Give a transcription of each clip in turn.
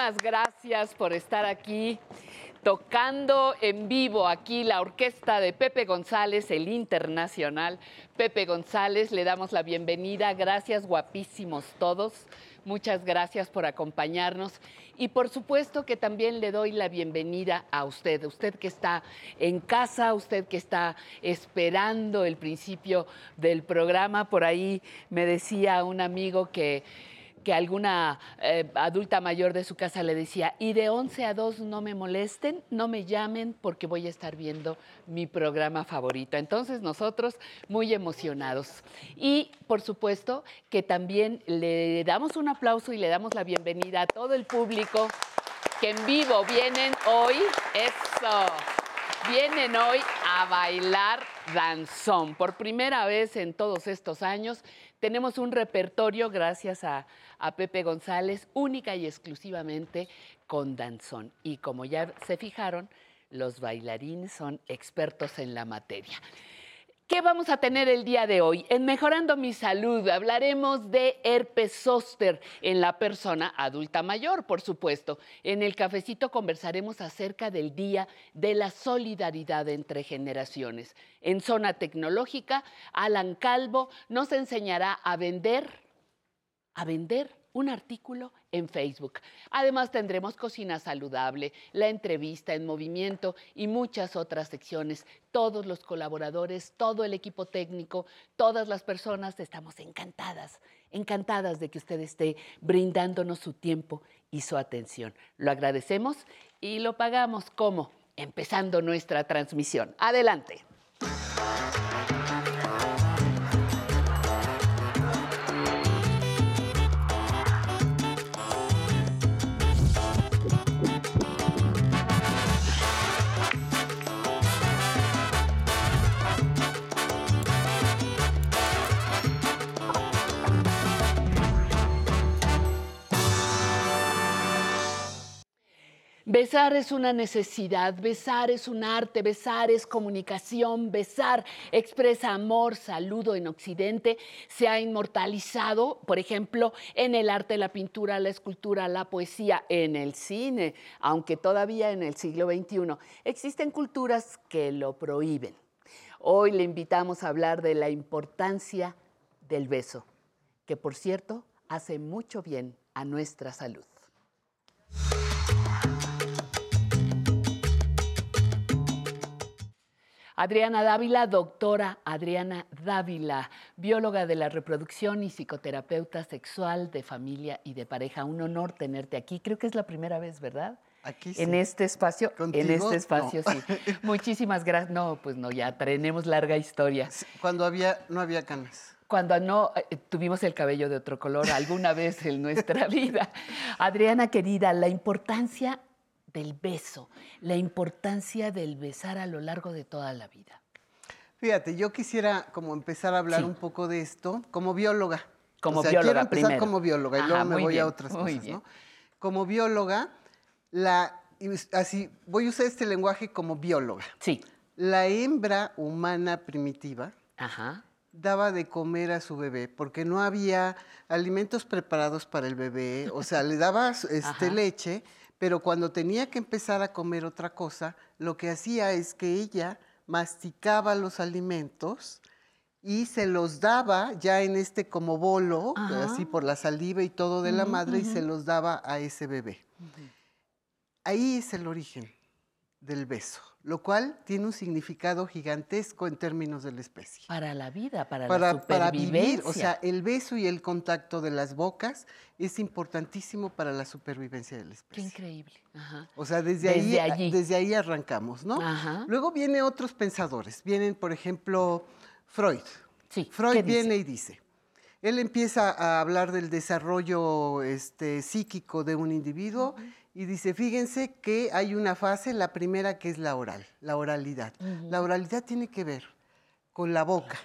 muchísimas gracias por estar aquí tocando en vivo aquí la orquesta de Pepe González, el internacional. Pepe González, le damos la bienvenida. Gracias, guapísimos todos. Muchas gracias por acompañarnos. Y por supuesto que también le doy la bienvenida a usted, usted que está en casa, usted que está esperando el principio del programa. Por ahí me decía un amigo que que alguna eh, adulta mayor de su casa le decía, y de 11 a 2 no me molesten, no me llamen porque voy a estar viendo mi programa favorito. Entonces nosotros muy emocionados. Y por supuesto que también le damos un aplauso y le damos la bienvenida a todo el público que en vivo vienen hoy. Eso. Vienen hoy a bailar danzón. Por primera vez en todos estos años tenemos un repertorio, gracias a, a Pepe González, única y exclusivamente con danzón. Y como ya se fijaron, los bailarines son expertos en la materia. ¿Qué vamos a tener el día de hoy? En Mejorando mi Salud hablaremos de herpes zóster en la persona adulta mayor, por supuesto. En el cafecito conversaremos acerca del Día de la Solidaridad entre Generaciones. En Zona Tecnológica, Alan Calvo nos enseñará a vender, a vender un artículo en Facebook. Además tendremos cocina saludable, la entrevista en movimiento y muchas otras secciones. Todos los colaboradores, todo el equipo técnico, todas las personas estamos encantadas, encantadas de que usted esté brindándonos su tiempo y su atención. Lo agradecemos y lo pagamos como empezando nuestra transmisión. Adelante. Besar es una necesidad, besar es un arte, besar es comunicación, besar expresa amor, saludo en Occidente, se ha inmortalizado, por ejemplo, en el arte, la pintura, la escultura, la poesía, en el cine, aunque todavía en el siglo XXI existen culturas que lo prohíben. Hoy le invitamos a hablar de la importancia del beso, que por cierto hace mucho bien a nuestra salud. Adriana Dávila, doctora Adriana Dávila, bióloga de la reproducción y psicoterapeuta sexual de familia y de pareja. Un honor tenerte aquí. Creo que es la primera vez, ¿verdad? Aquí sí. En este espacio, ¿Contigo? en este espacio, No. sí. Muchísimas gracias. No, pues no, ya tenemos larga historia. Cuando había, no había canas. Cuando no eh, tuvimos el cabello de otro color alguna vez en nuestra vida. Adriana querida, la importancia del beso, la importancia del besar a lo largo de toda la vida. Fíjate, yo quisiera como empezar a hablar Sí. un poco de esto como bióloga. Como o sea, bióloga quiero empezar primero. como bióloga y Ajá, luego me voy bien, a otras cosas. ¿no? Como bióloga, la, así, voy a usar este lenguaje como bióloga. Sí. La hembra humana primitiva Ajá. daba de comer a su bebé porque no había alimentos preparados para el bebé, o sea, le daba este, Ajá. leche, pero cuando tenía que empezar a comer otra cosa, lo que hacía es que ella masticaba los alimentos y se los daba ya en este como bolo, Ajá. así por la saliva y todo de la madre, y se los daba a ese bebé. Ahí es el origen del beso, lo cual tiene un significado gigantesco en términos de la especie. Para la vida, para, la Para, para vivir, o supervivencia. sea, el beso y el contacto de las bocas es importantísimo para la supervivencia de la Qué especie. increíble. Ajá. O sea, desde, Desde ahí, allí. desde ahí arrancamos, ¿no? Ajá. Luego vienen otros pensadores. Vienen, por ejemplo, Freud. Sí. ¿qué Freud dice? viene y dice, él empieza a hablar del desarrollo este, psíquico de un individuo y dice, fíjense que hay una fase, la primera que es la oral, la oralidad. La oralidad tiene que ver con la boca,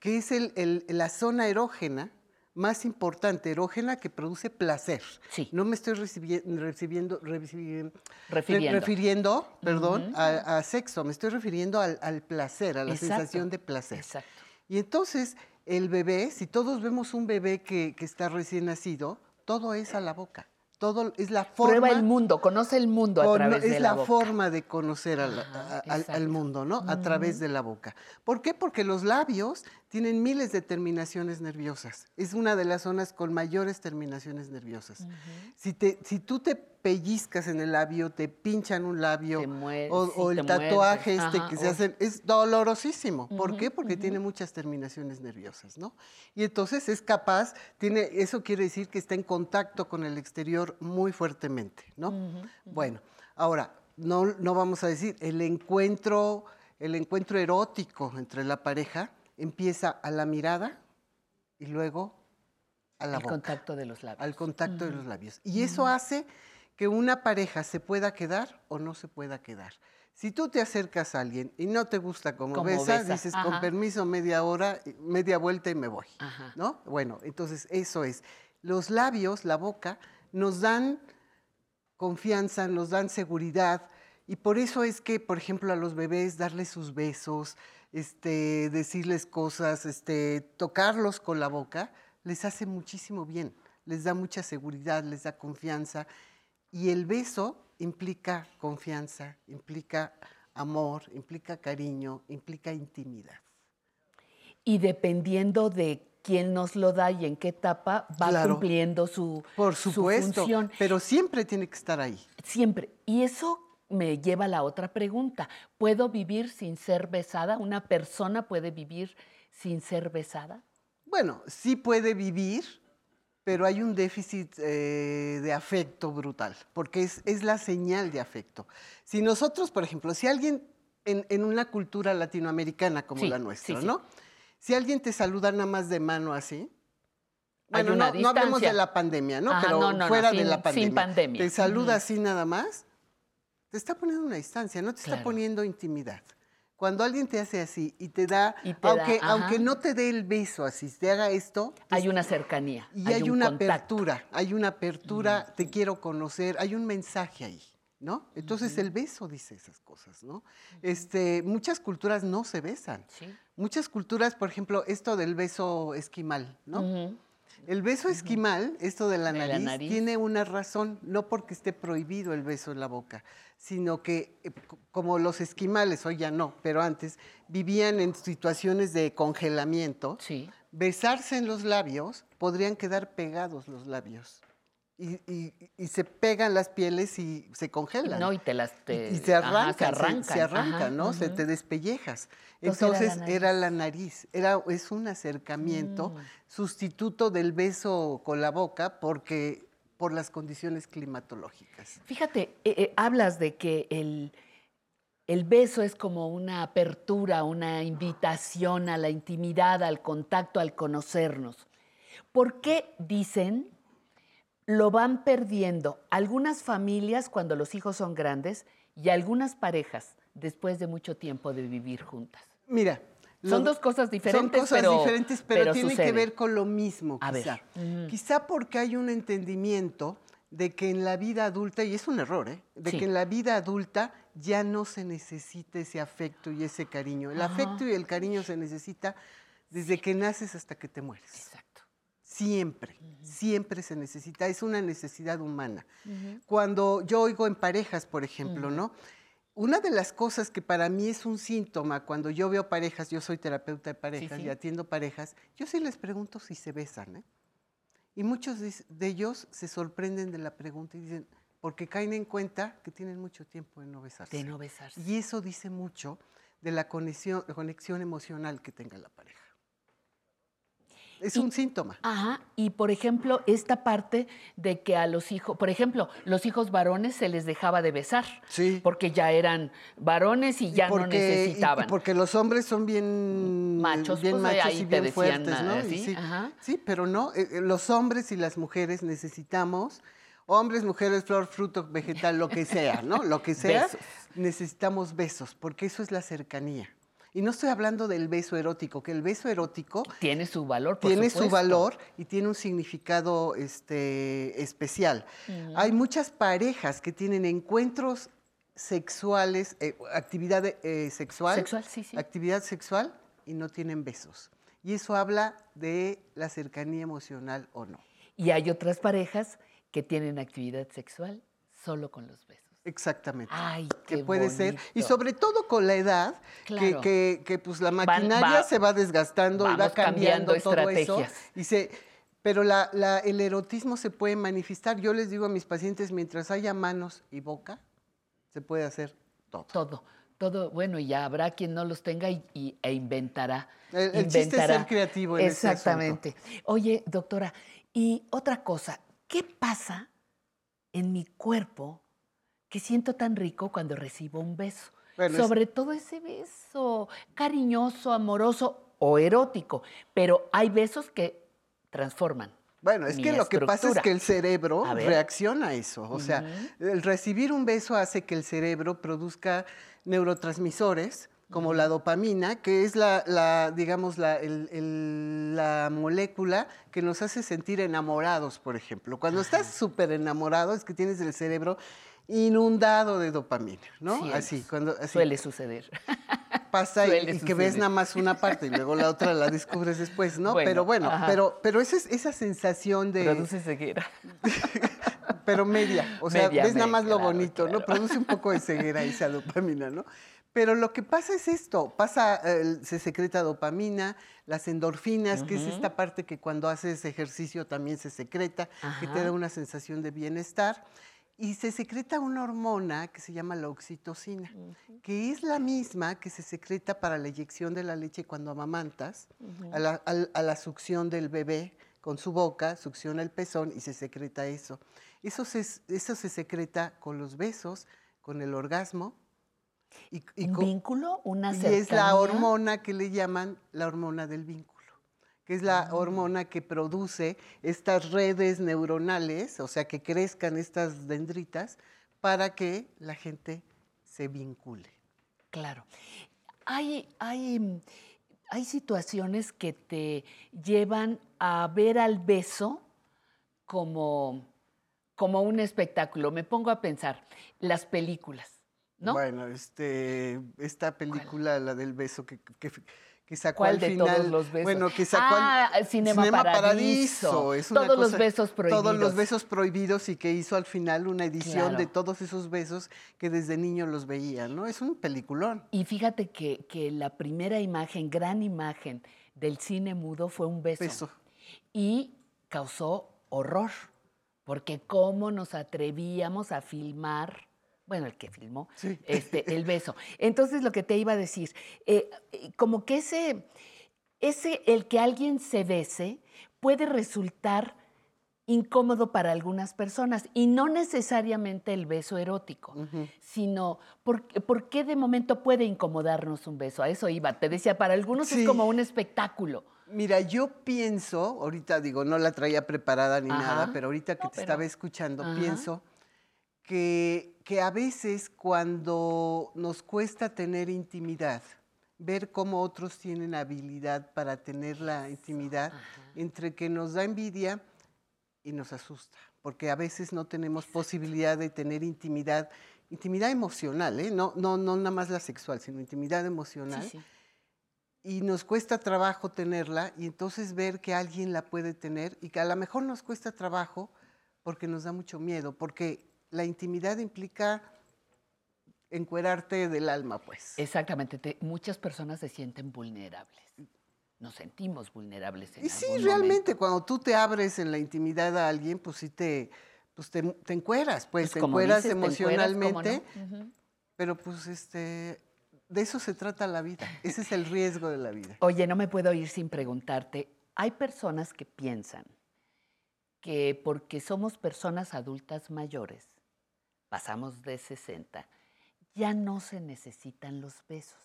que es el- el- la zona erógena más importante, erógena, que produce placer. Sí. No me estoy recibi- recibiendo, recibi- Refiriendo. re- refiriendo, perdón, a, a sexo, me estoy refiriendo al, al placer, a la Exacto. sensación de placer. Exacto. Y entonces el bebé, si todos vemos un bebé que, que está recién nacido, todo es a la boca, Todo es la forma. Prueba el mundo, conoce el mundo a través es de la, la, boca. forma de conocer a la- Ajá, a- al, al mundo, ¿no? A través de la boca. ¿Por qué? Porque los labios tienen miles de terminaciones nerviosas. Es una de las zonas con mayores terminaciones nerviosas. si, te, si tú te pellizcas en el labio, te pinchan un labio, Te muer- o, el tatuaje este Ajá, que se o- hace, es dolorosísimo. ¿Por qué? Porque tiene muchas terminaciones nerviosas, ¿no? Y entonces es capaz, tiene, eso quiere decir que está en contacto con el exterior muy fuertemente, ¿no? Bueno, ahora, no, no vamos a decir, el encuentro, el encuentro erótico entre la pareja empieza a la mirada y luego a la boca contacto de los labios. al contacto de los labios. Y eso hace que una pareja se pueda quedar o no se pueda quedar. Si tú te acercas a alguien y no te gusta como, Como besa, besa, dices, con permiso, media hora, media vuelta y me voy. Ajá. ¿No? Bueno, entonces eso es. Los labios, la boca, nos dan confianza, nos dan seguridad. Y por eso es que, por ejemplo, a los bebés darles sus besos, este, decirles cosas, este, tocarlos con la boca, les hace muchísimo bien, les da mucha seguridad, les da confianza. Y el beso implica confianza, implica amor, implica cariño, implica intimidad. Y dependiendo de quién nos lo da y en qué etapa, va Claro. cumpliendo su, Por su supuesto, función. pero siempre tiene que estar ahí. Siempre. Y eso me lleva a la otra pregunta. ¿Puedo vivir sin ser besada? ¿Una persona puede vivir sin ser besada? Bueno, sí puede vivir, pero hay un déficit eh, de afecto brutal, porque es, es la señal de afecto. Si nosotros, por ejemplo, si alguien en, en una cultura latinoamericana como Sí, la nuestra, sí. ¿no? Si alguien te saluda nada más de mano así, bueno, no, no hablemos de la pandemia, ¿no? Ajá, Pero no, no, no, fuera de la sin pandemia. pandemia. Te saluda así nada más, te está poniendo una distancia, no te está poniendo intimidad. Cuando alguien te hace así y te da, Y te aunque, aunque no te dé el beso así, te haga esto, te Hay una cercanía. y hay, un una contacto. apertura, hay una apertura, te quiero conocer, hay un mensaje ahí, ¿no? Entonces el beso dice esas cosas, ¿no? Este, muchas culturas no se besan. Sí. Muchas culturas, por ejemplo, esto del beso esquimal, ¿no? El beso esquimal, esto de la, De la nariz, tiene una razón, no porque esté prohibido el beso en la boca, sino que eh, como los esquimales, hoy ya no, pero antes, vivían en situaciones de congelamiento, Sí. besarse en los labios, podrían quedar pegados los labios. Y, y- y se pegan las pieles y se congelan. No, y te las... Te- y se ajá, arrancan, se se, arrancan. se arrancan, ajá, ¿no? Se te despellejas. Entonces era Entonces la era la nariz, era, es un acercamiento Mm. sustituto del beso con la boca porque por las condiciones climatológicas. Fíjate, eh, eh, hablas de que el, el beso es como una apertura, una invitación a la intimidad, al contacto, al conocernos. ¿Por qué dicen lo van perdiendo algunas familias cuando los hijos son grandes y algunas parejas después de mucho tiempo de vivir juntas? Mira. Son dos cosas diferentes, Son cosas pero- diferentes, pero, pero tienen que ver con lo mismo, A ver, quizá. Quizá porque hay un entendimiento de que en la vida adulta, y es un error, ¿eh? de Sí. que en la vida adulta ya no se necesita ese afecto y ese cariño. El Ajá. afecto y el cariño se necesita desde que naces hasta que te mueres. Exacto. Siempre, siempre se necesita, es una necesidad humana. Cuando yo oigo en parejas, por ejemplo, ¿no? Una de las cosas que para mí es un síntoma cuando yo veo parejas, yo soy terapeuta de parejas sí. y atiendo parejas, yo sí les pregunto si se besan, ¿eh? Y muchos de ellos se sorprenden de la pregunta y dicen, porque caen en cuenta que tienen mucho tiempo de no besarse. De no besarse. Y eso dice mucho de la conexión, conexión emocional que tenga la pareja. Es Y- un síntoma. Ajá, y por ejemplo, esta parte de que a los hijos, por ejemplo, los hijos varones se les dejaba de besar. Sí. Porque ya eran varones y ya no porque, y necesitaban. porque los hombres son bien Machos, bien pues, machos ahí y bien fuertes, ¿no? ¿sí? sí, Ajá. sí, pero no, eh, eh, los hombres y las mujeres necesitamos, hombres, mujeres, flor, fruto, vegetal, lo que sea, ¿no? Lo que sea, Besos. necesitamos besos, porque eso es la cercanía. Y no estoy hablando del beso erótico, que el beso erótico Tiene su valor, por tiene su valor y tiene un significado este, especial. Hay muchas parejas que tienen encuentros sexuales, eh, actividad eh, sexual, Sexual, sí, sí. actividad sexual y no tienen besos. Y eso habla de la cercanía emocional o no. Y hay otras parejas que tienen actividad sexual solo con los besos. Exactamente. Ay, que puede ser. Y sobre todo con la edad, que- Claro. que, que, pues la Van- maquinaria va- se va desgastando y va cambiando cambiando, todo eso. estrategias. Y se, pero la, la- el erotismo se puede manifestar. Yo les digo a mis pacientes, mientras haya manos y boca, se puede hacer todo. Todo, todo, bueno, y ya habrá quien no los tenga y, y- e inventará. El- el chiste es inventará. ser creativo en asunto. Exactamente. Oye, doctora, y otra cosa, ¿qué pasa en mi cuerpo que siento tan rico cuando recibo un beso? Bueno, es- Sobre todo ese beso cariñoso, amoroso o erótico, pero hay besos que transforman. Bueno, es que lo que pasa es estructura. que el cerebro A reacciona a eso. O sea, el recibir un beso hace que el cerebro produzca neurotransmisores como la dopamina, que es la, la, digamos, la, el- el- la molécula que nos hace sentir enamorados, por ejemplo. Cuando estás súper enamorado es que tienes el cerebro inundado de dopamina, ¿no? Cielos. Así, cuando así Suele suceder. pasa y- suele y, que ves nada más una parte y luego la otra la descubres después, ¿no? Bueno, pero bueno, ajá. pero, pero esa, es- esa sensación de Produce ceguera. pero media. O sea, Media, ves nada más lo claro, bonito, ¿no? Produce un poco de ceguera esa dopamina, ¿no? Pero lo que pasa es esto, pasa, eh, se secreta dopamina, las endorfinas, que es esta parte que cuando haces ejercicio también se secreta, que te da una sensación de bienestar. Y se secreta una hormona que se llama la oxitocina, que es la misma que se secreta para la eyección de la leche cuando amamantas, a, la, a la succión del bebé con su boca, succiona el pezón y se secreta eso. Eso se, eso se secreta con los besos, con el orgasmo. Y, y ¿Un con- vínculo? ¿Una y es la cercanía? hormona que le llaman la hormona del vínculo, que es la hormona que produce estas redes neuronales, o sea, que crezcan estas dendritas para que la gente se vincule. Claro. Hay, hay, hay situaciones que te llevan a ver al beso como, como un espectáculo. Me pongo a pensar, las películas, ¿no? Bueno, este, esta película, la del beso que, que, que sacó ¿Cuál al de final. todos los besos? Bueno, que sacó al- Ah, Cinema Paradiso. Es una Todos los besos Todos los prohibidos. besos prohibidos y que hizo al final una edición de todos esos besos que desde niño los veía, ¿no? Es un peliculón. Y fíjate que, que la primera imagen, gran imagen del cine mudo fue un beso. Beso. Y causó horror, porque cómo nos atrevíamos a filmar, bueno, el que filmó, Sí. este, el beso. Entonces, lo que te iba a decir, eh, como que ese, ese, el que alguien se bese puede resultar incómodo para algunas personas y no necesariamente el beso erótico, sino por, por qué de momento puede incomodarnos un beso. A eso iba. Te decía, para algunos Sí. es como un espectáculo. Mira, yo pienso, ahorita digo, no la traía preparada ni Ajá. nada, pero ahorita que No, te pero- estaba escuchando, Ajá. pienso que, que a veces cuando nos cuesta tener intimidad, ver cómo otros tienen habilidad para tener la intimidad, entre que nos da envidia y nos asusta, porque a veces no tenemos posibilidad de tener intimidad, intimidad emocional, ¿eh? no, no, no nada más la sexual, sino intimidad emocional Sí, sí. y nos cuesta trabajo tenerla y entonces ver que alguien la puede tener y que a lo mejor nos cuesta trabajo porque nos da mucho miedo, porque la intimidad implica encuerarte del alma, pues. Exactamente. te- muchas personas se sienten vulnerables. Nos sentimos vulnerables. En y sí, algún realmente, momento. cuando tú te abres en la intimidad a alguien, pues sí te, pues te, te encueras, pues, Pues te encueras dices, te encueras, ¿cómo no? emocionalmente, pero pues este, de eso se trata la vida, ese es el riesgo de la vida. Oye, no me puedo ir sin preguntarte. Hay personas que piensan que porque somos personas adultas mayores, pasamos de 60, ya no se necesitan los besos,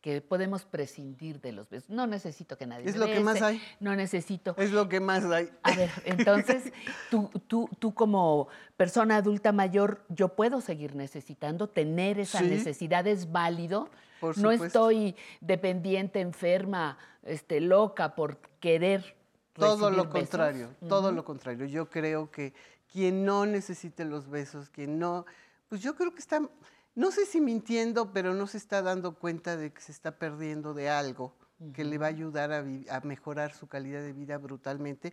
que podemos prescindir de los besos. No necesito que nadie Es me lo que más hay. No necesito. Es lo que más hay. A ver, entonces, tú, tú, tú como persona adulta mayor, yo puedo seguir necesitando, tener esa Sí. necesidad es válido. Por no estoy dependiente, enferma, este, loca por querer. Todo lo besos. contrario, todo lo contrario. Yo creo que quien no necesite los besos, quien no, pues yo creo que está, no sé si mintiendo, pero no se está dando cuenta de que se está perdiendo de algo que le va a ayudar a, a mejorar su calidad de vida brutalmente,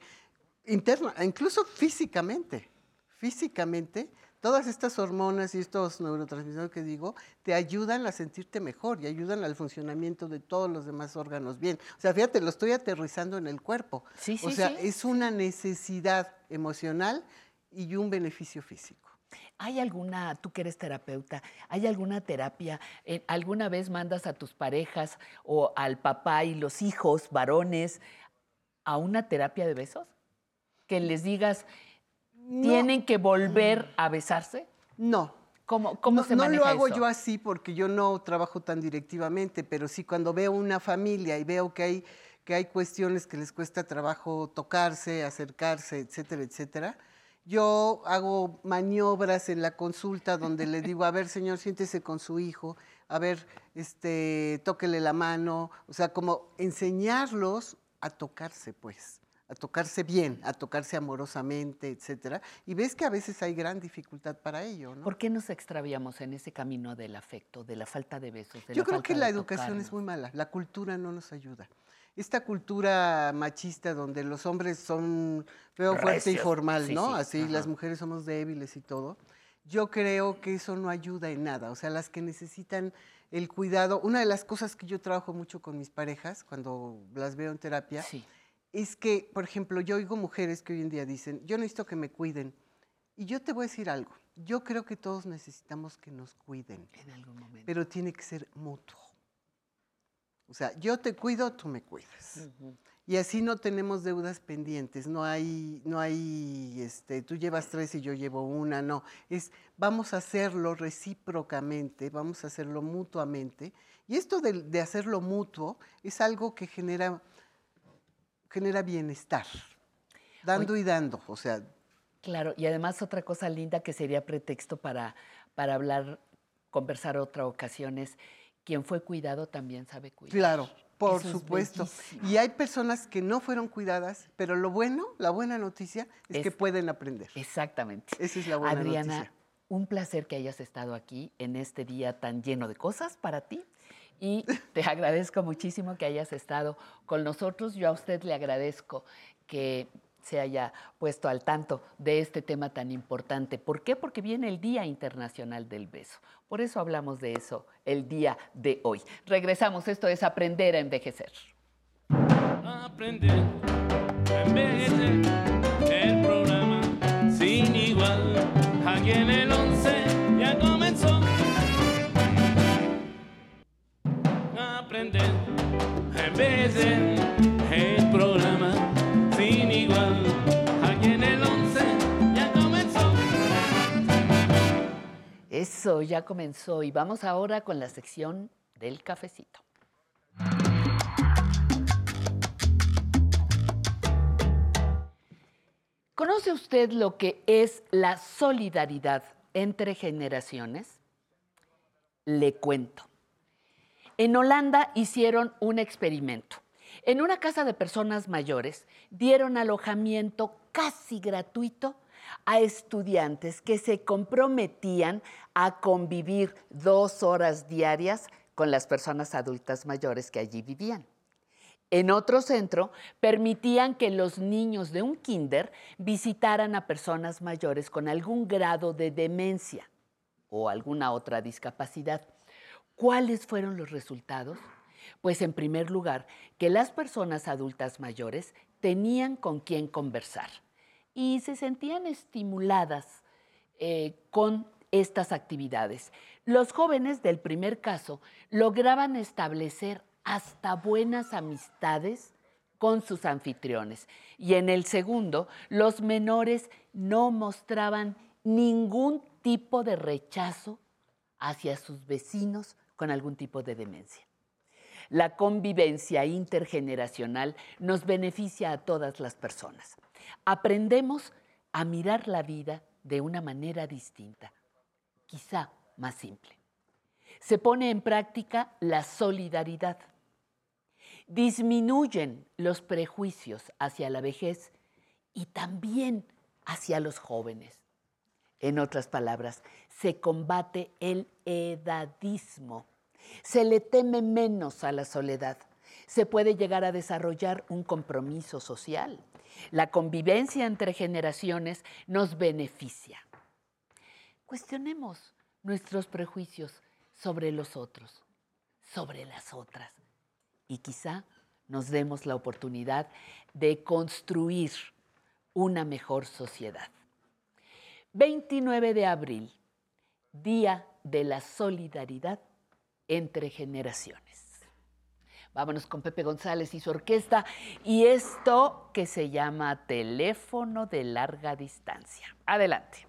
interna, incluso físicamente. físicamente, todas estas hormonas y estos neurotransmisores que digo te ayudan a sentirte mejor y ayudan al funcionamiento de todos los demás órganos bien. O sea, fíjate, lo estoy aterrizando en el cuerpo. Sí, sí, o sea, sí. es una necesidad emocional y un beneficio físico. ¿Hay alguna, tú que eres terapeuta, hay alguna terapia? eh, ¿Alguna vez mandas a tus parejas o al papá y los hijos varones a una terapia de besos? Que les digas, ¿tienen que volver a besarse? No, ¿Cómo, cómo no, se no maneja lo hago eso? yo así porque yo no trabajo tan directivamente, pero sí cuando veo una familia y veo que hay, que hay cuestiones que les cuesta trabajo tocarse, acercarse, etcétera, etcétera, yo hago maniobras en la consulta donde le digo, a ver, señor, siéntese con su hijo, a ver, este, tóquele la mano, o sea, como enseñarlos a tocarse, pues, a tocarse bien, a tocarse amorosamente, etcétera. Y ves que a veces hay gran dificultad para ello, ¿no? ¿Por qué nos extraviamos en ese camino del afecto, de la falta de besos? de Yo la creo falta que la educación es muy mala, la cultura no nos ayuda. Esta cultura machista donde los hombres son feo, fuerte y formal, sí, ¿no? sí, Así ajá. las mujeres somos débiles y todo. Yo creo que eso no ayuda en nada. O sea, las que necesitan el cuidado. Una de las cosas que yo trabajo mucho con mis parejas cuando las veo en terapia Sí. es que, por ejemplo, yo oigo mujeres que hoy en día dicen, yo necesito que me cuiden. Y yo te voy a decir algo. Yo creo que todos necesitamos que nos cuiden En algún momento. pero tiene que ser mutuo. O sea, yo te cuido, tú me cuidas. Y así no tenemos deudas pendientes, no hay, no hay, este, tú llevas tres y yo llevo una, no. Es, vamos a hacerlo recíprocamente, vamos a hacerlo mutuamente. Y esto de, de hacerlo mutuo es algo que genera, genera bienestar, dando y dando. O sea, Claro, y además otra cosa linda que sería pretexto para, para hablar, conversar otra ocasión es, quien fue cuidado también sabe cuidar. Claro, por Eso supuesto. Y hay personas que no fueron cuidadas, pero lo bueno, la buena noticia es, Es- que pueden aprender. Exactamente. Esa es la buena Adriana, noticia. un placer que hayas estado aquí en este día tan lleno de cosas para ti. Y te agradezco muchísimo que hayas estado con nosotros. Yo a usted le agradezco que se haya puesto al tanto de este tema tan importante. ¿Por qué? Porque viene el Día Internacional del Beso. Por eso hablamos de eso el día de hoy. Regresamos, esto es Aprender a Envejecer. Aprender a envejecer el programa sin igual. Aquí en el 11 ya comenzó. Aprender a envejecer Eso ya comenzó y vamos ahora con la sección del cafecito. ¿Conoce usted lo que es la solidaridad entre generaciones? Le cuento. En Holanda hicieron un experimento. En una casa de personas mayores dieron alojamiento casi gratuito a estudiantes que se comprometían a convivir dos horas diarias con las personas adultas mayores que allí vivían. En otro centro, permitían que los niños de un kinder visitaran a personas mayores con algún grado de demencia o alguna otra discapacidad. ¿Cuáles fueron los resultados? Pues en primer lugar, que las personas adultas mayores tenían con quién conversar y se sentían estimuladas eh, con estas actividades. Los jóvenes del primer caso lograban establecer hasta buenas amistades con sus anfitriones. Y en el segundo, los menores no mostraban ningún tipo de rechazo hacia sus vecinos con algún tipo de demencia. La convivencia intergeneracional nos beneficia a todas las personas. Aprendemos a mirar la vida de una manera distinta, quizá más simple. Se pone en práctica la solidaridad. Disminuyen los prejuicios hacia la vejez y también hacia los jóvenes. En otras palabras, se combate el edadismo. Se le teme menos a la soledad. Se puede llegar a desarrollar un compromiso social La convivencia entre generaciones nos beneficia. Cuestionemos nuestros prejuicios sobre los otros, sobre las otras, y quizá nos demos la oportunidad de construir una mejor sociedad. 29 de abril, Día de la Solidaridad entre Generaciones. Vámonos con Pepe González y su orquesta y esto que se llama teléfono de larga distancia. Adelante.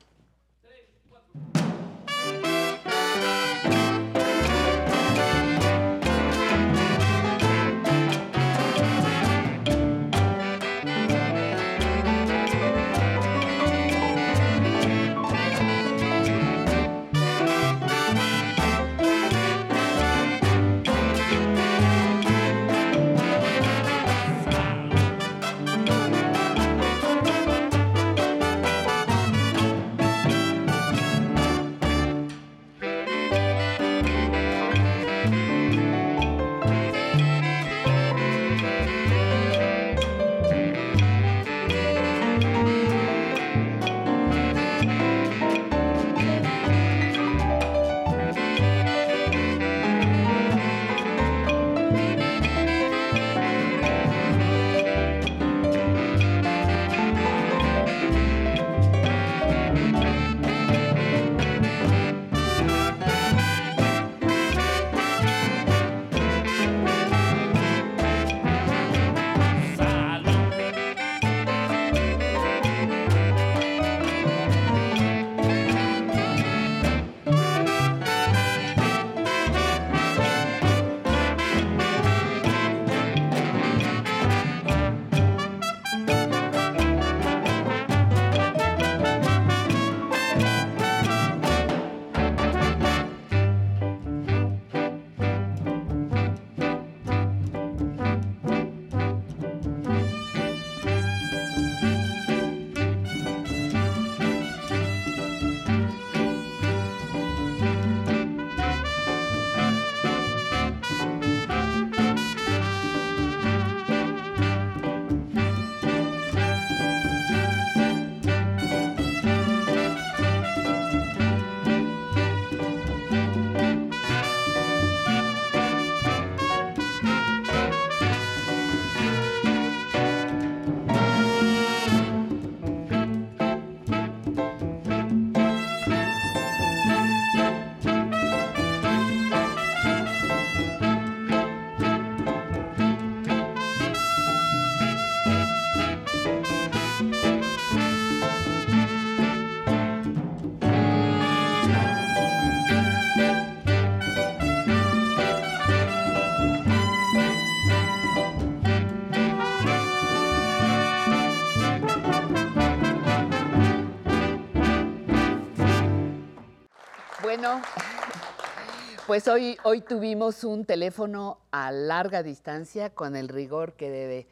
Pues hoy, hoy tuvimos un teléfono a larga distancia con el rigor que debe,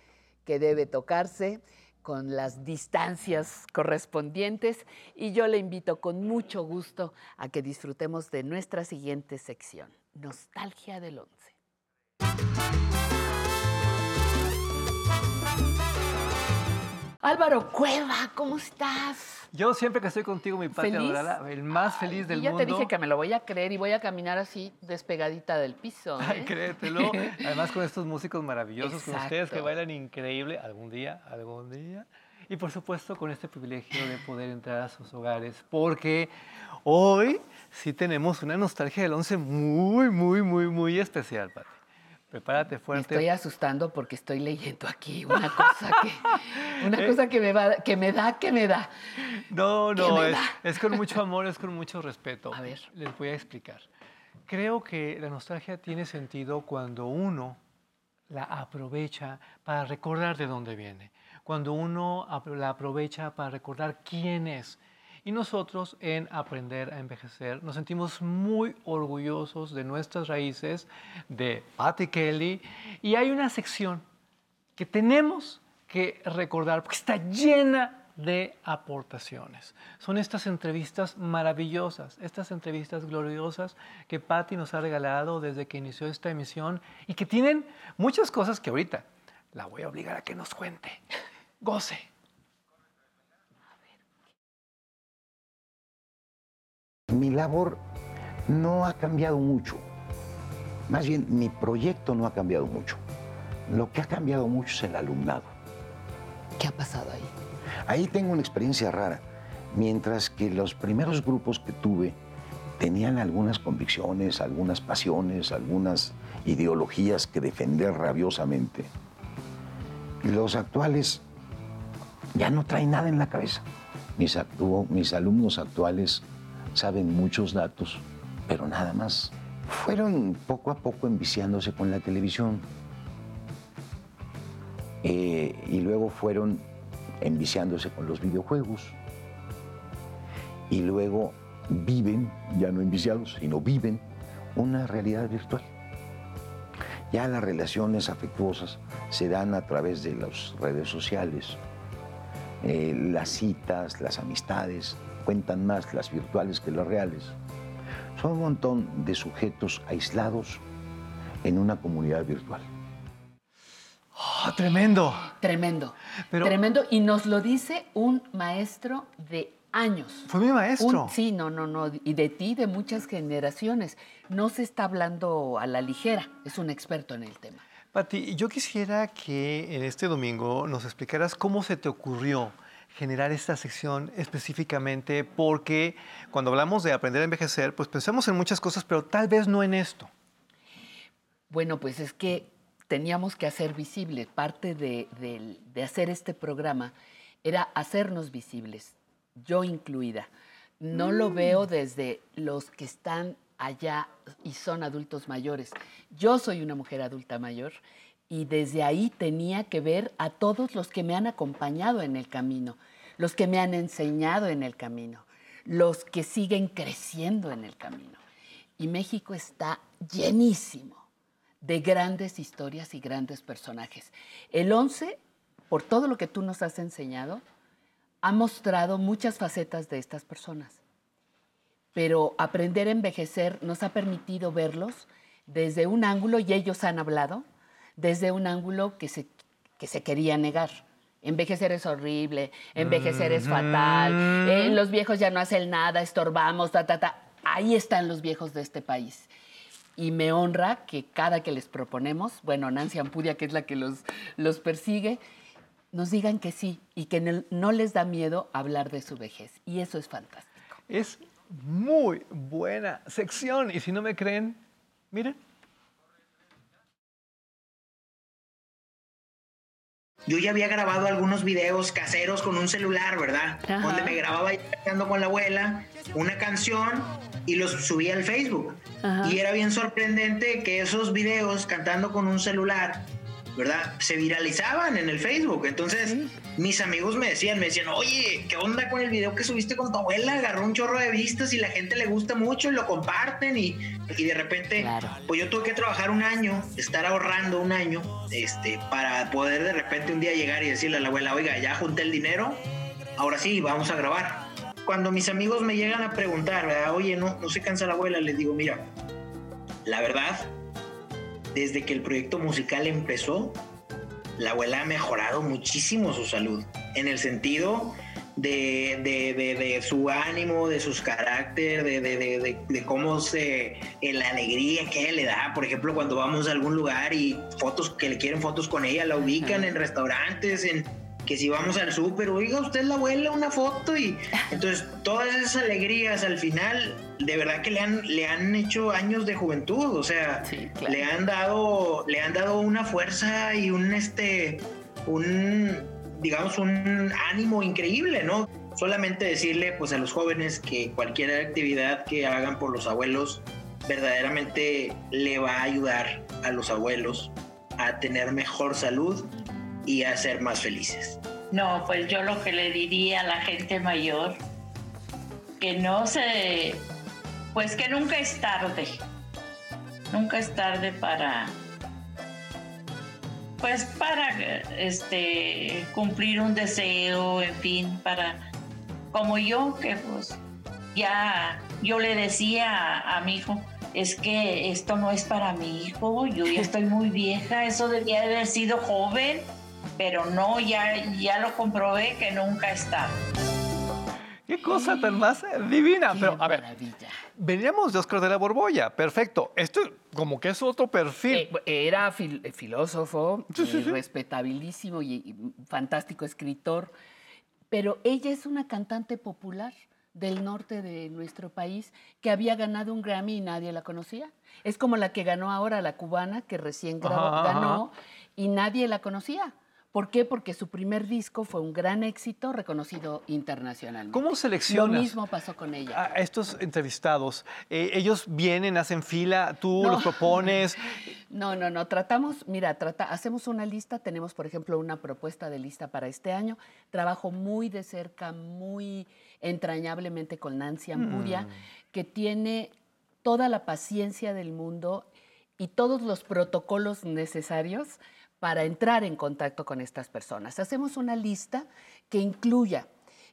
que debe tocarse, con las distancias correspondientes y yo le invito con mucho gusto a que disfrutemos de nuestra siguiente sección, Nostalgia del Once. Álvaro Cueva, ¿cómo estás? Yo siempre que estoy contigo, mi patria el más feliz del y ya mundo. te dije que me lo voy a creer y voy a caminar así despegadita del piso. Ay, ¿eh? créetelo. Además con estos músicos maravillosos, con ustedes que bailan increíble algún día, algún día. Y por supuesto con este privilegio de poder entrar a sus hogares, porque hoy sí tenemos una nostalgia del 11 muy, muy, muy, muy especial, Pati. Prepárate Me fuerte. estoy asustando porque estoy leyendo aquí una cosa que, una Eh. cosa que me va, que me da, que me da. No, ¿Qué no, me es, es con mucho amor, es con mucho respeto. A ver. Les voy a explicar. Creo que la nostalgia tiene sentido cuando uno la aprovecha para recordar de dónde viene, cuando uno la aprovecha para recordar quién es. Y nosotros en Aprender a Envejecer nos sentimos muy orgullosos de nuestras raíces, de Patty Kelly, y hay una sección que tenemos que recordar porque está llena de aportaciones. Son estas entrevistas maravillosas, estas entrevistas gloriosas que Patty nos ha regalado desde que inició esta emisión y que tienen muchas cosas que ahorita la voy a obligar a que nos cuente. Goce. Mi labor no ha cambiado mucho. Más bien, mi proyecto no ha cambiado mucho. Lo que ha cambiado mucho es el alumnado. ¿Qué ha pasado ahí? Ahí tengo una experiencia rara. Mientras que los primeros grupos que tuve tenían algunas convicciones, algunas pasiones, algunas ideologías que defender rabiosamente, los actuales ya no traen nada en la cabeza. Mis, mis alumnos actuales saben muchos datos, pero nada más. Fueron poco a poco enviciándose con la televisión. Eh, y luego fueron enviciándose con los videojuegos. Y luego viven, ya no enviciados, sino viven una realidad virtual. Ya las relaciones afectuosas se dan a través de las redes sociales. Eh, las citas, las amistades, cuentan más las virtuales que las reales. Son un montón de sujetos aislados en una comunidad virtual. ¡Oh, tremendo! Tremendo. Pero- Tremendo. Y nos lo dice un maestro de años. Fue mi maestro. Un- sí, no, no, no. Y de ti, de muchas generaciones. No se está hablando a la ligera. Es un experto en el tema. Pati, yo quisiera que en este domingo nos explicaras cómo se te ocurrió generar esta sección específicamente, porque cuando hablamos de aprender a envejecer, pues pensamos en muchas cosas, pero tal vez no en esto. Bueno, pues es que teníamos que hacer visible. Parte de, hacer este programa era hacernos visibles, yo incluida. No lo veo desde los que están allá y son adultos mayores. Yo soy una mujer adulta mayor y desde ahí tenía que ver a todos los que me han acompañado en el camino, los que me han enseñado en el camino, los que siguen creciendo en el camino. Y México está llenísimo de grandes historias y grandes personajes. El 11, por todo lo que tú nos has enseñado, ha mostrado muchas facetas de estas personas. Pero aprender a envejecer nos ha permitido verlos desde un ángulo, y ellos han hablado, desde un ángulo que se, que se quería negar. Envejecer es horrible, envejecer es fatal, eh, los viejos ya no hacen nada, estorbamos, ta, ta, ta. Ahí están los viejos de este país. Y me honra que cada que les proponemos, bueno, Nancy Ampudia, que es la que los, los persigue, nos digan que sí y que no, no les da miedo hablar de su vejez. Y eso es fantástico. Es muy buena sección y si no me creen, miren. Yo ya había grabado algunos videos caseros con un celular, ¿verdad? Ajá. Donde me grababa cantando con la abuela una canción y los subía al Facebook. Ajá. Y era bien sorprendente que esos videos cantando con un celular, ¿verdad? Se viralizaban en el Facebook. Entonces, mis amigos me decían, me decían, oye, ¿qué onda con el video que subiste con tu abuela? Agarró un chorro de vistas y la gente le gusta mucho y lo comparten y, y de repente, Claro. pues yo tuve que trabajar un año, estar ahorrando un año, este, para poder de repente un día llegar y decirle a la abuela, oiga, ya junté el dinero, ahora sí, vamos a grabar. Cuando mis amigos me llegan a preguntar, ¿verdad? oye, no, no se cansa la abuela, les digo, mira, la verdad, desde que el proyecto musical empezó, la abuela ha mejorado muchísimo su salud, en el sentido de, de- de- de su ánimo, de sus carácter, de, de- de- de- de cómo se, la alegría que ella le da, por ejemplo, cuando vamos a algún lugar y fotos, que le quieren fotos con ella, la ubican en restaurantes, en que si vamos al súper, oiga, usted la abuela, una foto y entonces todas esas alegrías al final, de verdad que le han, le han hecho años de juventud, o sea, Sí, claro. le han dado, le han dado una fuerza y un este, un, digamos, un ánimo increíble, ¿no? Solamente decirle, pues, a los jóvenes que cualquier actividad que hagan por los abuelos verdaderamente le va a ayudar a los abuelos a tener mejor salud y a ser más felices. No, pues yo lo que le diría a la gente mayor, que no se, pues que nunca es tarde, nunca es tarde para, pues para, este, cumplir un deseo, en fin, para, como yo, que pues ya, yo le decía a, mi hijo, es que esto no es para mi hijo, yo ya estoy muy vieja, eso debía de haber sido joven pero no, ya, ya lo comprobé que nunca está. Qué cosa tan más eh, divina. Qué Pero, a ver, maravilla. veníamos de Oscar de la Borbolla. Perfecto. Esto como que es otro perfil. Eh, era fil- eh, filósofo, eh, respetabilísimo y, y fantástico escritor, pero ella es una cantante popular del norte de nuestro país que había ganado un Grammy y nadie la conocía. Es como la que ganó ahora la cubana, que recién grabó- Ajá, ajá. ganó y nadie la conocía. ¿Por qué? Porque su primer disco fue un gran éxito reconocido internacionalmente. ¿Cómo Lo seleccionas mismo pasó con ella. a estos entrevistados? Eh, ellos vienen, hacen fila, tú No. los propones. No, no, no. Tratamos, mira, trata, hacemos una lista. Tenemos, por ejemplo, una propuesta de lista para este año. Trabajo muy de cerca, muy entrañablemente con Nancy Ampudia, que tiene toda la paciencia del mundo y todos los protocolos necesarios para entrar en contacto con estas personas. Hacemos una lista que incluya,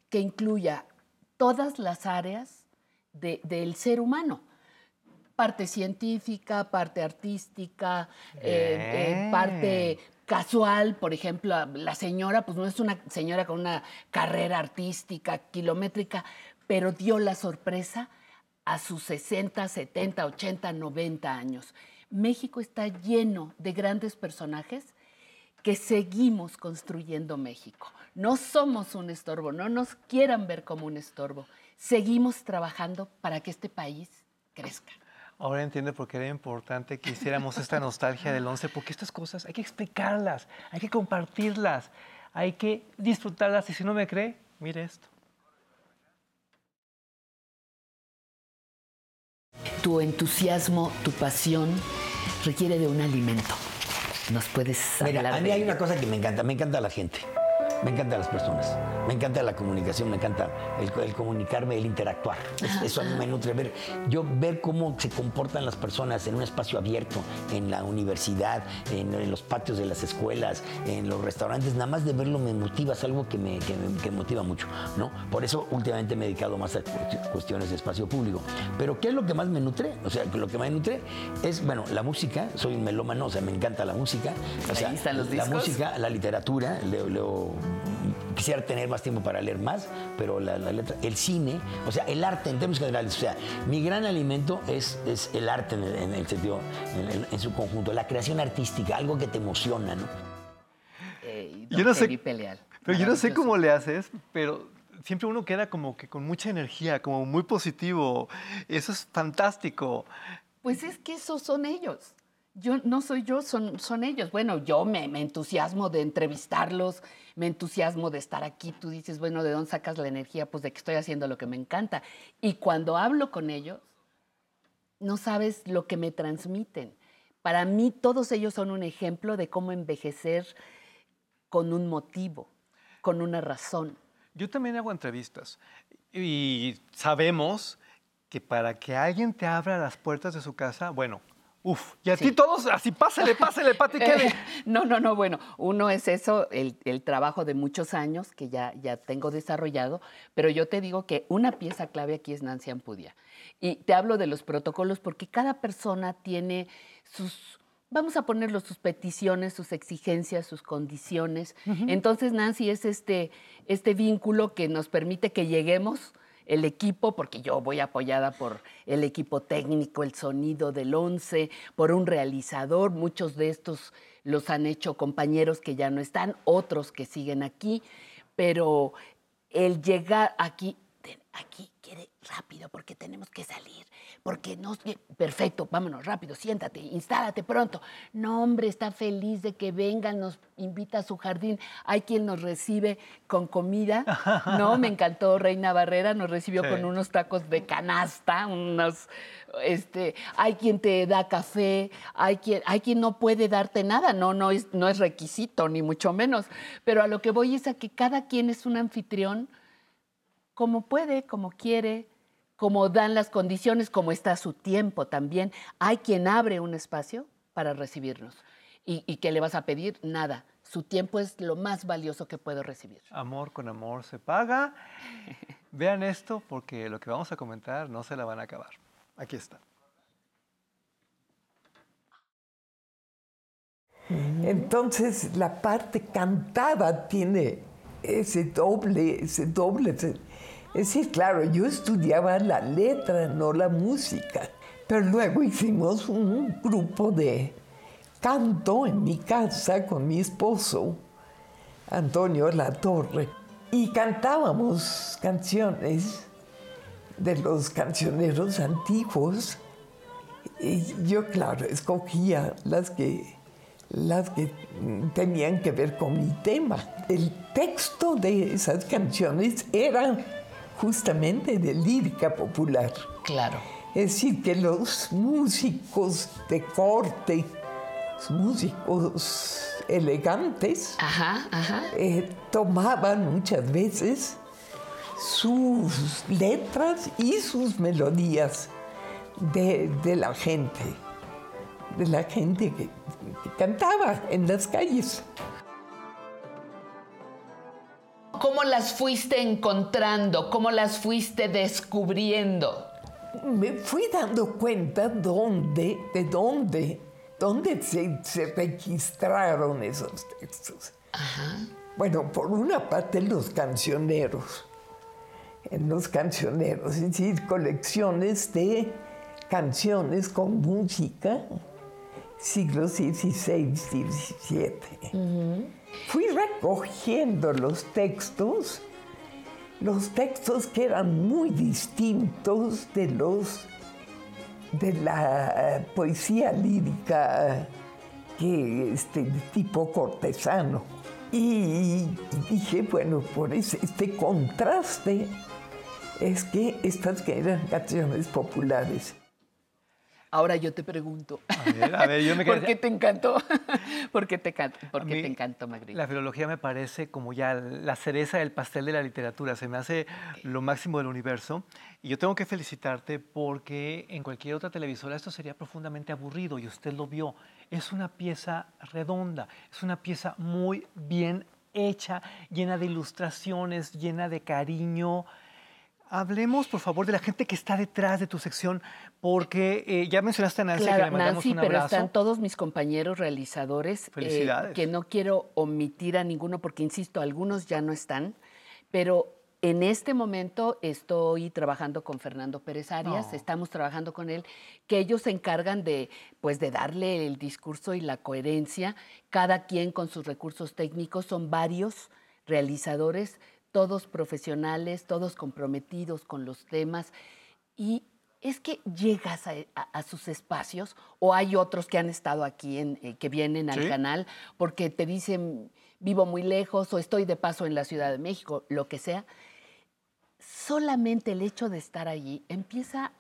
que incluya todas las áreas de- del ser humano parte científica, parte artística, eh, eh, parte casual, por ejemplo, la señora, pues no es una señora con una carrera artística kilométrica, pero dio la sorpresa a sus 60, 70, 80, 90 años. México está lleno de grandes personajes que seguimos construyendo México. No somos un estorbo, no nos quieran ver como un estorbo. Seguimos trabajando para que este país crezca. Ahora entiendo por qué era importante que hiciéramos esta nostalgia del 11, porque estas cosas hay que explicarlas, hay que compartirlas, hay que disfrutarlas. Y si no me cree, mire esto. Tu entusiasmo, tu pasión requiere de un alimento. ¿Nos puedes Mira, hablar a mí hay una cosa que me encanta, me encanta la gente, me encantan las personas, me encanta la comunicación, me encanta el, el comunicarme, el interactuar. Es- Eso a mí me nutre ver, yo ver cómo se comportan las personas en un espacio abierto, en la universidad, en, en los patios de las escuelas, en los restaurantes, nada más de verlo me motiva, es algo que me, que me- que me motiva mucho, ¿no? Por eso últimamente me he dedicado más a cu- cuestiones de espacio público. Pero ¿qué es lo que más me nutre? O sea, lo que más me nutre es, bueno, la música, soy un melómano, o sea, me encanta la música. O sea, Ahí están los la discos. música, la literatura, leo, leo- quisiera tener más tiempo para leer más, pero la, la letra, el cine, o sea, el arte en términos generales, o sea, mi gran alimento es, es el arte en el, en el sentido, en, en- en su conjunto, la creación artística, algo que te emociona, ¿no? Eh, Yo no sé- Leal. Pero yo no sé cómo le haces, pero siempre uno queda como que con mucha energía, como muy positivo. Eso es fantástico. Pues es que esos son ellos. Yo no soy yo, son, son ellos. Bueno, yo me, me entusiasmo de entrevistarlos, me entusiasmo de estar aquí. Tú dices, bueno, ¿de dónde sacas la energía? Pues de que estoy haciendo lo que me encanta. Y cuando hablo con ellos, no sabes lo que me transmiten. Para mí, todos ellos son un ejemplo de cómo envejecer con un motivo, con una razón. Yo también hago entrevistas y sabemos que para que alguien te abra las puertas de su casa, bueno, y a Sí. ti todos así, pásale, pásale, Pati, ¿qué le- No, no, no, bueno, uno es eso, el, el trabajo de muchos años que ya, ya tengo desarrollado, pero yo te digo que una pieza clave aquí es Nancy Ampudia. Y te hablo de los protocolos porque cada persona tiene sus, vamos a ponerlo, sus peticiones, sus exigencias, sus condiciones. Entonces Nancy es este, este vínculo que nos permite que lleguemos el equipo, porque yo voy apoyada por el equipo técnico, el sonido del 11, por un realizador. Muchos de estos los han hecho compañeros que ya no están, otros que siguen aquí, pero el llegar aquí, aquí rápido porque tenemos que salir, porque no, perfecto, vámonos rápido, siéntate, instálate pronto. No, hombre, está feliz de que vengan, nos invita a su jardín. Hay quien nos recibe con comida, ¿no? Me encantó Reina Barrera, nos recibió Sí. con unos tacos de canasta, unos, este, hay quien te da café, hay quien, hay quien no puede darte nada, no, no es, no es requisito, ni mucho menos. Pero a lo que voy es a que cada quien es un anfitrión como puede, como quiere, como dan las condiciones, como está su tiempo también. Hay quien abre un espacio para recibirnos. ¿Y, y qué le vas a pedir? Nada. Su tiempo es lo más valioso que puedo recibir. Amor con amor se paga. Vean esto porque lo que vamos a comentar no se la van a acabar. Aquí está. Entonces la parte cantada tiene ese doble, ese doble. Es decir, claro, yo estudiaba la letra, no la música. Pero luego hicimos un grupo de canto en mi casa con mi esposo, Antonio La Torre, y cantábamos canciones de los cancioneros antiguos. Y yo, claro, escogía las que, las que tenían que ver con mi tema. El texto de esas canciones era justamente de lírica popular. Claro. Es decir, que los músicos de corte, los músicos elegantes, Ajá, ajá. eh, tomaban muchas veces sus letras y sus melodías de, de la gente, de la gente que, que cantaba en las calles. ¿Cómo las fuiste encontrando? ¿Cómo las fuiste descubriendo? Me fui dando cuenta dónde, de dónde, dónde se, se registraron esos textos. Bueno, por una parte los cancioneros, en los cancioneros, es decir, colecciones de canciones con música, siglos XVI, XVII. Fui recogiendo los textos, los textos que eran muy distintos de los de la eh, poesía lírica que este tipo cortesano. Y dije, bueno, por ese- este contraste es que estas que eran canciones populares. Ahora yo te pregunto. A ver, a ver, yo me ¿Por qué te encantó? ¿Por qué te, por qué mí, te encantó, Magritte? La filología me parece como ya la cereza del pastel de la literatura. Se me hace lo máximo del universo. Y yo tengo que felicitarte porque en cualquier otra televisora esto sería profundamente aburrido y usted lo vio. Es una pieza redonda, es una pieza muy bien hecha, llena de ilustraciones, llena de cariño. Hablemos, por favor, de la gente que está detrás de tu sección, porque eh, ya mencionaste a Nancy, que le Claro, mandamos Nancy, un pero abrazo. están todos mis compañeros realizadores, eh, Felicidades. que no quiero omitir a ninguno porque, insisto, algunos ya no están, pero en este momento estoy trabajando con Fernando Pérez Arias, estamos trabajando con él, que ellos se encargan de, pues, de darle el discurso y la coherencia, cada quien con sus recursos técnicos, son varios realizadores, todos profesionales, todos comprometidos con los temas y es que llegas a, a- a sus espacios o hay otros que han estado aquí, en, eh, que vienen al Sí. canal porque te dicen vivo muy lejos o estoy de paso en la Ciudad de México, lo que sea. Solamente el hecho de estar allí empieza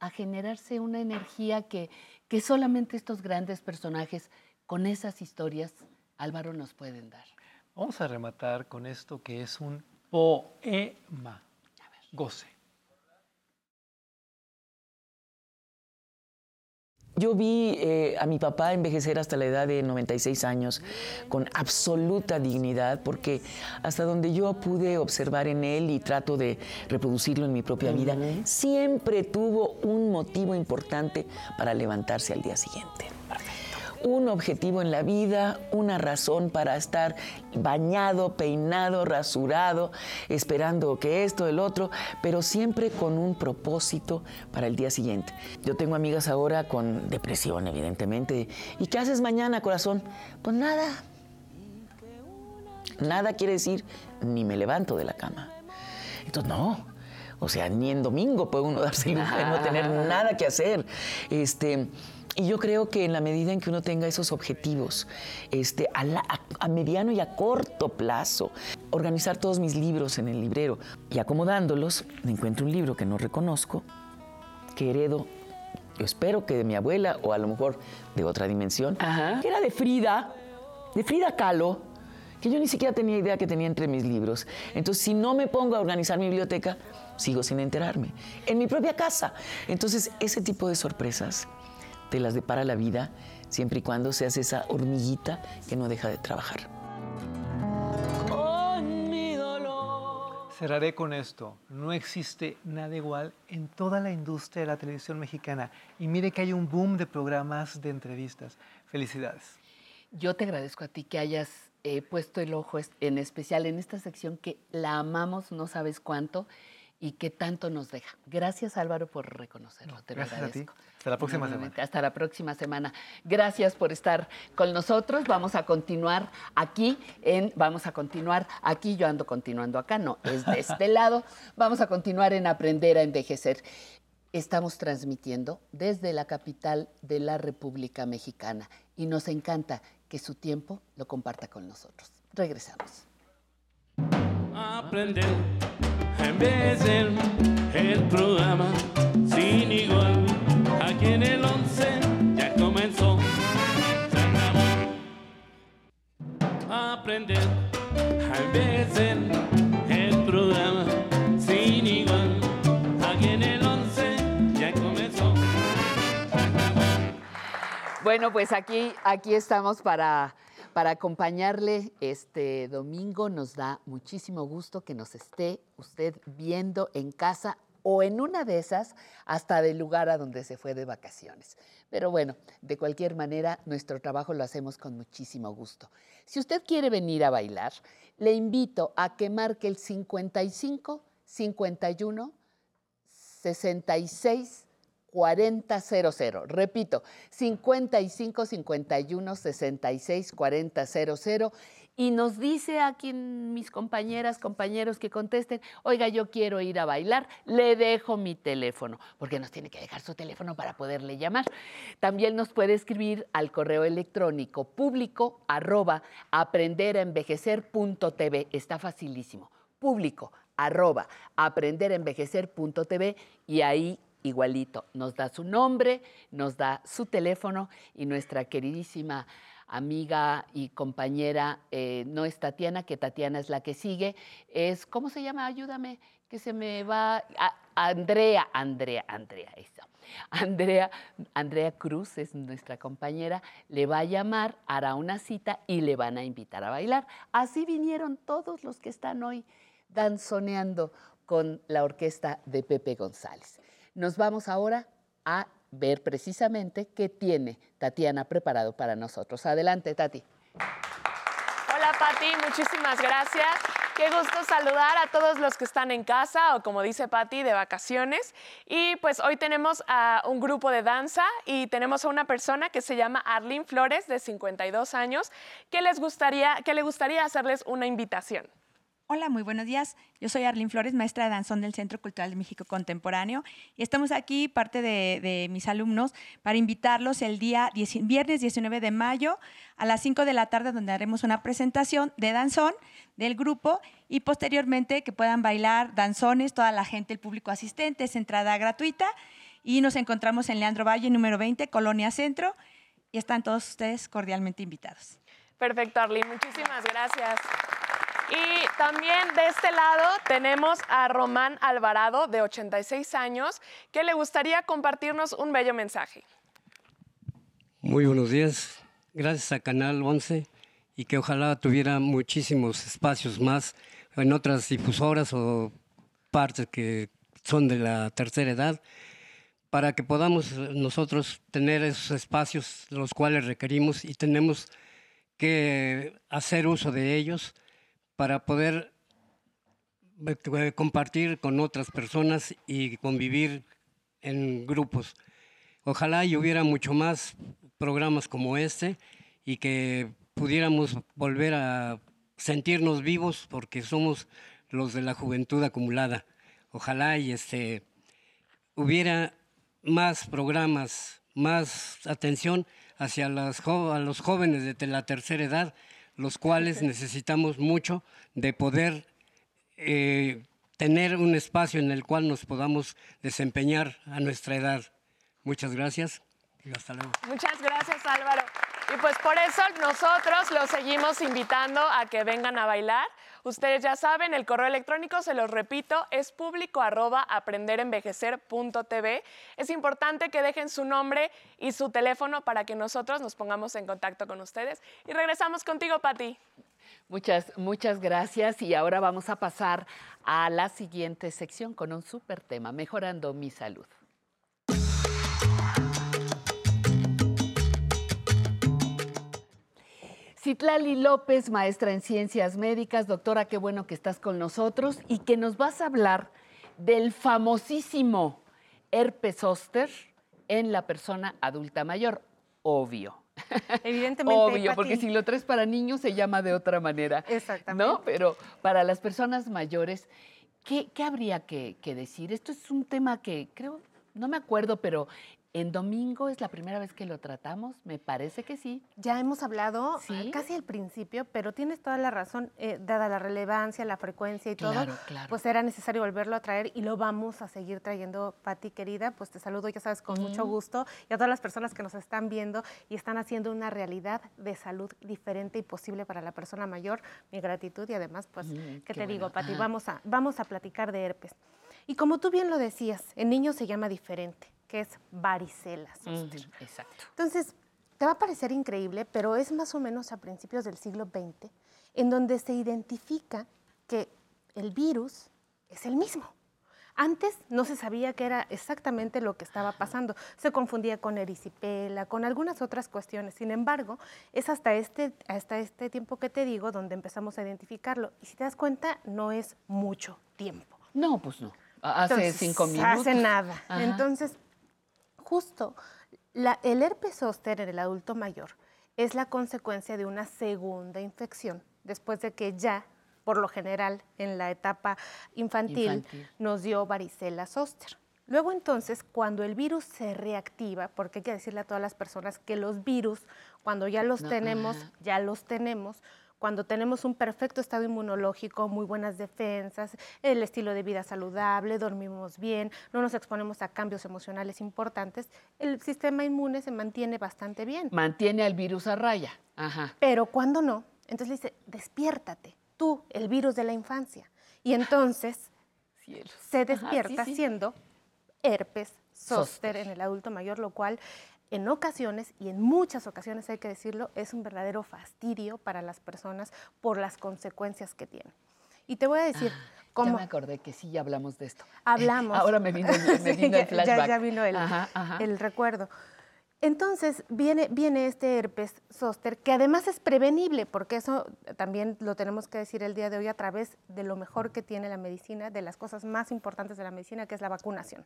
a generarse una energía que, que solamente estos grandes personajes con esas historias, Álvaro, nos pueden dar. Vamos a rematar con esto que es un poema. Goce. Yo vi eh, a mi papá envejecer hasta la edad de 96 años con absoluta dignidad, porque hasta donde yo pude observar en él y trato de reproducirlo en mi propia vida, siempre tuvo un motivo importante para levantarse al día siguiente. Un objetivo en la vida, una razón para estar bañado, peinado, rasurado, esperando que esto, el otro, pero siempre con un propósito para el día siguiente. Yo tengo amigas ahora con depresión, evidentemente. ¿Y qué haces mañana, corazón? Pues nada. Nada quiere decir ni me levanto de la cama. Entonces, no. O sea, ni en domingo puede uno darse el lujo de no tener nada que hacer. Este, y yo creo que en la medida en que uno tenga esos objetivos, este, a, la- a- a mediano y a corto plazo, organizar todos mis libros en el librero y acomodándolos, me encuentro un libro que no reconozco, que heredo, yo espero que de mi abuela o a lo mejor de otra dimensión, Ajá. que era de Frida, de Frida Kahlo, que yo ni siquiera tenía idea que tenía entre mis libros. Entonces, si no me pongo a organizar mi biblioteca, sigo sin enterarme. En mi propia casa. Entonces, ese tipo de sorpresas te las depara la vida siempre y cuando seas esa hormiguita que no deja de trabajar. Cerraré con esto. No existe nada igual en toda la industria de la televisión mexicana. Y mire que hay un boom de programas de entrevistas. Felicidades. Yo te agradezco a ti que hayas eh, puesto el ojo en especial en esta sección que la amamos, no sabes cuánto, y que tanto nos deja. Gracias Álvaro por reconocerlo, te lo gracias a ti. agradezco. Hasta la próxima semana. Hasta la próxima semana. Gracias por estar con nosotros. Vamos a continuar aquí en, vamos a continuar aquí, yo ando continuando acá, no, es de este lado. Vamos a continuar en aprender a envejecer. Estamos transmitiendo desde la capital de la República Mexicana y nos encanta que su tiempo lo comparta con nosotros. Regresamos. aprender a envejecer el programa sin igual. Aquí en el 11 ya comenzó. Se. Aprender a envejecer el programa sin igual. Aquí en el 11 ya comenzó. Bueno, pues aquí, aquí estamos para, para acompañarle este domingo. Nos da muchísimo gusto que nos esté usted viendo en casa o en una de esas hasta del lugar a donde se fue de vacaciones. Pero bueno, de cualquier manera, nuestro trabajo lo hacemos con muchísimo gusto. Si usted quiere venir a bailar, le invito a que marque el 55 51 66 4000. Repito, 55 51 66 4000. Y nos dice aquí mis compañeras, compañeros que contesten, oiga, yo quiero ir a bailar, le dejo mi teléfono, porque nos tiene que dejar su teléfono para poderle llamar. También nos puede escribir al correo electrónico público arroba aprenderaenvejecer.tv. Está facilísimo. Público arroba aprenderaenvejecer.tv y ahí igualito nos da su nombre, nos da su teléfono y nuestra queridísima amiga y compañera, eh, no es Tatiana, que Tatiana es la que sigue, es, ¿cómo se llama? Ayúdame, que se me va, Andrea, Andrea, Andrea, eso. Andrea, Andrea Cruz es nuestra compañera, le va a llamar, hará una cita y le van a invitar a bailar. Así vinieron todos los que están hoy danzoneando con la orquesta de Pepe González. Nos vamos ahora a ver precisamente qué tiene Tatiana preparado para nosotros. Adelante, Tati. Hola Pati, muchísimas gracias. Qué gusto saludar a todos los que están en casa o como dice Pati, de vacaciones. Y pues hoy tenemos a un grupo de danza y tenemos a una persona que se llama Arlene Flores, de 52 años, que, les gustaría, que le gustaría hacerles una invitación. Hola, muy buenos días. Yo soy Arlene Flores, maestra de danzón del Centro Cultural de México Contemporáneo y estamos aquí, parte de, de mis alumnos, para invitarlos el día 10 viernes 19 de mayo a las 5 de la tarde, donde haremos una presentación de danzón del grupo y posteriormente que puedan bailar danzones, toda la gente, el público asistente, es entrada gratuita y nos encontramos en Leandro Valle, número 20, Colonia Centro y están todos ustedes cordialmente invitados. Perfecto, Arlene, muchísimas gracias. Y también de este lado tenemos a Román Alvarado, de 86 años, que le gustaría compartirnos un bello mensaje. Muy buenos días. Gracias a Canal 11 y que ojalá tuviera muchísimos espacios más en otras difusoras o partes que son de la tercera edad para que podamos nosotros tener esos espacios los cuales requerimos y tenemos que hacer uso de ellos para poder eh, compartir con otras personas y convivir en grupos. Ojalá y hubiera mucho más programas como este y que pudiéramos volver a sentirnos vivos porque somos los de la juventud acumulada. Ojalá y este hubiera más programas, más atención hacia los jóvenes de la tercera edad, los cuales necesitamos mucho de poder eh, tener un espacio en el cual nos podamos desempeñar a nuestra edad. Muchas gracias y hasta luego. Muchas gracias, Álvaro. Y pues por eso nosotros los seguimos invitando a que vengan a bailar. Ustedes ya saben, el correo electrónico, se los repito, es público arroba aprenderenvejecer.tv. Es importante que dejen su nombre y su teléfono para que nosotros nos pongamos en contacto con ustedes. Y regresamos contigo, Pati. Muchas, muchas gracias. Y ahora vamos a pasar a la siguiente sección con un súper tema, mejorando mi salud. Citlali López, maestra en ciencias médicas, doctora, qué bueno que estás con nosotros y que nos vas a hablar del famosísimo herpes zóster en la persona adulta mayor, obvio. Evidentemente. Obvio, porque si lo traes para niños se llama de otra manera. Exactamente. ¿No? Pero para las personas mayores, ¿qué, qué habría que, que decir? Esto es un tema que creo, no me acuerdo, pero en domingo es la primera vez que lo tratamos, me parece que sí. Ya hemos hablado Sí. eh, casi al principio, pero tienes toda la razón, eh, dada la relevancia, la frecuencia y Claro, todo, claro. pues era necesario volverlo a traer y lo vamos a seguir trayendo, Pati querida, pues te saludo, ya sabes, con mucho gusto y a todas las personas que nos están viendo y están haciendo una realidad de salud diferente y posible para la persona mayor, mi gratitud y además, pues, Mm, ¿qué, qué te digo. Pati? Ajá. Vamos a, vamos a platicar de herpes. Y como tú bien lo decías, en niños se llama diferente, que es varicela. Exacto. Entonces, te va a parecer increíble, pero es más o menos a principios del siglo XX, en donde se identifica que el virus es el mismo. Antes no se sabía qué era exactamente lo que estaba pasando. Se confundía con erisipela, con algunas otras cuestiones. Sin embargo, es hasta este, hasta este tiempo que te digo donde empezamos a identificarlo. Y si te das cuenta, no es mucho tiempo. No, pues no. Hace Entonces, cinco minutos. Hace nada. Ajá. Entonces, justo la- el herpes zóster en el adulto mayor es la consecuencia de una segunda infección, después de que ya, por lo general, en la etapa infantil, Infantil. nos dio varicela zóster. Luego entonces, cuando el virus se reactiva, porque hay que decirle a todas las personas que los virus, cuando ya los No, tenemos, ya los tenemos, cuando tenemos un perfecto estado inmunológico, muy buenas defensas, el estilo de vida saludable, dormimos bien, no nos exponemos a cambios emocionales importantes, el sistema inmune se mantiene bastante bien. Mantiene al virus a raya. Ajá. Pero cuando no, entonces le dice, despiértate, tú, el virus de la infancia. Y entonces se Ajá, despierta sí, sí. siendo herpes Zóster. en el adulto mayor, lo cual en ocasiones, y en muchas ocasiones hay que decirlo, es un verdadero fastidio para las personas por las consecuencias que tiene. Y te voy a decir Ah, Ya cómo me acordé que sí, ya hablamos de esto. hablamos. Ahora me vino, el- me vino ya- el flashback. Ya, ya vino el, Ajá, ajá. el recuerdo. Entonces viene, viene este herpes zóster, que además es prevenible, porque eso también lo tenemos que decir el día de hoy a través de lo mejor que tiene la medicina, de las cosas más importantes de la medicina, que es la vacunación.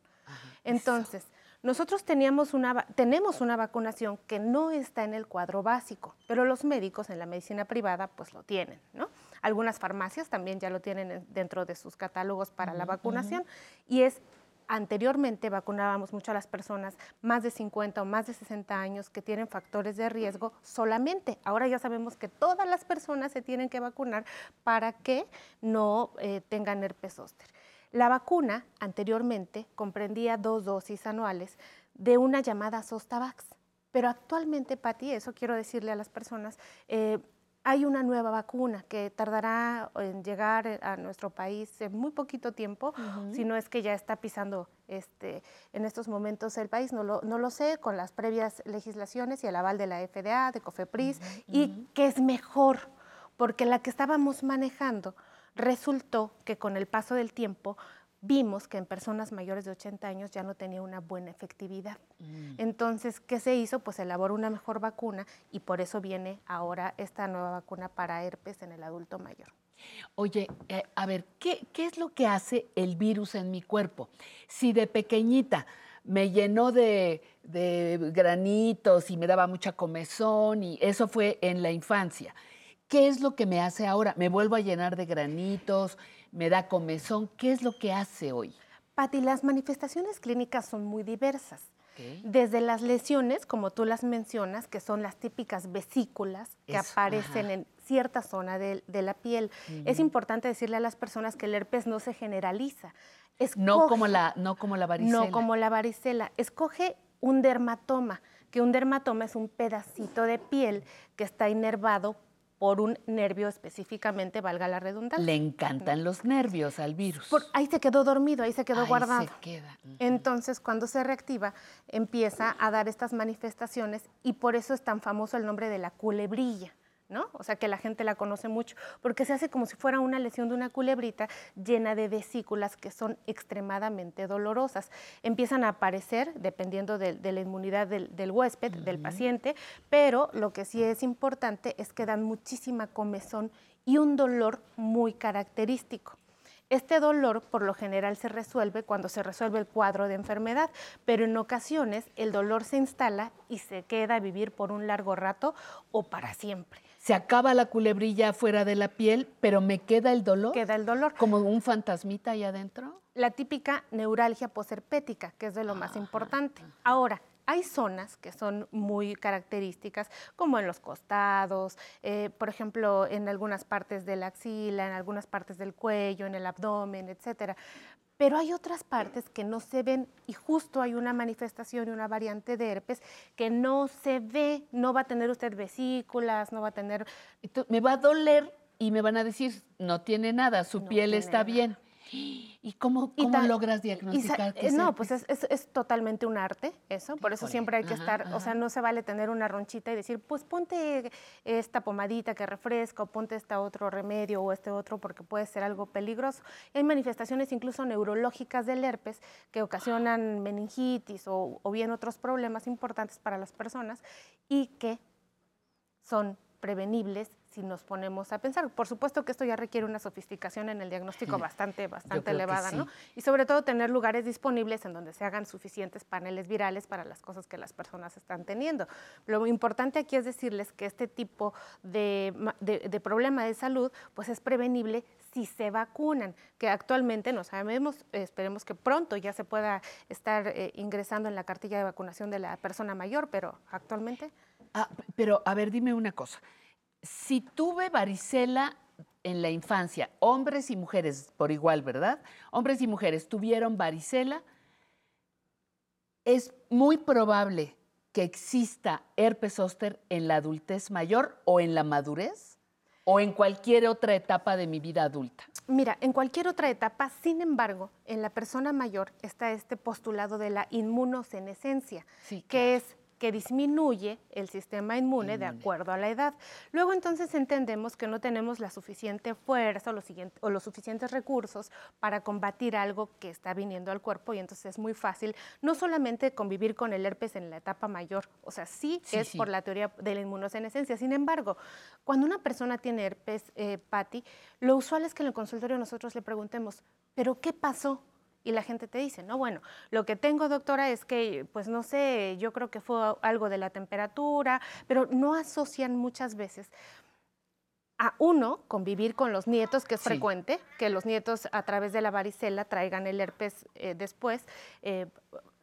Entonces, nosotros teníamos una, va- tenemos una vacunación que no está en el cuadro básico, pero los médicos en la medicina privada pues lo tienen, ¿no? Algunas farmacias también ya lo tienen en- dentro de sus catálogos para la vacunación y es Anteriormente vacunábamos mucho a las personas más de 50 o más de 60 años que tienen factores de riesgo solamente. Ahora ya sabemos que todas las personas se tienen que vacunar para que no eh, tengan herpes zóster. La vacuna anteriormente comprendía dos dosis anuales de una llamada Zostavax, pero actualmente, Pati, eso quiero decirle a las personas, eh, hay una nueva vacuna que tardará en llegar a nuestro país en muy poquito tiempo, si no es que ya está pisando este, en estos momentos el país, no lo, no lo sé, con las previas legislaciones y el aval de la FDA, de COFEPRIS, y que es mejor, porque la que estábamos manejando resultó que con el paso del tiempo vimos que en personas mayores de 80 años ya no tenía una buena efectividad. Entonces, ¿qué se hizo? Pues se elaboró una mejor vacuna y por eso viene ahora esta nueva vacuna para herpes en el adulto mayor. Oye, eh, a ver, ¿qué, ¿qué es lo que hace el virus en mi cuerpo? Si de pequeñita me llenó de, de granitos y me daba mucha comezón y eso fue en la infancia, ¿qué es lo que me hace ahora? ¿Me vuelvo a llenar de granitos? ¿Me da comezón? ¿Qué es lo que hace hoy? Pati, las manifestaciones clínicas son muy diversas. Desde las lesiones, como tú las mencionas, que son las típicas vesículas que Eso, aparecen ajá. en cierta zona de, de la piel. Es importante decirle a las personas que el herpes no se generaliza. No como la, no como la varicela. No como la varicela. Escoge un dermatoma, que un dermatoma es un pedacito de piel que está inervado por un nervio específicamente, valga la redundancia. Le encantan los nervios al virus. Por- ahí se quedó dormido, ahí se quedó Ahí guardado. se queda. Entonces, cuando se reactiva, empieza a dar estas manifestaciones y por eso es tan famoso el nombre de la culebrilla, ¿no? O sea, que la gente la conoce mucho, porque se hace como si fuera una lesión de una culebrita llena de vesículas que son extremadamente dolorosas. Empiezan a aparecer dependiendo de, de la inmunidad del, del huésped, del paciente, pero lo que sí es importante es que dan muchísima comezón y un dolor muy característico. Este dolor por lo general se resuelve cuando se resuelve el cuadro de enfermedad, pero en ocasiones el dolor se instala y se queda a vivir por un largo rato o para siempre. Se acaba la culebrilla fuera de la piel, pero me queda el dolor. Queda el dolor. Como un fantasmita ahí adentro. La típica neuralgia posherpética, que es de lo más importante. Ahora, hay zonas que son muy características, como en los costados, eh, por ejemplo, en algunas partes de la axila, en algunas partes del cuello, en el abdomen, etcétera. Pero hay otras partes que no se ven y justo hay una manifestación y una variante de herpes que no se ve, no va a tener usted vesículas, no va a tener... me va a doler y me van a decir, no tiene nada, su piel está bien. ¿Y cómo, cómo logras diagnosticar? que no, pues es, es, es, totalmente un arte eso, por eso siempre hay que estar, o sea, no se vale tener una ronchita y decir, pues ponte esta pomadita que refresca o ponte este otro remedio o este otro porque puede ser algo peligroso. Hay manifestaciones incluso neurológicas del herpes que ocasionan meningitis o, o bien otros problemas importantes para las personas y que son prevenibles si nos ponemos a pensar. Por supuesto que esto ya requiere una sofisticación en el diagnóstico bastante, bastante elevada, sí. ¿no? Y sobre todo tener lugares disponibles en donde se hagan suficientes paneles virales para las cosas que las personas están teniendo. Lo importante aquí es decirles que este tipo de, de, de problema de salud pues es prevenible si se vacunan, que actualmente no sabemos, esperemos que pronto ya se pueda estar eh, ingresando en la cartilla de vacunación de la persona mayor, pero actualmente... Ah, pero a ver, dime una cosa si tuve varicela en la infancia, hombres y mujeres por igual, ¿verdad? Hombres y mujeres tuvieron varicela, es muy probable que exista herpes zóster en la adultez mayor o en la madurez o en cualquier otra etapa de mi vida adulta. Mira, en cualquier otra etapa, sin embargo, en la persona mayor está este postulado de la inmunosenescencia, sí, que es que disminuye el sistema inmune, de acuerdo a la edad. Luego entonces entendemos que no tenemos la suficiente fuerza o los, o los, suficientes recursos para combatir algo que está viniendo al cuerpo y entonces es muy fácil no solamente convivir con el herpes en la etapa mayor, o sea, sí, sí es sí. por la teoría de la inmunosenescencia. Sin embargo, cuando una persona tiene herpes, eh, Patti, lo usual es que en el consultorio nosotros le preguntemos, ¿pero qué pasó? Y la gente te dice, no, bueno, lo que tengo, doctora, es que, pues no sé, yo creo que fue algo de la temperatura, pero no asocian muchas veces a uno convivir con los nietos, que es sí. frecuente, que los nietos a través de la varicela traigan el herpes eh, después. Eh,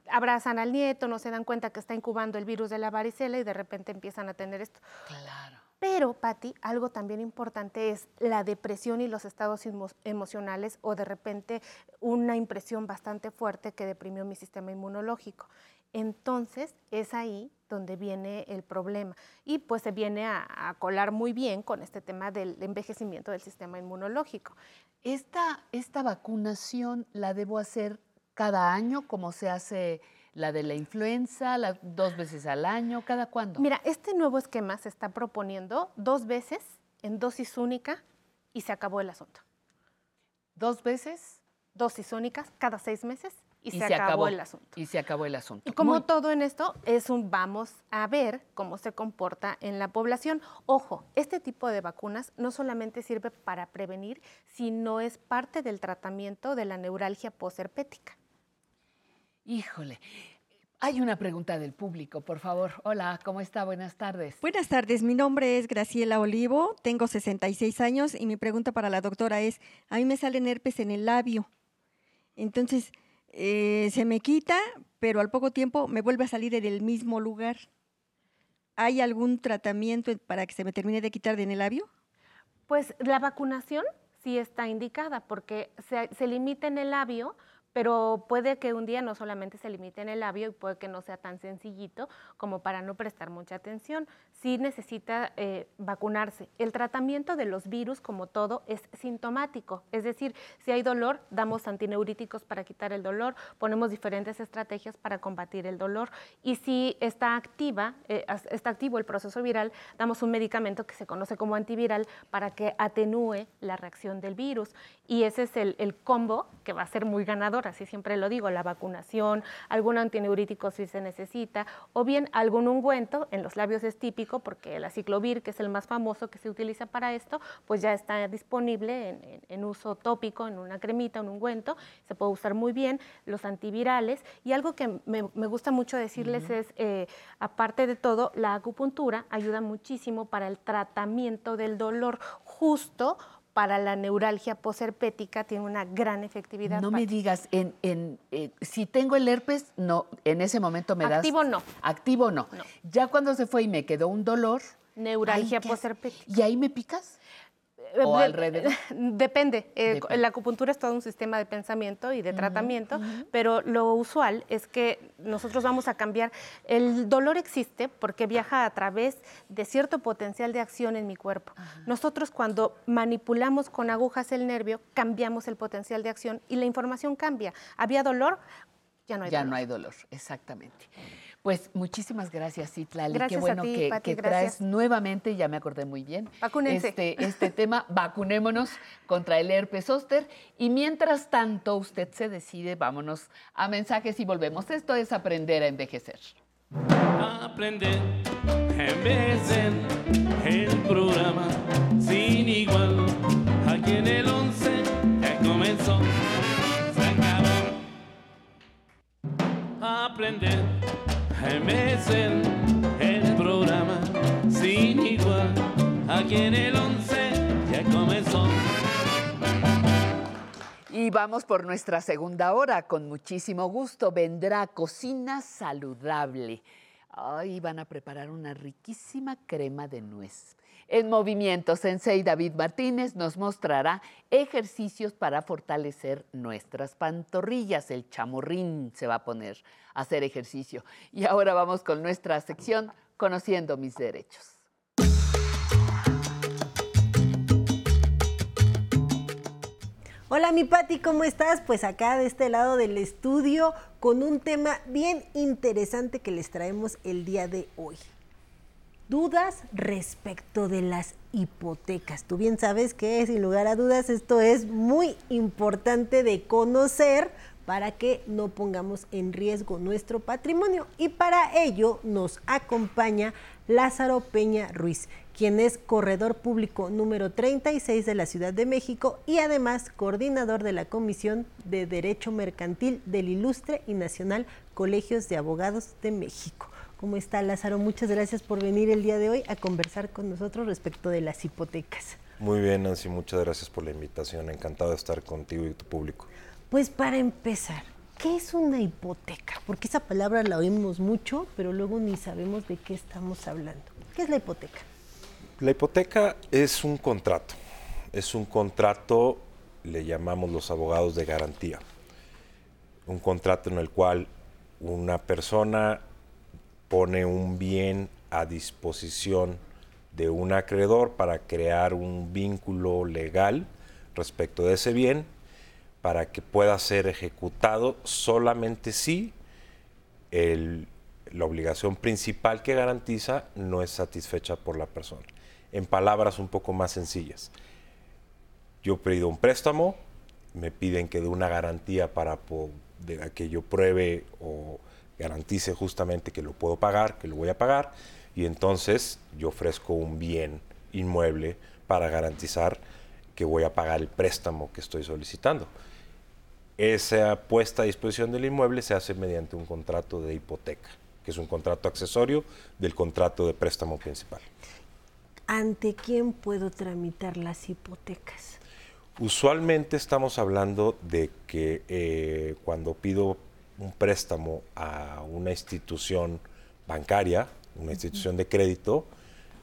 abrazan al nieto, no se dan cuenta que está incubando el virus de la varicela y de repente empiezan a tener esto. Claro. Pero, Patti, algo también importante es la depresión y los estados emocionales o de repente una impresión bastante fuerte que deprimió mi sistema inmunológico. Entonces es ahí donde viene el problema y pues se viene a, colar muy bien con este tema del envejecimiento del sistema inmunológico. ¿Esta, esta vacunación la debo hacer cada año como se hace la de la influenza, la, dos veces al año, ¿cada cuándo? Mira, este nuevo esquema se está proponiendo dos veces en dosis única y se acabó el asunto. ¿Dos veces? Dosis únicas cada seis meses y, y se, se acabó, acabó, el asunto. Y se acabó el asunto. Y como Muy... todo en esto, es un vamos a ver cómo se comporta en la población. Ojo, este tipo de vacunas no solamente sirve para prevenir, sino es parte del tratamiento de la neuralgia posherpética. Híjole. Hay una pregunta del público, por favor. Hola, ¿cómo está? Buenas tardes. Buenas tardes, mi nombre es Graciela Olivo, tengo 66 años y mi pregunta para la doctora es, a mí me salen herpes en el labio, entonces eh, se me quita, pero al poco tiempo me vuelve a salir en el mismo lugar. ¿Hay algún tratamiento para que se me termine de quitar de en el labio? Pues la vacunación sí está indicada porque se, se limita en el labio, pero puede que un día no solamente se limite en el labio y puede que no sea tan sencillito como para no prestar mucha atención. Sí necesita eh, vacunarse. El tratamiento de los virus, como todo, es sintomático. Es decir, si hay dolor, damos antineuríticos para quitar el dolor, ponemos diferentes estrategias para combatir el dolor. Y si está activa, eh, está activo el proceso viral, damos un medicamento que se conoce como antiviral para que atenúe la reacción del virus. Y ese es el, el combo que va a ser muy ganador, así siempre lo digo, la vacunación, algún antineurítico si se necesita, o bien algún ungüento, en los labios es típico porque el aciclovir, que es el más famoso que se utiliza para esto, pues ya está disponible en, en uso tópico, en una cremita, un ungüento, se puede usar muy bien, los antivirales, y algo que me, me gusta mucho decirles es, eh, aparte de todo, la acupuntura ayuda muchísimo para el tratamiento del dolor justo para la neuralgia posherpética tiene una gran efectividad. No me digas, en, en, eh, si tengo el herpes, no, en ese momento me das. Activo no. Activo no. Ya cuando se fue y me quedó un dolor. Neuralgia ay, ¿qué- posherpética. ¿Y ahí me picas? Eh, ¿O de- alrededor? Depende. Eh, Depende. La acupuntura es todo un sistema de pensamiento y de tratamiento, pero lo usual es que nosotros vamos a cambiar. El dolor existe porque viaja a través de cierto potencial de acción en mi cuerpo. Nosotros cuando manipulamos con agujas el nervio, cambiamos el potencial de acción y la información cambia. Había dolor, ya no hay ya dolor. no hay dolor, exactamente. Pues muchísimas gracias, Citlali. Qué Gracias a bueno ti, que, Pati, que traes nuevamente, ya me acordé muy bien, Vacúnense. este, este tema, vacunémonos contra el herpes zóster. Y mientras tanto usted se decide, vámonos a mensajes y volvemos. Esto es aprender a envejecer. Aprender a envejecer el programa sin igual. Aquí en el 11 ya comenzó. Se acabó. Aprender envejecer el programa sin igual. Aquí en el 11 ya comenzó. Y vamos por nuestra segunda hora. Con muchísimo gusto vendrá Cocina Saludable. Ay, van a preparar una riquísima crema de nuez. En movimiento, Sensei David Martínez nos mostrará ejercicios para fortalecer nuestras pantorrillas. El chamorrín se va a poner a hacer ejercicio. Y ahora vamos con nuestra sección Conociendo mis derechos. Hola mi Pati, ¿cómo estás? Pues acá de este lado del estudio con un tema bien interesante que les traemos el día de hoy. Dudas respecto de las hipotecas. Tú bien sabes que sin lugar a dudas esto es muy importante de conocer para que no pongamos en riesgo nuestro patrimonio. Y para ello nos acompaña Lázaro Peña Ruiz, quien es corredor público número 36 de la Ciudad de México y además coordinador de la Comisión de Derecho Mercantil del Ilustre y Nacional Colegios de Abogados de México. ¿Cómo está Lázaro? Muchas gracias por venir el día de hoy a conversar con nosotros respecto de las hipotecas. Muy bien, Nancy, muchas gracias por la invitación. Encantado de estar contigo y tu público. Pues para empezar, ¿qué es una hipoteca? Porque esa palabra la oímos mucho, pero luego ni sabemos de qué estamos hablando. ¿Qué es la hipoteca? La hipoteca es un contrato. Es un contrato, le llamamos los abogados de garantía. Un contrato en el cual una persona pone un bien a disposición de un acreedor para crear un vínculo legal respecto de ese bien para que pueda ser ejecutado solamente si el- la obligación principal que garantiza no es satisfecha por la persona. En palabras un poco más sencillas, yo he pedido un préstamo, me piden que dé una garantía para de- que yo pruebe o garantice justamente que lo puedo pagar, que lo voy a pagar, y entonces yo ofrezco un bien inmueble para garantizar que voy a pagar el préstamo que estoy solicitando. Esa puesta a disposición del inmueble se hace mediante un contrato de hipoteca, que es un contrato accesorio del contrato de préstamo principal. ¿Ante quién puedo tramitar las hipotecas? Usualmente estamos hablando de que eh, cuando pido un préstamo a una institución bancaria, una institución de crédito,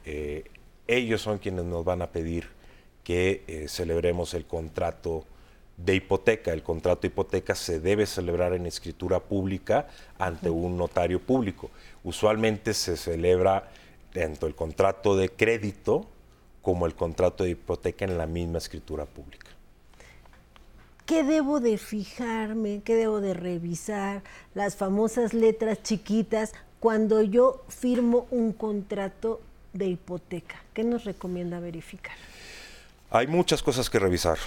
eh, ellos son quienes nos van a pedir que eh, celebremos el contrato de hipoteca. El contrato de hipoteca se debe celebrar en escritura pública ante un notario público. Usualmente se celebra tanto el contrato de crédito como el contrato de hipoteca en la misma escritura pública. ¿Qué debo de fijarme? ¿Qué debo de revisar? Las famosas letras chiquitas cuando yo firmo un contrato de hipoteca. ¿Qué nos recomienda verificar? Hay muchas cosas que revisar.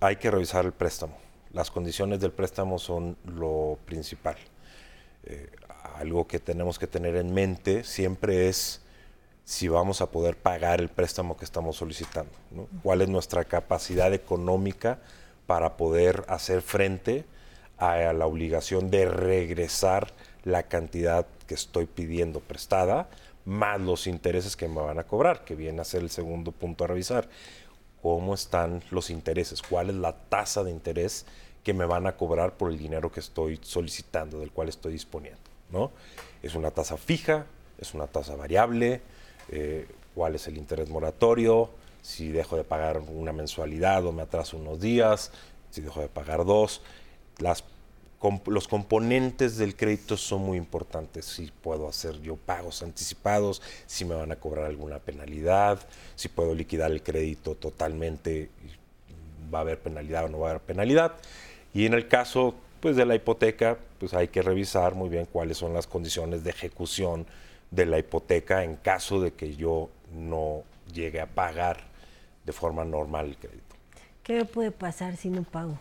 Hay que revisar el préstamo. Las condiciones del préstamo son lo principal. Eh, algo que tenemos que tener en mente siempre es si vamos a poder pagar el préstamo que estamos solicitando. ¿Cuál es nuestra capacidad económica para poder hacer frente a la obligación de regresar la cantidad que estoy pidiendo prestada, más los intereses que me van a cobrar, que viene a ser el segundo punto a revisar. ¿Cómo están los intereses? ¿Cuál es la tasa de interés que me van a cobrar por el dinero que estoy solicitando, del cual estoy disponiendo? ¿no? ¿Es una tasa fija? ¿Es una tasa variable? Eh, ¿Cuál es el interés moratorio? Si dejo de pagar una mensualidad o me atraso unos días, si dejo de pagar dos. Los componentes del crédito son muy importantes. Si puedo hacer yo pagos anticipados, si me van a cobrar alguna penalidad, si puedo liquidar el crédito totalmente, va a haber penalidad o no va a haber penalidad. Y en el caso pues, de la hipoteca, pues hay que revisar muy bien cuáles son las condiciones de ejecución de la hipoteca en caso de que yo no llegue a pagar de forma normal el crédito. ¿Qué puede pasar si no pago?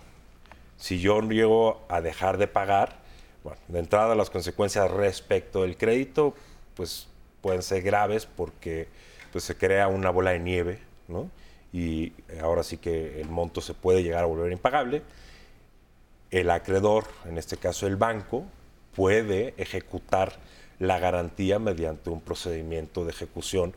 si yo llego a dejar de pagar, bueno, de entrada las consecuencias respecto del crédito, pues pueden ser graves porque pues, se crea una bola de nieve, ¿no? Y ahora sí que el monto se puede llegar a volver impagable. El acreedor, en este caso el banco, puede ejecutar la garantía mediante un procedimiento de ejecución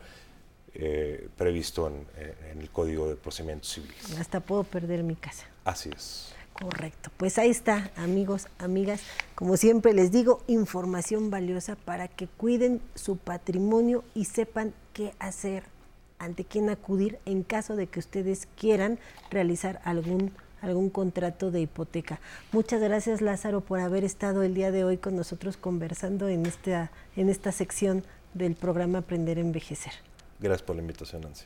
eh, previsto en, en el Código de Procedimientos Civiles. Hasta puedo perder mi casa. Así es. Correcto, pues ahí está, amigos, amigas. Como siempre les digo, información valiosa para que cuiden su patrimonio y sepan qué hacer, ante quién acudir en caso de que ustedes quieran realizar algún algún contrato de hipoteca. Muchas gracias Lázaro por haber estado el día de hoy con nosotros conversando en esta, en esta sección del programa Aprender a Envejecer. Gracias por la invitación, Nancy.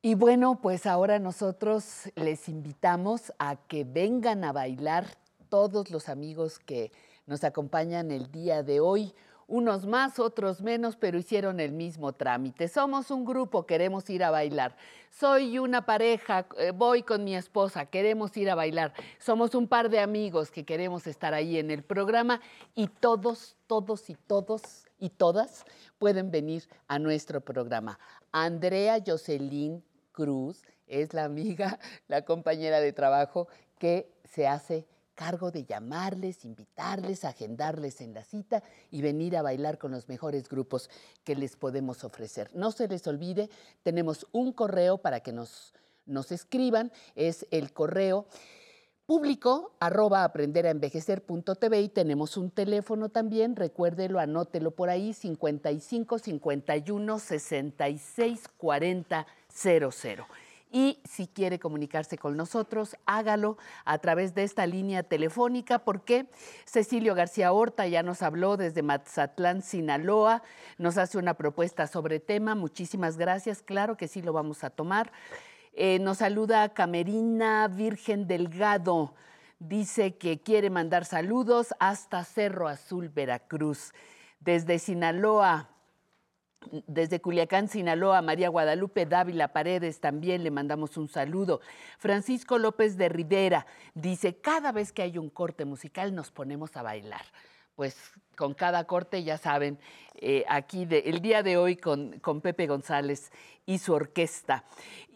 Y bueno, pues ahora nosotros les invitamos a que vengan a bailar todos los amigos que nos acompañan el día de hoy. Unos más, otros menos, pero hicieron el mismo trámite. Somos un grupo, queremos ir a bailar. Soy una pareja, eh, voy con mi esposa, queremos ir a bailar. Somos un par de amigos que queremos estar ahí en el programa y todos, todos y todos y todas pueden venir a nuestro programa. Andrea Jocelyn Cruz es la amiga, la compañera de trabajo que se hace cargo de llamarles, invitarles, agendarles en la cita y venir a bailar con los mejores grupos que les podemos ofrecer. No se les olvide, tenemos un correo para que nos, nos escriban, es el correo público arroba aprenderaenvejecer.tv y tenemos un teléfono también, recuérdelo, anótelo por ahí, 55 51 66 40 00. Y si quiere comunicarse con nosotros, hágalo a través de esta línea telefónica, porque Cecilio García Horta ya nos habló desde Mazatlán, Sinaloa, nos hace una propuesta sobre tema. Muchísimas gracias, claro que sí lo vamos a tomar. Eh, nos saluda Camerina Virgen Delgado. Dice que quiere mandar saludos hasta Cerro Azul, Veracruz. Desde Sinaloa, desde Culiacán, Sinaloa, María Guadalupe Dávila Paredes también le mandamos un saludo. Francisco López de Rivera dice, cada vez que hay un corte musical nos ponemos a bailar pues con cada corte, ya saben, eh, aquí el día de hoy con, con, Pepe González y su orquesta.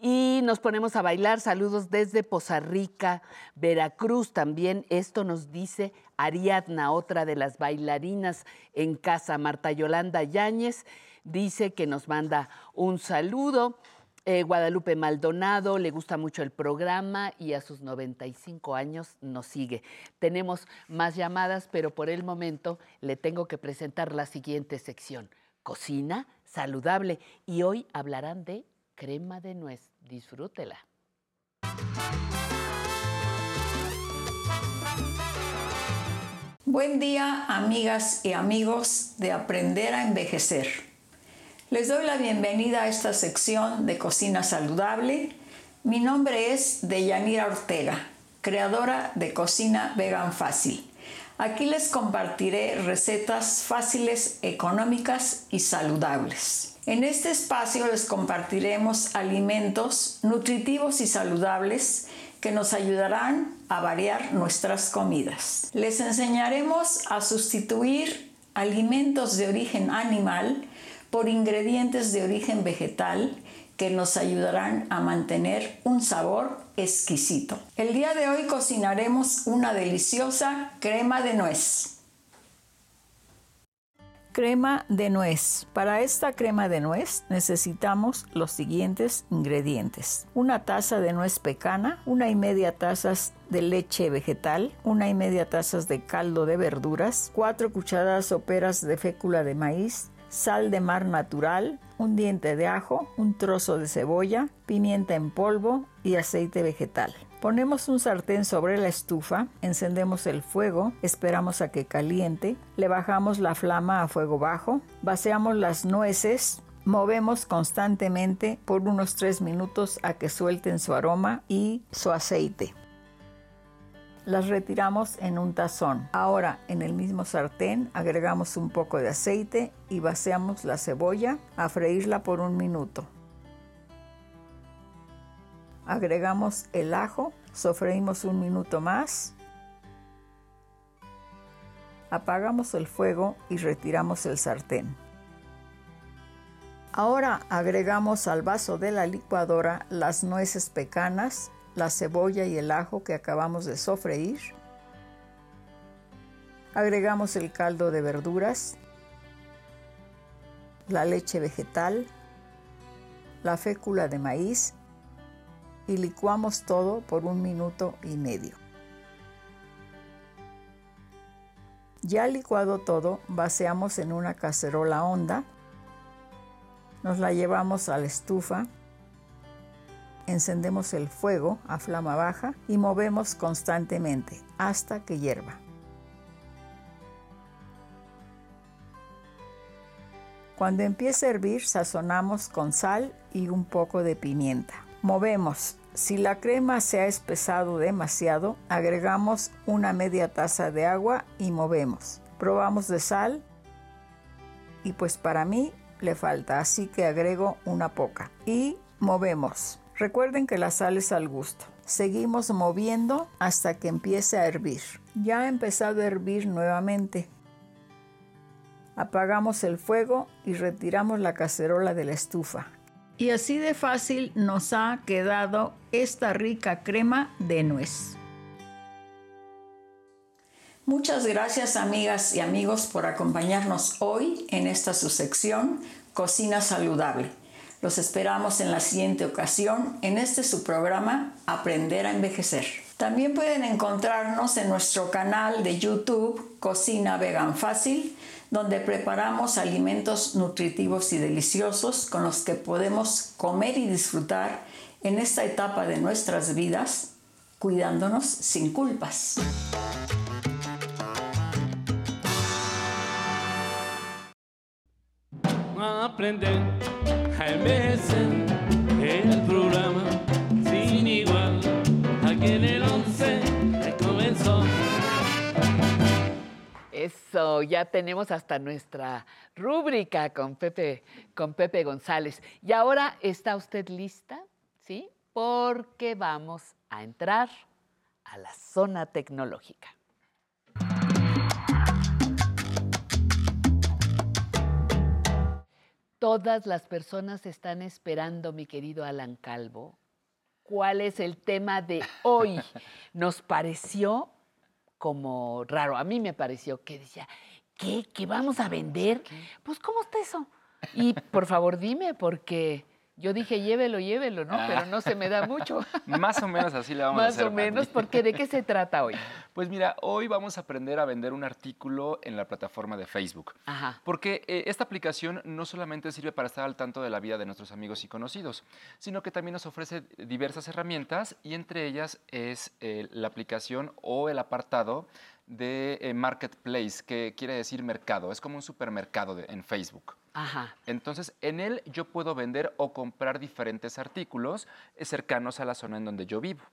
Y nos ponemos a bailar, saludos desde Poza Rica, Veracruz también. Esto nos dice Ariadna, otra de las bailarinas en casa, Marta Yolanda Yáñez, dice que nos manda un saludo. Eh, Guadalupe Maldonado, le gusta mucho el programa y a sus 95 años nos sigue. Tenemos más llamadas, pero por el momento le tengo que presentar la siguiente sección. Cocina saludable. Y hoy hablarán de crema de nuez. Disfrútela. Buen día, amigas y amigos de Aprender a Envejecer. Les doy la bienvenida a esta sección de Cocina Saludable. Mi nombre es Deyanira Ortega, creadora de Cocina Vegan Fácil. Aquí les compartiré recetas fáciles, económicas y saludables. En este espacio les compartiremos alimentos nutritivos y saludables que nos ayudarán a variar nuestras comidas. Les enseñaremos a sustituir alimentos de origen animal por ingredientes de origen vegetal que nos ayudarán a mantener un sabor exquisito. El día de hoy cocinaremos una deliciosa crema de nuez. Crema de nuez. Para esta crema de nuez necesitamos los siguientes ingredientes. Una taza de nuez pecana, una y media tazas de leche vegetal, una y media tazas de caldo de verduras, cuatro cucharadas soperas de fécula de maíz, sal de mar natural, un diente de ajo, un trozo de cebolla, pimienta en polvo y aceite vegetal. Ponemos un sartén sobre la estufa, encendemos el fuego, esperamos a que caliente, le bajamos la flama a fuego bajo, vaciamos las nueces, movemos constantemente por unos 3 minutos a que suelten su aroma y su aceite. Las retiramos en un tazón. Ahora en el mismo sartén agregamos un poco de aceite y vaciamos la cebolla a freírla por un minuto. Agregamos el ajo, sofreímos un minuto más. Apagamos el fuego y retiramos el sartén. Ahora agregamos al vaso de la licuadora las nueces pecanas, la cebolla y el ajo que acabamos de sofreír. Agregamos el caldo de verduras, la leche vegetal, la fécula de maíz y licuamos todo por un minuto y medio. Ya licuado todo, vaciamos en una cacerola honda, nos la llevamos a la estufa, encendemos el fuego a flama baja y movemos constantemente hasta que hierva. Cuando empiece a hervir, sazonamos con sal y un poco de pimienta. Movemos. Si la crema se ha espesado demasiado, agregamos una media taza de agua y movemos. Probamos de sal y pues para mí le falta, así que agrego una poca. Y movemos. Recuerden que la sal es al gusto. Seguimos moviendo hasta que empiece a hervir. Ya ha empezado a hervir nuevamente. Apagamos el fuego y retiramos la cacerola de la estufa. Y así de fácil nos ha quedado esta rica crema de nuez. Muchas gracias amigas y amigos por acompañarnos hoy en esta su sección Cocina Saludable. Los esperamos en la siguiente ocasión en este su programa Aprender a Envejecer. También pueden encontrarnos en nuestro canal de YouTube Cocina Vegan Fácil, donde preparamos alimentos nutritivos y deliciosos con los que podemos comer y disfrutar en esta etapa de nuestras vidas, cuidándonos sin culpas. aprender envejecer el programa sin igual aquí en el 11 comenzó. Eso ya tenemos hasta nuestra rúbrica con Pepe con Pepe González. Y ahora está usted lista sí porque vamos a entrar a la zona tecnológica Todas las personas están esperando, mi querido Alan Calvo, cuál es el tema de hoy. Nos pareció como raro, a mí me pareció que decía, ¿qué? ¿Qué vamos a vender? Pues, ¿cómo está eso? Y por favor dime, porque Yo dije, llévelo, llévelo, ¿no? Pero no se me da mucho. Más o menos así le vamos a Más hacer. o menos, Pati. porque ¿de qué se trata hoy? Pues mira, hoy vamos a aprender a vender un artículo en la plataforma de Facebook. Ajá. Porque eh, esta aplicación no solamente sirve para estar al tanto de la vida de nuestros amigos y conocidos, sino que también nos ofrece diversas herramientas y entre ellas es eh, la aplicación o el apartado de eh, Marketplace, que quiere decir mercado. Es como un supermercado de- en Facebook. Ajá. Entonces, en él yo puedo vender o comprar diferentes artículos cercanos a la zona en donde yo vivo.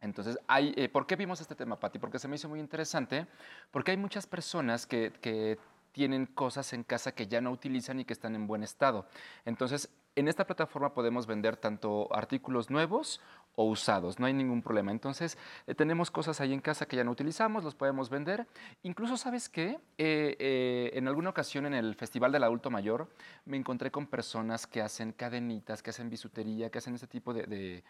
Entonces, hay, eh, ¿por qué vimos este tema, Pati? Porque se me hizo muy interesante, porque hay muchas personas que tienen cosas en casa que ya no utilizan y que están en buen estado. Entonces, en esta plataforma podemos vender tanto artículos nuevos o usados, no hay ningún problema. Entonces, eh, tenemos cosas ahí en casa que ya no utilizamos, los podemos vender. Incluso, ¿sabes qué? Eh, eh, en alguna ocasión en el Festival del Adulto Mayor me encontré con personas que hacen cadenitas, que hacen bisutería, que hacen ese tipo de, de-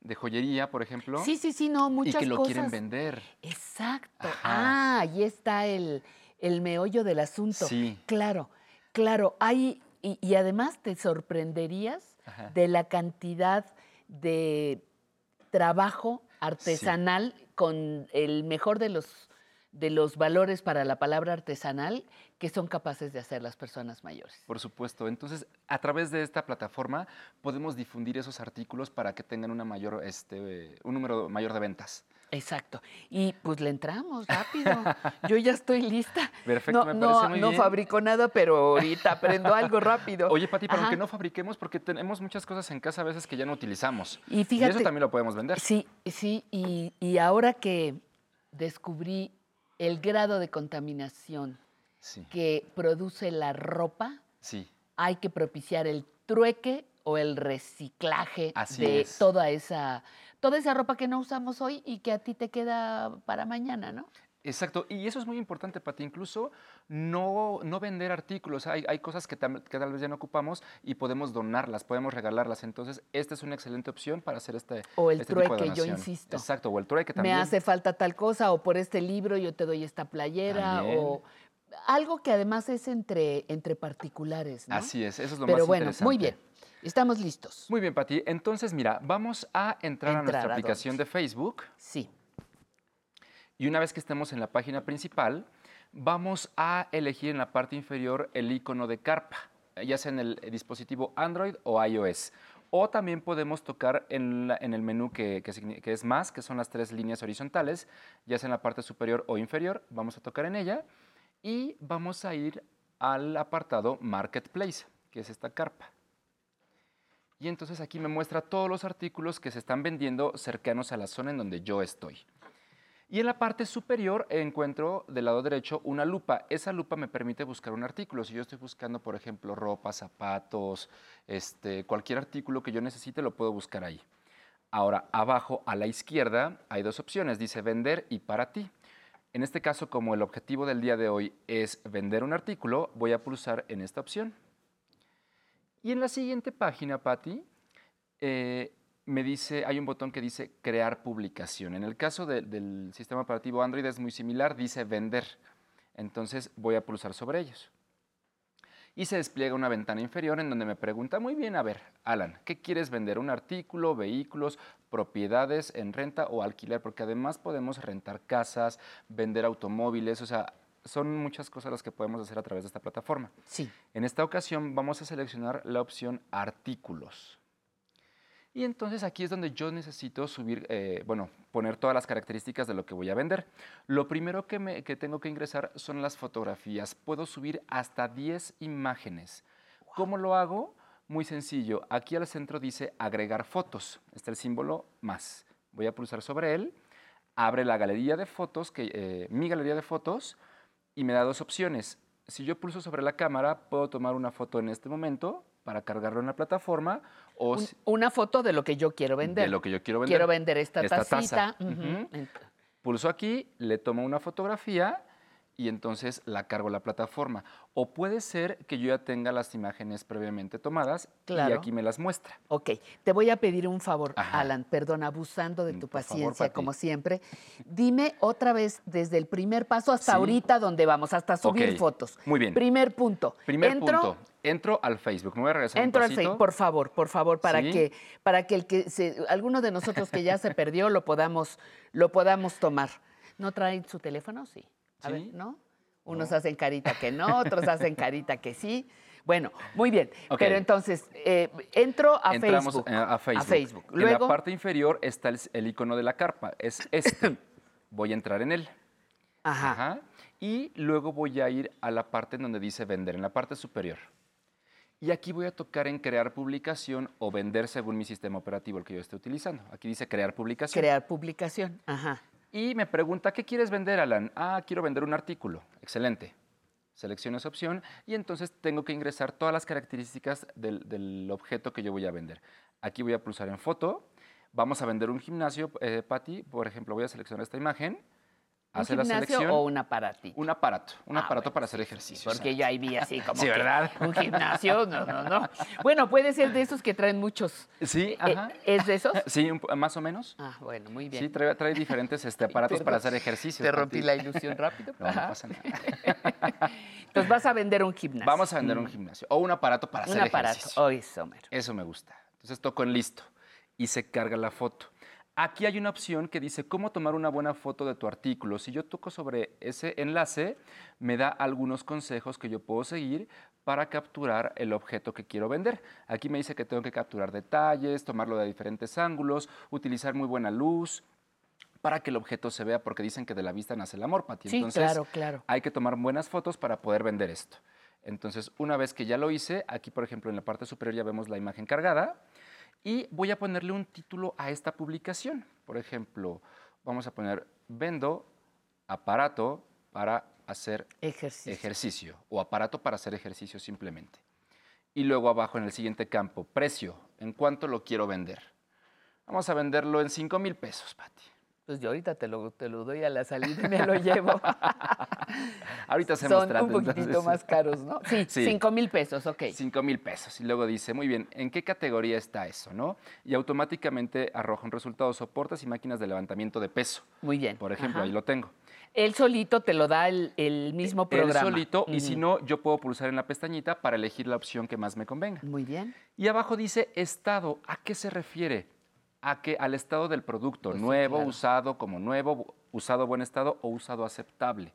de joyería, por ejemplo. Sí, sí, sí, no, muchas Y que lo quieren cosas. vender. Exacto. Ah, ahí está el, el meollo del asunto. Sí. Claro, claro. Hay, y, y además te sorprenderías Ajá. de la cantidad de trabajo artesanal con el mejor de los, de los valores para la palabra artesanal que son capaces de hacer las personas mayores. Por supuesto. Entonces, a través de esta plataforma podemos difundir esos artículos para que tengan una mayor, este, un número mayor de ventas. Exacto. Y pues le entramos rápido. Yo ya estoy lista. Perfecto, no, me no- parece muy no bien. fabrico nada, pero ahorita aprendo algo rápido. Oye, Pati, para Ajá. que no fabriquemos, porque tenemos muchas cosas en casa a veces que ya no utilizamos. Y fíjate- eso también lo podemos vender. Sí, sí, y, y ahora que descubrí el grado de contaminación Sí. que produce la ropa, Sí. hay que propiciar el trueque o el reciclaje Así de es. toda esa toda esa ropa que no usamos hoy y que a ti te queda para mañana, ¿no? Exacto, y eso es muy importante, Pati. Incluso no, no vender artículos. Hay, hay cosas que, tam- que tal vez ya no ocupamos y podemos donarlas, podemos regalarlas. Entonces, esta es una excelente opción para hacer este O el este trueque, yo insisto. Exacto, o el trueque Me también. hace falta tal cosa o por este libro yo te doy esta playera También. o algo que además es entre entre particulares, ¿no? Así es, eso es lo Pero más bueno, interesante. muy bien. Estamos listos. Muy bien, Pati. Entonces, mira, vamos a entrar, a nuestra ¿a aplicación de Facebook. Sí. Y una vez que estemos en la página principal, vamos a elegir en la parte inferior el icono de carpa, ya sea en el dispositivo Android o iOS. O también podemos tocar en, el menú que es más, que son las tres líneas horizontales, ya sea en la parte superior o inferior. Vamos a tocar en ella y vamos a ir al apartado Marketplace, que es esta carpa. Y entonces aquí me muestra todos los artículos que se están vendiendo cercanos a la zona en donde yo estoy. Y en la parte superior encuentro del lado derecho una lupa. Esa lupa me permite buscar un artículo. Si yo estoy buscando, por ejemplo, ropa, zapatos, este, cualquier artículo que yo necesite, lo puedo buscar ahí. Ahora, abajo a la izquierda hay dos opciones. Dice vender y para ti. En este caso, como el objetivo del día de hoy es vender un artículo, voy a pulsar en esta opción. Y en la siguiente página, Patti, eh, me dice, hay un botón que dice crear publicación. En el caso de- del sistema operativo Android es muy similar, dice vender. Entonces voy a pulsar sobre ellos. Y se despliega una ventana inferior en donde me pregunta, muy bien, a ver, Alan, ¿qué quieres vender? ¿Un artículo, vehículos, propiedades en renta o alquiler? Porque además podemos rentar casas, vender automóviles, o sea, son muchas cosas las que podemos hacer a través de esta plataforma. Sí. En esta ocasión vamos a seleccionar la opción artículos. Y entonces aquí es donde yo necesito subir, eh, bueno, poner todas las características de lo que voy a vender. Lo primero que, me- que tengo que ingresar son las fotografías. Puedo subir hasta 10 imágenes. ¿Cómo lo hago? Muy sencillo. Aquí al centro dice agregar fotos. Está el símbolo más. Voy a pulsar sobre él. Abre la galería de fotos, que, eh, mi galería de fotos, y me da dos opciones. Si yo pulso sobre la cámara, puedo tomar una foto en este momento para cargarlo en la plataforma o Un- si- una foto de lo que yo quiero vender. de lo que yo quiero vender. Quiero vender esta, Esta taza. tacita. Ent- Pulso aquí, le tomo una fotografía y entonces la cargo a la plataforma. O puede ser que yo ya tenga las imágenes previamente tomadas y aquí me las muestra. Ok, te voy a pedir un favor, Ajá. Alan, perdón, abusando de tu por favor, paciencia, como siempre. Dime otra vez desde el primer paso hasta Sí. ahorita donde vamos, hasta subir fotos. muy bien. Primer punto. Primer Entro punto. Entro al Facebook. Me voy a regresar Entro un al. Facebook, por favor, por favor, para Sí. que, para que el que se, alguno de nosotros que ya se perdió lo podamos, lo podamos tomar. ¿No traen su teléfono? Sí. A ver. ¿no? Unos hacen carita que no, otros hacen carita que sí. Bueno, muy bien. Pero entonces, eh, entro a Entramos Facebook. eh, a Facebook. A Facebook. En Luego, la parte inferior está el, el icono de la carpa. Es este. voy a entrar en él. Ajá. Y luego voy a ir a la parte en donde dice vender, en la parte superior. Y aquí voy a tocar en crear publicación o vender según mi sistema operativo, el que yo esté utilizando. Aquí dice crear publicación. crear publicación. Ajá. Y me pregunta, ¿qué quieres vender, Alan? Ah, quiero vender un artículo. Excelente. Selecciono esa opción y entonces tengo que ingresar todas las características del, del objeto que yo voy a vender. Aquí voy a pulsar en foto. Vamos a vender un gimnasio, eh, Patti. Por ejemplo, voy a seleccionar esta imagen. ¿Un Hace la gimnasio selección. o un aparatito? Un aparato. Un Ah, aparato para hacer ejercicio. Porque yo ahí vi así como Sí, que ¿verdad? un gimnasio, no, no, no. Bueno, puede ser de esos que traen muchos. Sí, Eh, ajá. ¿Es de esos? Sí, un más o menos. Ah, bueno, muy bien. Sí, trae, trae diferentes este, aparatos para hacer ejercicio. Te rompí la ilusión rápido. No, no pasa nada. Entonces vas a vender un gimnasio. Vamos a vender un gimnasio o un aparato para Un hacer aparato. ejercicio. Oh, eso, mero. Eso me gusta. Entonces toco en listo y se carga la foto. Aquí hay una opción que dice cómo tomar una buena foto de tu artículo. Si yo toco sobre ese enlace, me da algunos consejos que yo puedo seguir para capturar el objeto que quiero vender. Aquí me dice que tengo que capturar detalles, tomarlo de diferentes ángulos, utilizar muy buena luz para que el objeto se vea, porque dicen que de la vista nace el amor, Pati. Sí, Entonces, claro, claro. hay que tomar buenas fotos para poder vender esto. Entonces, una vez que ya lo hice, aquí, por ejemplo, en la parte superior ya vemos la imagen cargada y voy a ponerle un título a esta publicación. Por ejemplo, vamos a poner vendo aparato para hacer Ejercicio. ejercicio o aparato para hacer ejercicio simplemente. Y luego abajo en el siguiente campo, precio, ¿en cuánto lo quiero vender? Vamos a venderlo en 5 mil pesos, Pati. Pues yo ahorita te lo, te lo doy a la salida y me lo llevo. Ahorita hacemos Son trato, un poquitito entonces. más caros, ¿no? Sí, Sí. cinco mil pesos, ok. 5 mil pesos. Y luego dice, muy bien, ¿en qué categoría está eso? ¿no? Y automáticamente arroja un resultado, soportes y máquinas de levantamiento de peso. Muy bien. Por ejemplo, Ajá. ahí lo tengo. Él solito te lo da el, el mismo programa. Él solito, y si no, yo puedo pulsar en la pestañita para elegir la opción que más me convenga. Muy bien. Y abajo dice estado. ¿A qué se refiere? A que al estado del producto, Pues sí, nuevo, claro. usado como nuevo, usado buen estado o usado aceptable.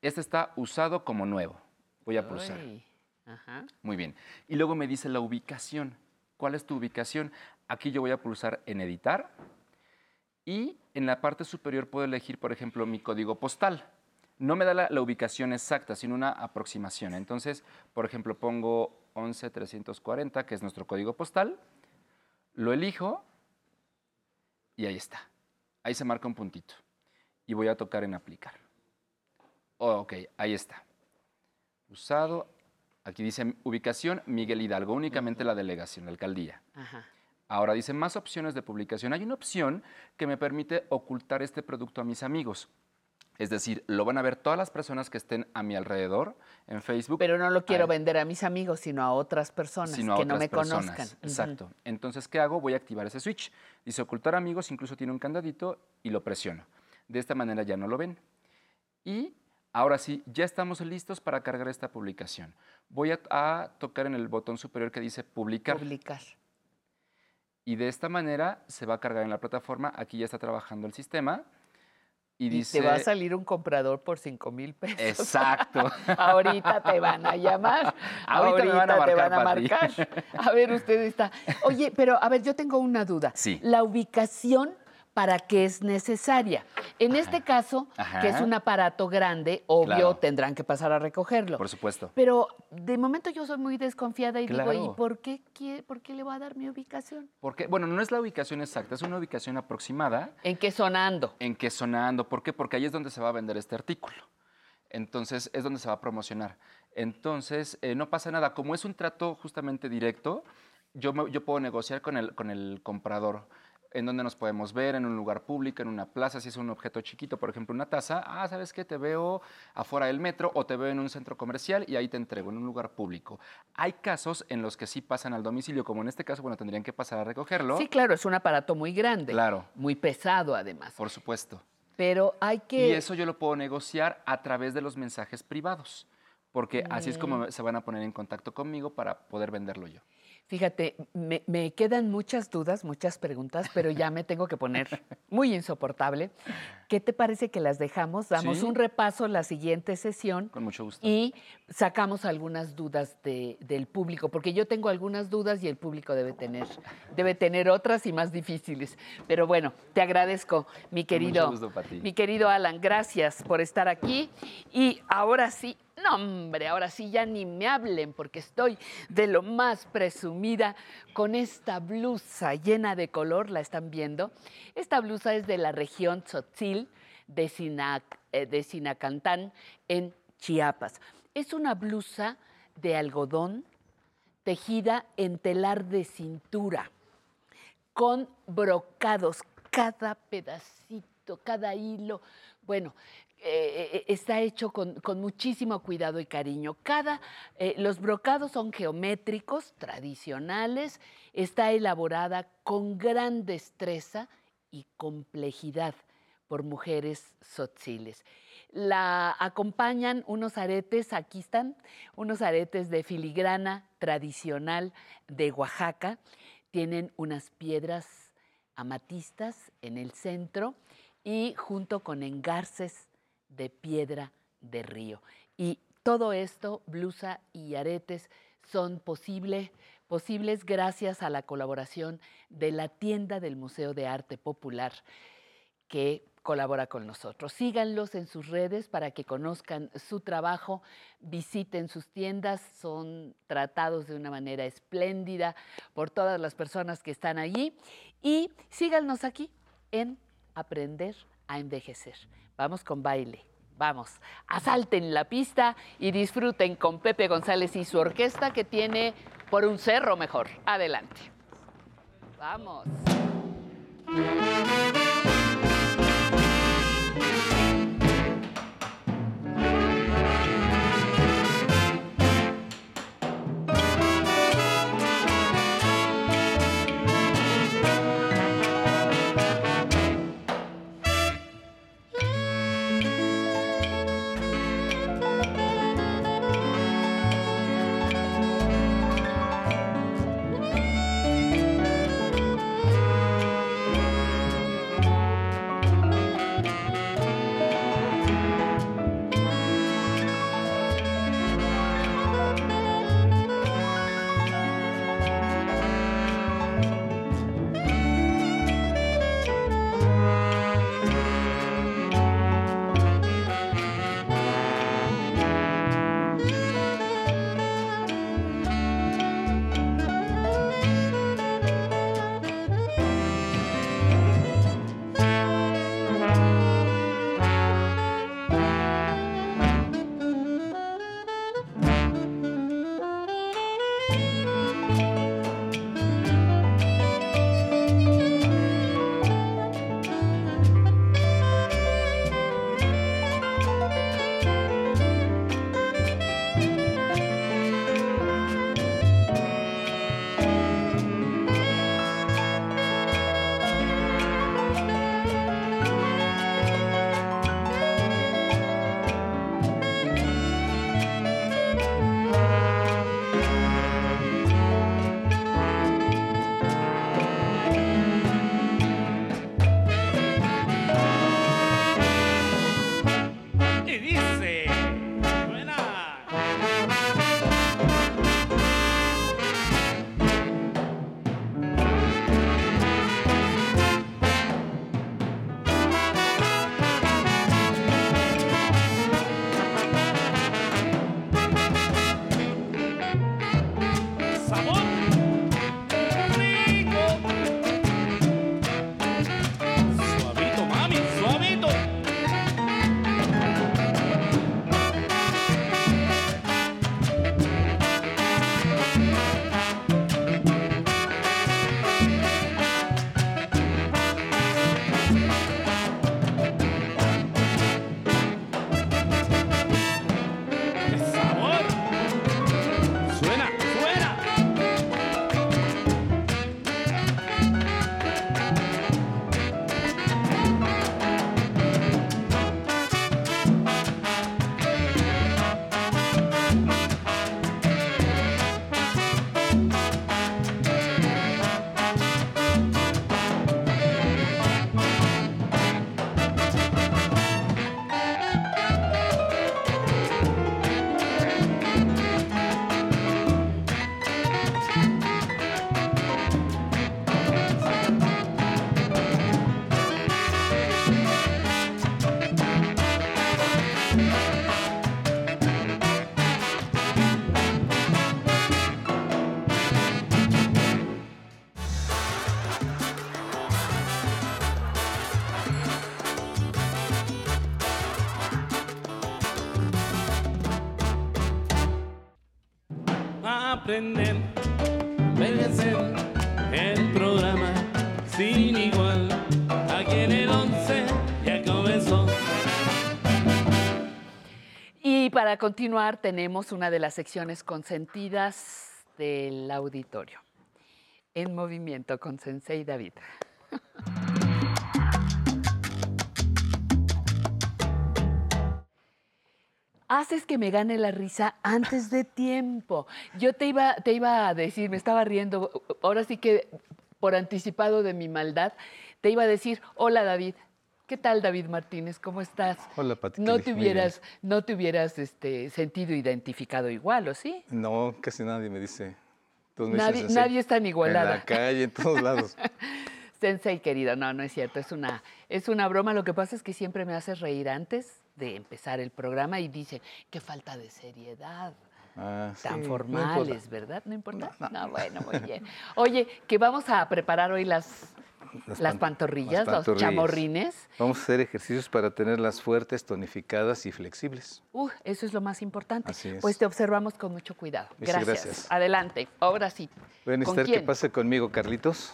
Este está usado como nuevo. Voy a pulsar. Ajá. Muy bien. Y luego me dice la ubicación. ¿Cuál es tu ubicación? Aquí yo voy a pulsar en editar y en la parte superior puedo elegir, por ejemplo, mi código postal. No me da la, la ubicación exacta, sino una aproximación. Entonces, por ejemplo, pongo 11340, que es nuestro código postal, lo elijo y ahí está. Ahí se marca un puntito. Y voy a tocar en aplicar. Oh, ok, ahí está. Usado. Aquí dice ubicación Miguel Hidalgo, únicamente la delegación, la alcaldía. Ajá. Ahora dice más opciones de publicación. Hay una opción que me permite ocultar este producto a mis amigos. Es decir, lo van a ver todas las personas que estén a mi alrededor en Facebook. Pero no lo quiero vender a mis amigos, sino a otras personas sino a que no me personas. conozcan. Exacto. Entonces, ¿qué hago? Voy a activar ese switch. Dice ocultar amigos, incluso tiene un candadito y lo presiono. De esta manera ya no lo ven. Y ahora sí, ya estamos listos para cargar esta publicación. Voy a, a tocar en el botón superior que dice publicar. Publicar. Y de esta manera se va a cargar en la plataforma. Aquí ya está trabajando el sistema. Y Y dice... te va a salir un comprador por cinco mil pesos. Exacto. Ahorita te van a llamar. Ahorita me van a te van a marcar. A ver, usted está. Oye, pero a ver, yo tengo una duda. Sí. La ubicación para qué es necesaria. En este caso, Ajá. que es un aparato grande, obvio, Claro. tendrán que pasar a recogerlo. Por supuesto. Pero de momento yo soy muy desconfiada y digo, ¿y por qué, por qué le va a dar mi ubicación? Porque, bueno, no es la ubicación exacta, es una ubicación aproximada. ¿En qué sonando? En qué sonando. ¿Por qué? Porque ahí es donde se va a vender este artículo. Entonces, es donde se va a promocionar. Entonces, eh, no pasa nada. Como es un trato justamente directo, yo, me- yo puedo negociar con el, con el comprador. En donde nos podemos ver, en un lugar público, en una plaza, si es un objeto chiquito, por ejemplo, una taza. Ah, ¿sabes qué? Te veo afuera del metro o te veo en un centro comercial y ahí te entrego, en un lugar público. Hay casos en los que sí pasan al domicilio, como en este caso, bueno, tendrían que pasar a recogerlo. Sí, claro, es un aparato muy grande. Claro. Muy pesado, además. Por supuesto. Pero hay que... Y eso yo lo puedo negociar a través de los mensajes privados. porque así es como se van a poner en contacto conmigo para poder venderlo yo. Fíjate, me, me quedan muchas dudas, muchas preguntas, pero ya me tengo que poner muy insoportable. ¿Qué te parece que las dejamos? Damos Sí. un repaso la siguiente sesión Con mucho gusto. y sacamos algunas dudas de- del público, porque yo tengo algunas dudas y el público debe tener, debe tener otras y más difíciles. Pero bueno, te agradezco, mi Con mucho querido, gusto, Pati. mi querido Alan, gracias por estar aquí. Y ahora sí, no hombre, ahora sí ya ni me hablen, porque estoy de lo más presumida con esta blusa llena de color, ¿la están viendo? Esta blusa es de la región Tzotzil de, Sinac- eh, de Sinacantán, en Chiapas. Es una blusa de algodón tejida en telar de cintura, con brocados, cada pedacito, cada hilo. Bueno, eh, eh, está hecho con, muchísimo cuidado y cariño. Cada, eh, los brocados son geométricos, tradicionales, está elaborada con gran destreza y complejidad por mujeres sotziles. La acompañan unos aretes, aquí están, unos aretes de filigrana tradicional de Oaxaca. Tienen unas piedras amatistas en el centro y junto con engarces de piedra de río. Y todo esto, blusa y aretes, son posible- posibles gracias a la colaboración de la tienda del Museo de Arte Popular que colabora con nosotros. Síganlos en sus redes para que conozcan su trabajo, visiten sus tiendas, son tratados de una manera espléndida por todas las personas que están allí y síganos aquí en Aprender a Envejecer. Vamos con baile. Vamos, asalten la pista y disfruten con Pepe González y su orquesta que tiene por un cerro mejor. Adelante. Vamos. Aprender, envejecer, el programa sin igual. Aquí en el 11 ya comenzó. Y para continuar tenemos una de las secciones consentidas del auditorio. En movimiento con Sensei David. Haces que me gane la risa antes de tiempo. Yo te iba, te iba a decir, me estaba riendo, ahora sí que por anticipado de mi maldad, te iba a decir, hola David, ¿qué tal David Martínez? ¿Cómo estás? Hola, Pati. No te hubieras, no te hubieras este, sentido identificado igual, ¿o sí? No, casi nadie me dice. Me Nadie- nadie es tan En igualada. la calle, en todos lados. Sensei querido, no, no es cierto, es una, es una broma. Lo que pasa es que siempre me haces reír antes de empezar el programa y dice, qué falta de seriedad. Ah, Tan sí, formales. ¿verdad? ¿No importa? No, bueno, muy bien. Oye, que vamos a preparar hoy las, las, pan- pantorrillas, las los chamorrines. Vamos a hacer ejercicios para tenerlas fuertes, tonificadas y flexibles. Uh, eso es lo más importante. Así es. Pues te observamos con mucho cuidado. Gracias. gracias. Adelante. Ahora sí. Voy a ¿Con necesitar que pase conmigo, Carlitos.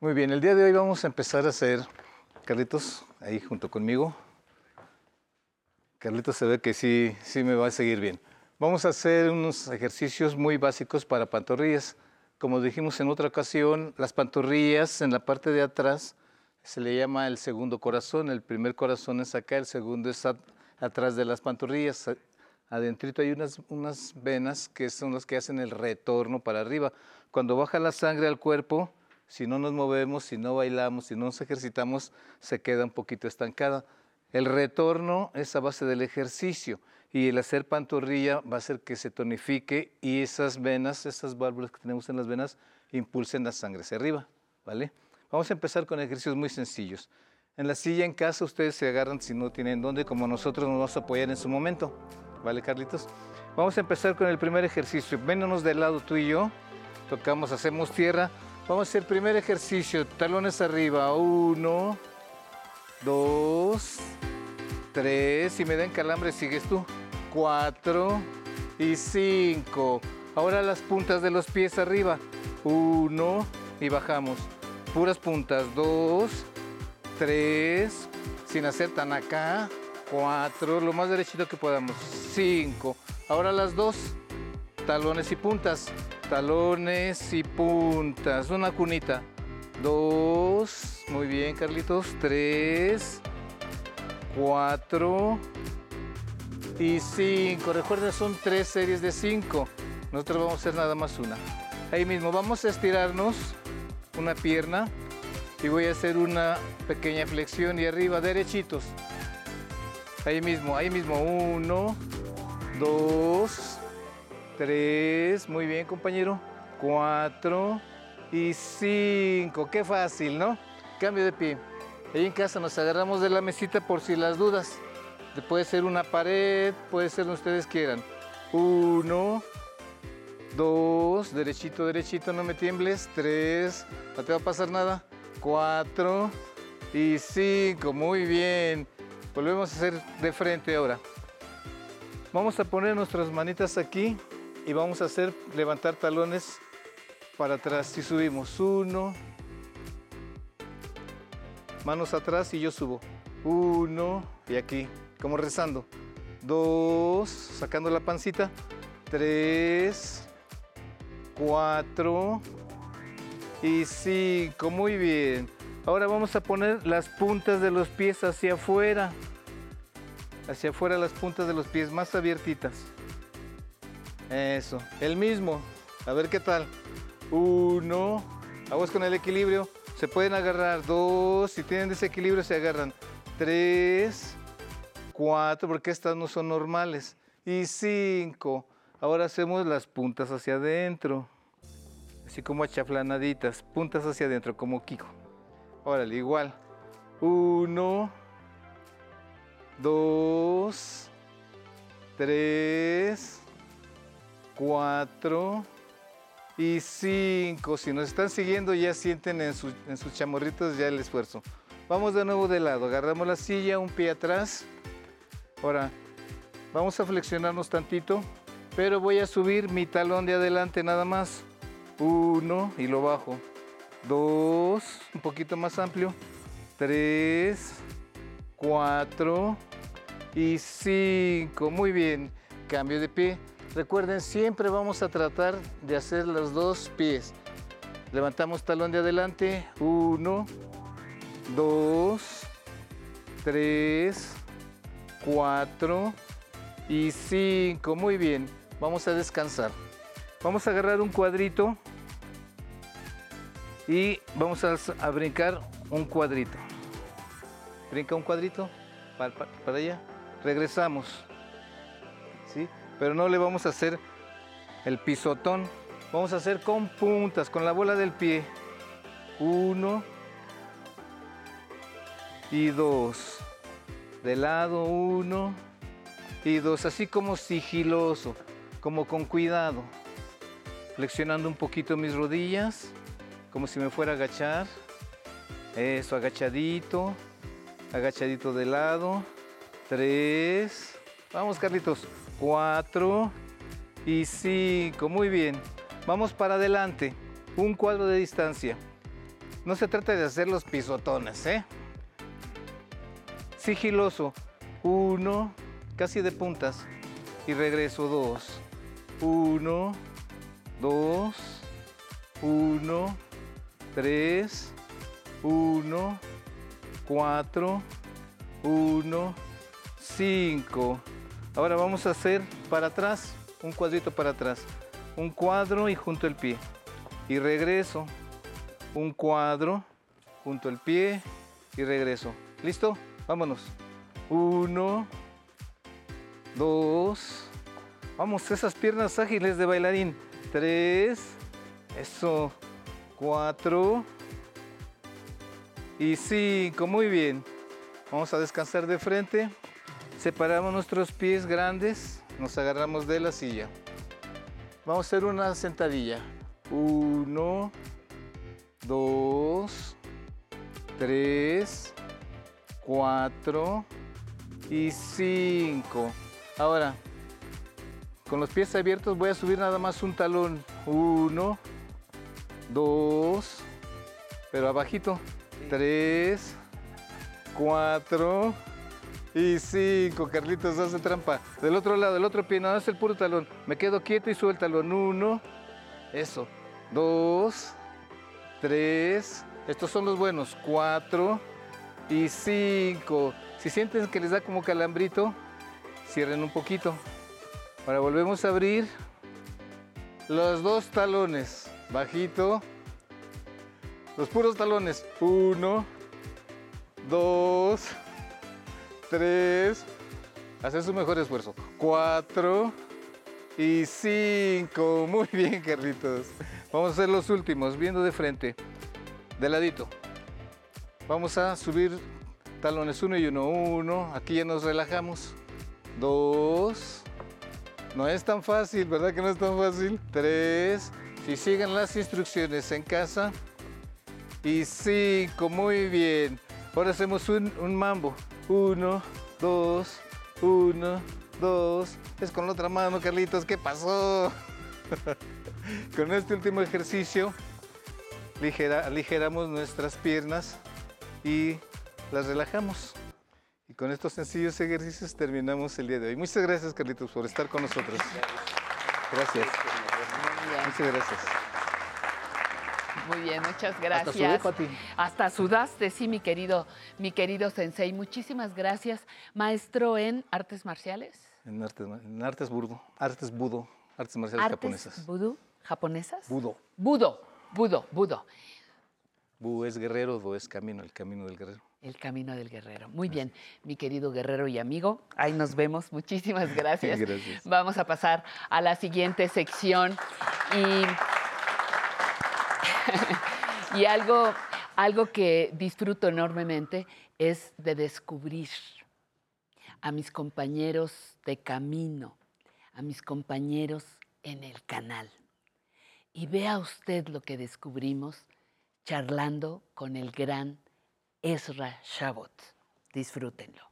Muy bien, el día de hoy vamos a empezar a hacer, Carlitos, ahí junto conmigo. Carlitos se ve que sí, sí me va a seguir bien. Vamos a hacer unos ejercicios muy básicos para pantorrillas. Como dijimos en otra ocasión, las pantorrillas en la parte de atrás se le llama el segundo corazón. El primer corazón es acá, el segundo es at- atrás de las pantorrillas. Adentrito hay unas, unas venas que son las que hacen el retorno para arriba. Cuando baja la sangre al cuerpo, si no nos movemos, si no bailamos, si no nos ejercitamos, se queda un poquito estancada. El retorno es a base del ejercicio y el hacer pantorrilla va a hacer que se tonifique y esas venas, esas válvulas que tenemos en las venas, impulsen la sangre hacia arriba, ¿vale? Vamos a empezar con ejercicios muy sencillos. En la silla en casa ustedes se agarran si no tienen dónde, como nosotros nos vamos a apoyar en su momento, ¿vale, Carlitos? Vamos a empezar con el primer ejercicio. Véndonos de lado tú y yo, tocamos, hacemos tierra. Vamos a hacer primer ejercicio, talones arriba, uno, dos, tres, si me dan calambre sigues tú, cuatro y cinco. Ahora las puntas de los pies arriba, uno y bajamos. Puras puntas, dos, tres, sin hacer tan acá, cuatro, lo más derechito que podamos, cinco. Ahora las dos, talones y puntas, talones y puntas, una cunita, dos, muy bien Carlitos, tres, cuatro y cinco. Recuerden, son tres series de cinco. Nosotros vamos a hacer nada más una. Ahí mismo, vamos a estirarnos una pierna y voy a hacer una pequeña flexión y arriba, derechitos. Ahí mismo, ahí mismo, uno, dos, tres, muy bien compañero, cuatro y cinco. Qué fácil, ¿no? Cambio de pie. Ahí en casa nos agarramos de la mesita por si las dudas. Puede ser una pared, puede ser donde ustedes quieran. Uno, dos, derechito, derechito, no me tiembles. Tres, no te va a pasar nada. Cuatro y cinco, muy bien. Volvemos a hacer de frente ahora. Vamos a poner nuestras manitas aquí y vamos a hacer levantar talones para atrás. Y subimos. Uno, manos atrás y yo subo. Uno, y aquí, como rezando. Dos, sacando la pancita. Tres, cuatro y cinco. Muy bien. Ahora vamos a poner las puntas de los pies hacia afuera. Hacia afuera las puntas de los pies más abiertitas. Eso. El mismo. A ver qué tal. Uno. Aguas con el equilibrio. Se pueden agarrar. Dos. Si tienen desequilibrio se agarran. Tres. Cuatro. Porque estas no son normales. Y cinco. Ahora hacemos las puntas hacia adentro. Así como achaflanaditas. Puntas hacia adentro como Kiko. Órale, igual. Uno. Dos. Tres. Cuatro. Y cinco. Si nos están siguiendo ya sienten en, en sus chamorritos ya el esfuerzo. Vamos de nuevo de lado. Agarramos la silla, un pie atrás. Ahora, vamos a flexionarnos tantito. pero voy a subir mi talón de adelante nada más. Uno y lo bajo. Dos, un poquito más amplio. Tres, cuatro y cinco. Muy bien, cambio de pie. Recuerden, siempre vamos a tratar de hacer los dos pies. Levantamos talón de adelante. Uno, dos, tres, cuatro y cinco. Muy bien, vamos a descansar. Vamos a agarrar un cuadrito y vamos a, brincar un cuadrito. Brinca un cuadrito para- para allá. Regresamos. Pero no le vamos a hacer el pisotón. Vamos a hacer con puntas, con la bola del pie. Uno y dos. De lado uno y dos. Así como sigiloso, como con cuidado. Flexionando un poquito mis rodillas, como si me fuera a agachar. Eso, agachadito. Agachadito de lado. Tres. Vamos, Carlitos. Cuatro y cinco. Muy bien. Vamos para adelante. Un cuadro de distancia. No se trata de hacer los pisotones, ¿eh? Sigiloso. Uno, casi de puntas. Y regreso dos. Uno, dos, uno, tres, uno, cuatro, uno, cinco. Ahora vamos a hacer para atrás, un cuadrito para atrás. Un cuadro y junto el pie. Y regreso. Un cuadro junto el pie y regreso. ¿Listo? Vámonos. Uno, dos. Vamos, esas piernas ágiles de bailarín. Tres. Eso. Cuatro. Y cinco. Muy bien. Vamos a descansar de frente. Separamos nuestros pies grandes. Nos agarramos de la silla. Vamos a hacer una sentadilla. Uno, dos, tres, cuatro y cinco. Ahora, con los pies abiertos voy a subir nada más un talón. Uno, dos, pero abajito. Tres, cuatro y cinco. Carlitos hace trampa. Del otro lado, el otro pie, no es el puro talón. Me quedo quieto y subo el talón. Uno, eso. Dos, tres. Estos son los buenos. Cuatro y cinco. Si sienten que les da como calambrito, cierren un poquito. Ahora volvemos a abrir los dos talones. Bajito. Los puros talones. Uno, dos, tres. Hacer su mejor esfuerzo. Cuatro y cinco. Muy bien, Carlitos. Vamos a hacer los últimos, viendo de frente. De ladito. Vamos a subir talones uno y uno. Uno. Aquí ya nos relajamos. Dos. No es tan fácil, ¿verdad que no es tan fácil? Tres. Si siguen las instrucciones en casa. Y cinco. Muy bien. Ahora hacemos un, un mambo. Uno, dos, uno, dos. Es con la otra mano, Carlitos. ¿Qué pasó? con este último ejercicio, ligera- aligeramos nuestras piernas y las relajamos. Y con estos sencillos ejercicios terminamos el día de hoy. Muchas gracias, Carlitos, por estar con nosotros. Gracias. Muchas gracias. Muy bien, muchas Hasta gracias. sudé, Pati. Hasta sudaste, sí, mi querido, mi querido sensei. Muchísimas gracias. Maestro en artes marciales. En artes, en artes burdo, artes budo, artes marciales artes japonesas. vudú, japonesas. Budo. Budo, budo, budo. Bu es guerrero, do es camino, el camino del guerrero. El camino del guerrero. Muy bien, mi querido guerrero y amigo. Ahí nos vemos. Muchísimas gracias. Gracias. Vamos a pasar a la siguiente sección. Y, y algo, algo que disfruto enormemente es de descubrir a mis compañeros de camino, a mis compañeros en el canal. Y vea usted lo que descubrimos charlando con el gran Ezra Shabot. Disfrútenlo.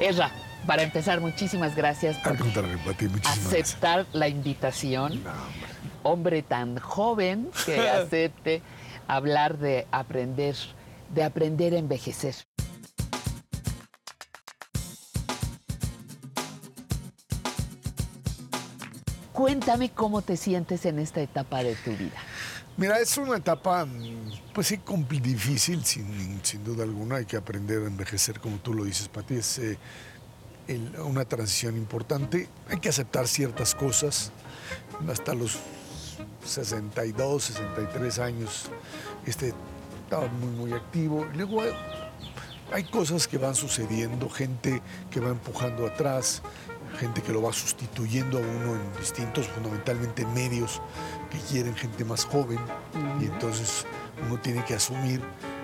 Esra, para empezar, muchísimas gracias por gracias. aceptar la invitación. hombre tan joven que acepte hablar de aprender, de aprender a envejecer. Cuéntame cómo te sientes en esta etapa de tu vida. Mira, es una etapa, mm, pues sí, difícil, sin, sin duda alguna. Hay que aprender a envejecer, como tú lo dices, Pati. Es eh, una transición importante. Hay que aceptar ciertas cosas. Hasta los 62, 63 años, este, estaba muy, muy activo. Luego hay, hay cosas que van sucediendo, gente que va empujando atrás, gente que lo va sustituyendo a uno en distintos, fundamentalmente medios, que quieren gente más joven. Y entonces uno tiene que asumir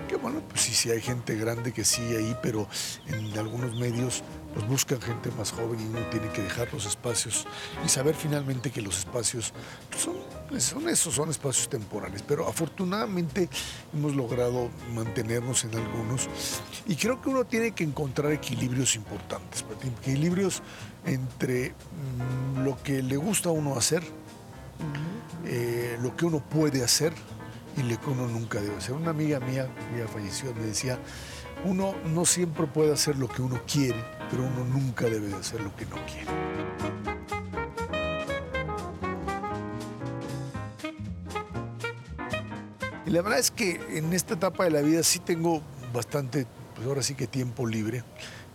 que, bueno, pues sí, sí hay gente grande que sí ahí, pero en algunos medios pues buscan gente más joven y uno tiene que dejar los espacios y saber finalmente que los espacios pues, son, son esos, son espacios temporales. Pero afortunadamente hemos logrado mantenernos en algunos y creo que uno tiene que encontrar equilibrios importantes, equilibrios entre mm, lo que le gusta a uno hacer, eh, lo que uno puede hacer y lo que uno nunca debe hacer. Una amiga mía, ya falleció, me decía, uno no siempre puede hacer lo que uno quiere, pero uno nunca debe de hacer lo que no quiere. Y la verdad es que en esta etapa de la vida sí tengo bastante, pues ahora sí que tiempo libre,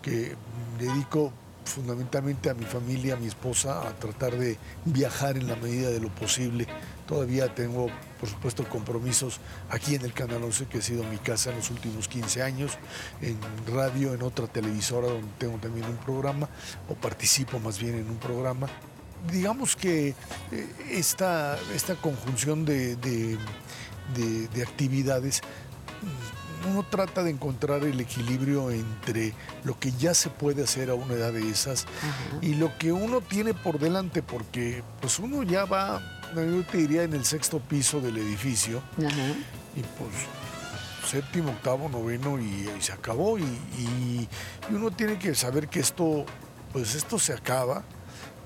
que dedico fundamentalmente a mi familia, a mi esposa, a tratar de viajar en la medida de lo posible. Todavía tengo, por supuesto, compromisos aquí en el Canal 11, que ha sido mi casa en los últimos 15 años, en radio, en otra televisora donde tengo también un programa, o participo más bien en un programa. Digamos que eh, esta, esta conjunción de, de- de- de actividades uno trata de encontrar el equilibrio entre lo que ya se puede hacer a una edad de esas y lo que uno tiene por delante, porque pues uno ya va, yo te diría, en el sexto piso del edificio y pues séptimo, octavo, noveno y, y se acabó y, y- y uno tiene que saber que esto, pues esto se acaba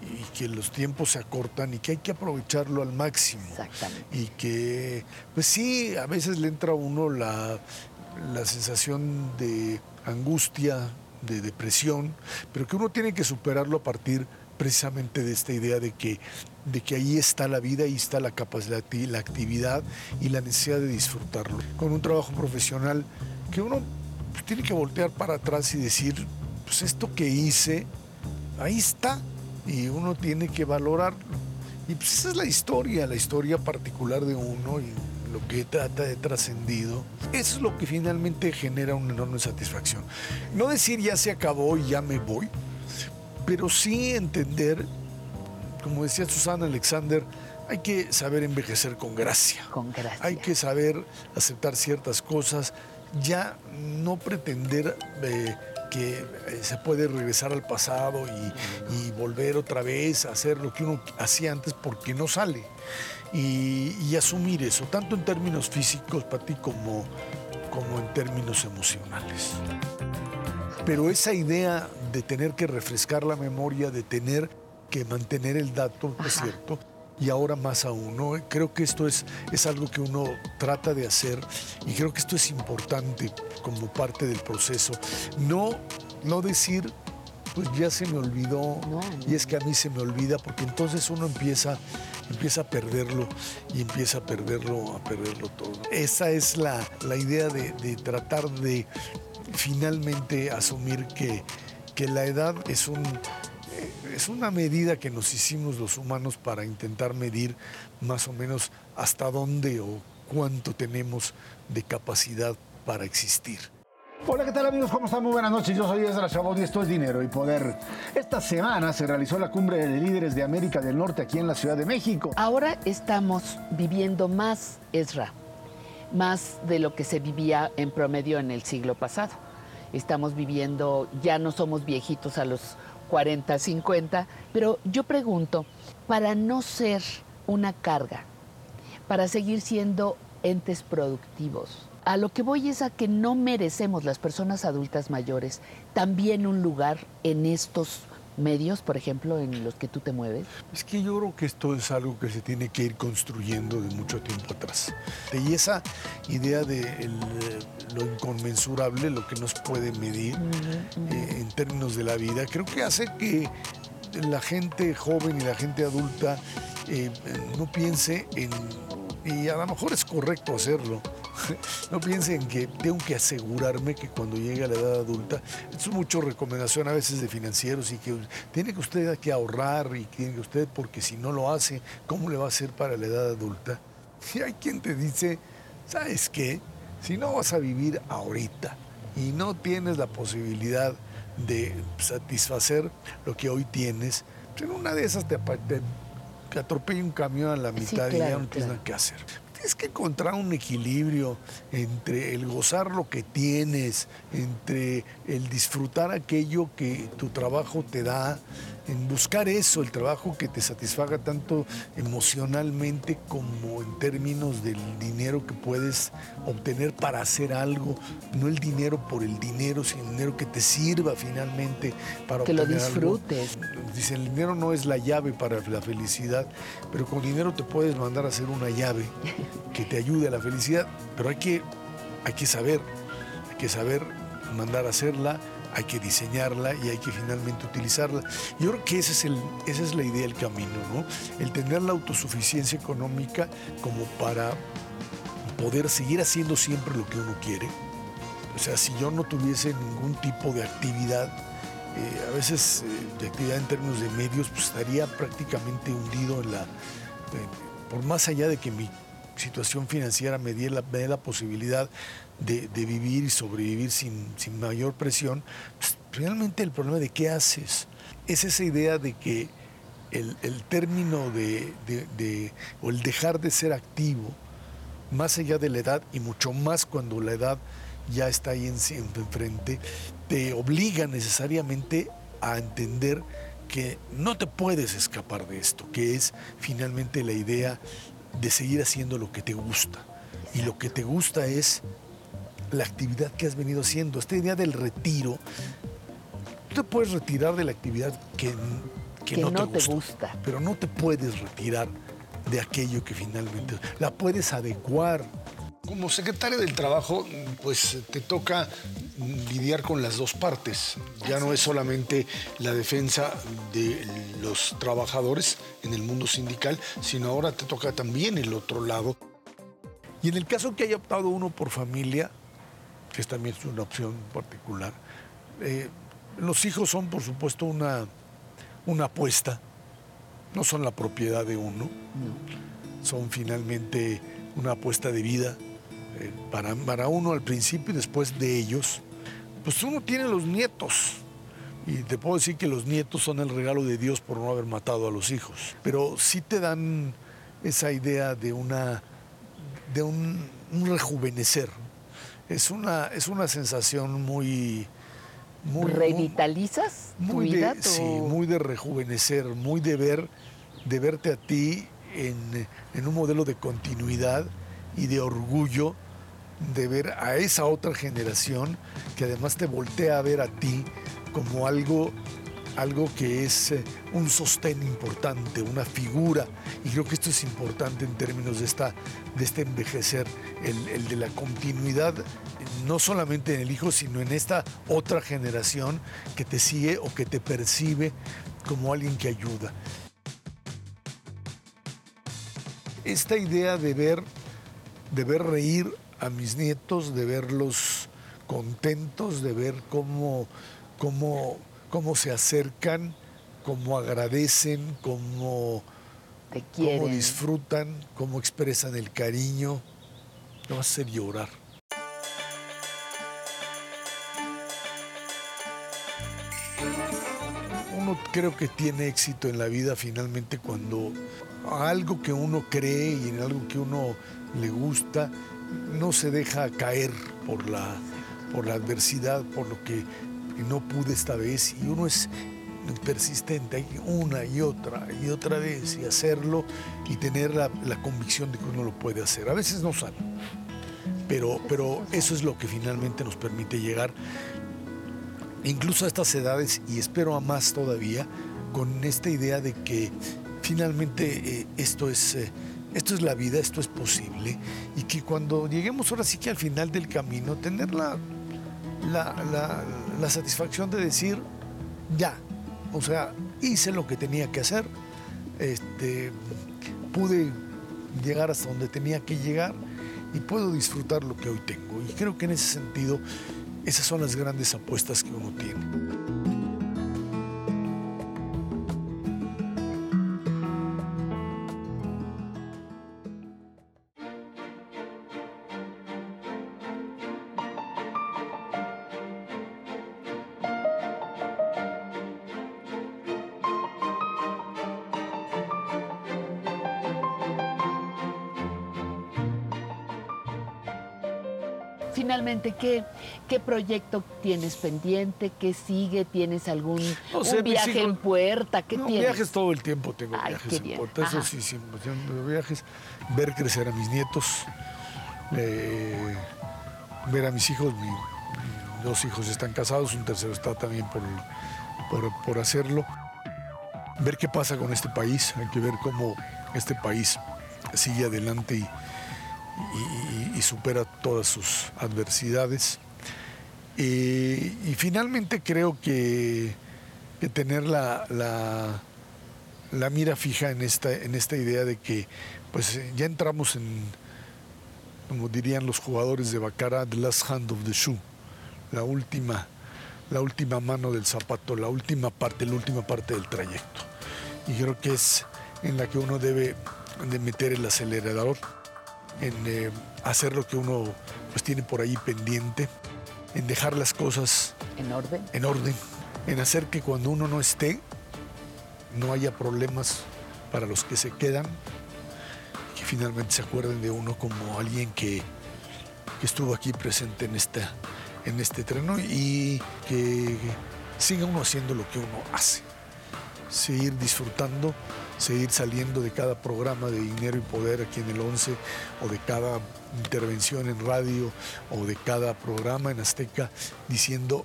y que los tiempos se acortan y que hay que aprovecharlo al máximo. Exactamente. Y que, pues sí, a veces le entra a uno la, la sensación de angustia, de depresión, pero que uno tiene que superarlo a partir precisamente de esta idea de que, de que ahí está la vida, ahí está la capacidad, la actividad y la necesidad de disfrutarlo. Con un trabajo profesional que uno pues, tiene que voltear para atrás y decir, pues esto que hice, ahí está, y uno tiene que valorarlo. Y pues esa es la historia, la historia particular de uno lo que trata de trascendido. Eso es lo que finalmente genera una enorme satisfacción. No decir ya se acabó y ya me voy, pero sí entender, como decía Susana Alexander, hay que saber envejecer con gracia. Con gracia. Hay que saber aceptar ciertas cosas, ya no pretender eh, que eh, se puede regresar al pasado y, y volver otra vez a hacer lo que uno hacía antes porque no sale. Y, y asumir eso, tanto en términos físicos para ti como, como en términos emocionales. Pero esa idea de tener que refrescar la memoria, de tener que mantener el dato, ¿no es cierto? Y ahora más aún, ¿no? Creo que esto es, es algo que uno trata de hacer y creo que esto es importante como parte del proceso. No, no decir, pues ya se me olvidó y es que a mí se me olvida, porque entonces uno empieza, empieza a perderlo y empieza a perderlo, a perderlo todo. Esa es la, la idea de, de tratar de finalmente asumir que, que la edad es un es una medida que nos hicimos los humanos para intentar medir más o menos hasta dónde o cuánto tenemos de capacidad para existir. Hola, ¿qué tal amigos? ¿Cómo están? Muy buenas noches. Yo soy Ezra Chabot y esto es Dinero y Poder. Esta semana se realizó la cumbre de líderes de América del Norte aquí en la Ciudad de México. Ahora estamos viviendo más, Ezra, más de lo que se vivía en promedio en el siglo pasado. Estamos viviendo, ya no somos viejitos a los 40, 50, pero yo pregunto, para no ser una carga, para seguir siendo entes productivos, a lo que voy es a que no merecemos las personas adultas mayores también un lugar en estos medios, por ejemplo, en los que tú te mueves? Es que yo creo que esto es algo que se tiene que ir construyendo de mucho tiempo atrás. Y esa idea de el, lo inconmensurable, lo que nos puede medir eh, en términos de la vida, creo que hace que la gente joven y la gente adulta eh, no piense en, y a lo mejor es correcto hacerlo, no piensen que tengo que asegurarme que cuando llegue a la edad adulta, es mucho recomendación a veces de financieros y que tiene que usted que ahorrar y tiene que usted, porque si no lo hace, ¿cómo le va a hacer para la edad adulta? Y hay quien te dice, ¿sabes qué? Si no vas a vivir ahorita y no tienes la posibilidad de satisfacer lo que hoy tienes, pues en una de esas te, te, te atropella un camión a la mitad y ya no tienes nada que hacer tienes que encontrar un equilibrio entre el gozar lo que tienes, entre el disfrutar aquello que tu trabajo te da, en buscar eso, el trabajo que te satisfaga tanto emocionalmente como en términos del dinero que puedes obtener para hacer algo, no el dinero por el dinero, sino el dinero que te sirva finalmente para que lo obtener algo. disfrutes. Dice, el dinero no es la llave para la felicidad, pero con dinero te puedes mandar a hacer una llave que te ayude a la felicidad, pero hay que, hay que saber, hay que saber mandar a hacerla, hay que diseñarla y hay que finalmente utilizarla. Yo creo que ese es el, esa es la idea del camino, ¿no? El tener la autosuficiencia económica como para poder seguir haciendo siempre lo que uno quiere. O sea, si yo no tuviese ningún tipo de actividad, eh, a veces eh, de actividad en términos de medios, pues estaría prácticamente hundido en la... por más allá de que mi situación financiera me dé la, la posibilidad de, vivir y sobrevivir sin, sin mayor presión, pues, realmente el problema de qué haces es esa idea de que el, el término de, de- o el dejar de ser activo, más allá de la edad y mucho más cuando la edad ya está ahí en, en- enfrente, te obliga necesariamente a entender que no te puedes escapar de esto, que es finalmente la idea de seguir haciendo lo que te gusta. Y lo que te gusta es la actividad que has venido haciendo. Esta idea del retiro, tú te puedes retirar de la actividad que, que Que no, no te, te gusta, pero no te puedes retirar de aquello que finalmente la puedes adecuar. Como secretario del Trabajo, pues te toca lidiar con las dos partes. Ya no es solamente la defensa de los trabajadores en el mundo sindical, sino ahora te toca también el otro lado. Y en el caso que haya optado uno por familia, que es también es una opción particular, eh, los hijos son por supuesto una, una apuesta, no son la propiedad de uno, son finalmente una apuesta de vida para, para uno al principio y después de ellos. Pues uno tiene los nietos, y te puedo decir que los nietos son el regalo de Dios por no haber matado a los hijos, pero sí te dan esa idea de una de un, un rejuvenecer. Es una, es una sensación muy... muy ¿Revitalizas tu muy vida? de, tu- sí, muy de rejuvenecer, muy de ver, de verte a ti en, en un modelo de continuidad y de orgullo de ver a esa otra generación que además te voltea a ver a ti como algo, algo que es eh, un sostén importante, una figura. Y creo que esto es importante en términos de, esta, de este envejecer, el, el de la continuidad, no solamente en el hijo, sino en esta otra generación que te sigue o que te percibe como alguien que ayuda. Esta idea de ver, de ver reír a mis nietos, de verlos contentos, de ver cómo, cómo, cómo se acercan, cómo agradecen, cómo, cómo disfrutan, cómo expresan el cariño, me va a hacer llorar. Uno creo que tiene éxito en la vida finalmente cuando algo que uno cree y en algo que uno le gusta no se deja caer por la, por la adversidad, por lo que no pude esta vez y uno es persistente, una y otra y otra vez y hacerlo y tener la, la convicción de que uno lo puede hacer. A veces no sale, pero, pero eso es lo que finalmente nos permite llegar incluso a estas edades y espero a más todavía con esta idea de que finalmente eh, esto es... eh, esto es la vida, esto es posible y que cuando lleguemos ahora sí que al final del camino, tener la, la, la- satisfacción de decir, ya, o sea, hice lo que tenía que hacer, este, pude llegar hasta donde tenía que llegar y puedo disfrutar lo que hoy tengo. Y creo que en ese sentido, esas son las grandes apuestas que uno tiene. ¿Qué, ¿qué proyecto tienes pendiente? ¿Qué sigue? ¿Tienes algún No sé, viaje en puerta? ¿Qué No, tienes? viajes todo el tiempo tengo Ay, viajes en puerta, eso sí, siempre tengo viajes. Ver crecer a mis nietos, eh, ver a mis hijos, mi- mis dos hijos están casados, un tercero está también por, por, por hacerlo. Ver qué pasa con este país, hay que ver cómo este país sigue adelante y, y- supera todas sus adversidades. Eh, y finalmente creo que, tener la, la- mira fija en esta, en esta idea de que pues ya entramos en, como dirían los jugadores de Baccarat, the last hand of the shoe, la última, la última mano del zapato, la última parte, la última parte del trayecto. Y creo que es en la que uno debe de meter el acelerador, en eh, hacer lo que uno pues tiene por ahí pendiente, en dejar las cosas en orden, en orden, en hacer que cuando uno no esté no haya problemas para los que se quedan, que finalmente se acuerden de uno como alguien que, que estuvo aquí presente en esta en este treno y que siga uno haciendo lo que uno hace, seguir disfrutando, seguir saliendo de cada programa de Dinero y Poder aquí en el 11 o de cada intervención en radio o de cada programa en Azteca diciendo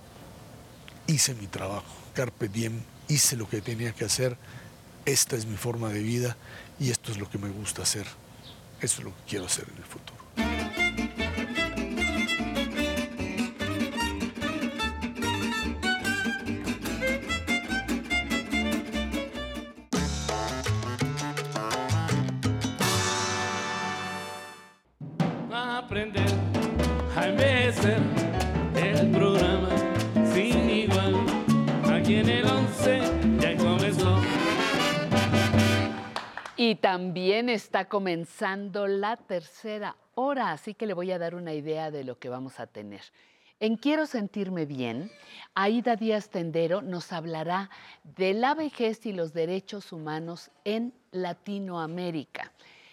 hice mi trabajo, carpe diem, hice lo que tenía que hacer, esta es mi forma de vida y esto es lo que me gusta hacer, eso es lo que quiero hacer en el futuro. Comenzando la tercera hora, así que le voy a dar una idea de lo que vamos a tener. En Quiero sentirme bien, Aida Díaz Tendero nos hablará de la vejez y los derechos humanos en Latinoamérica.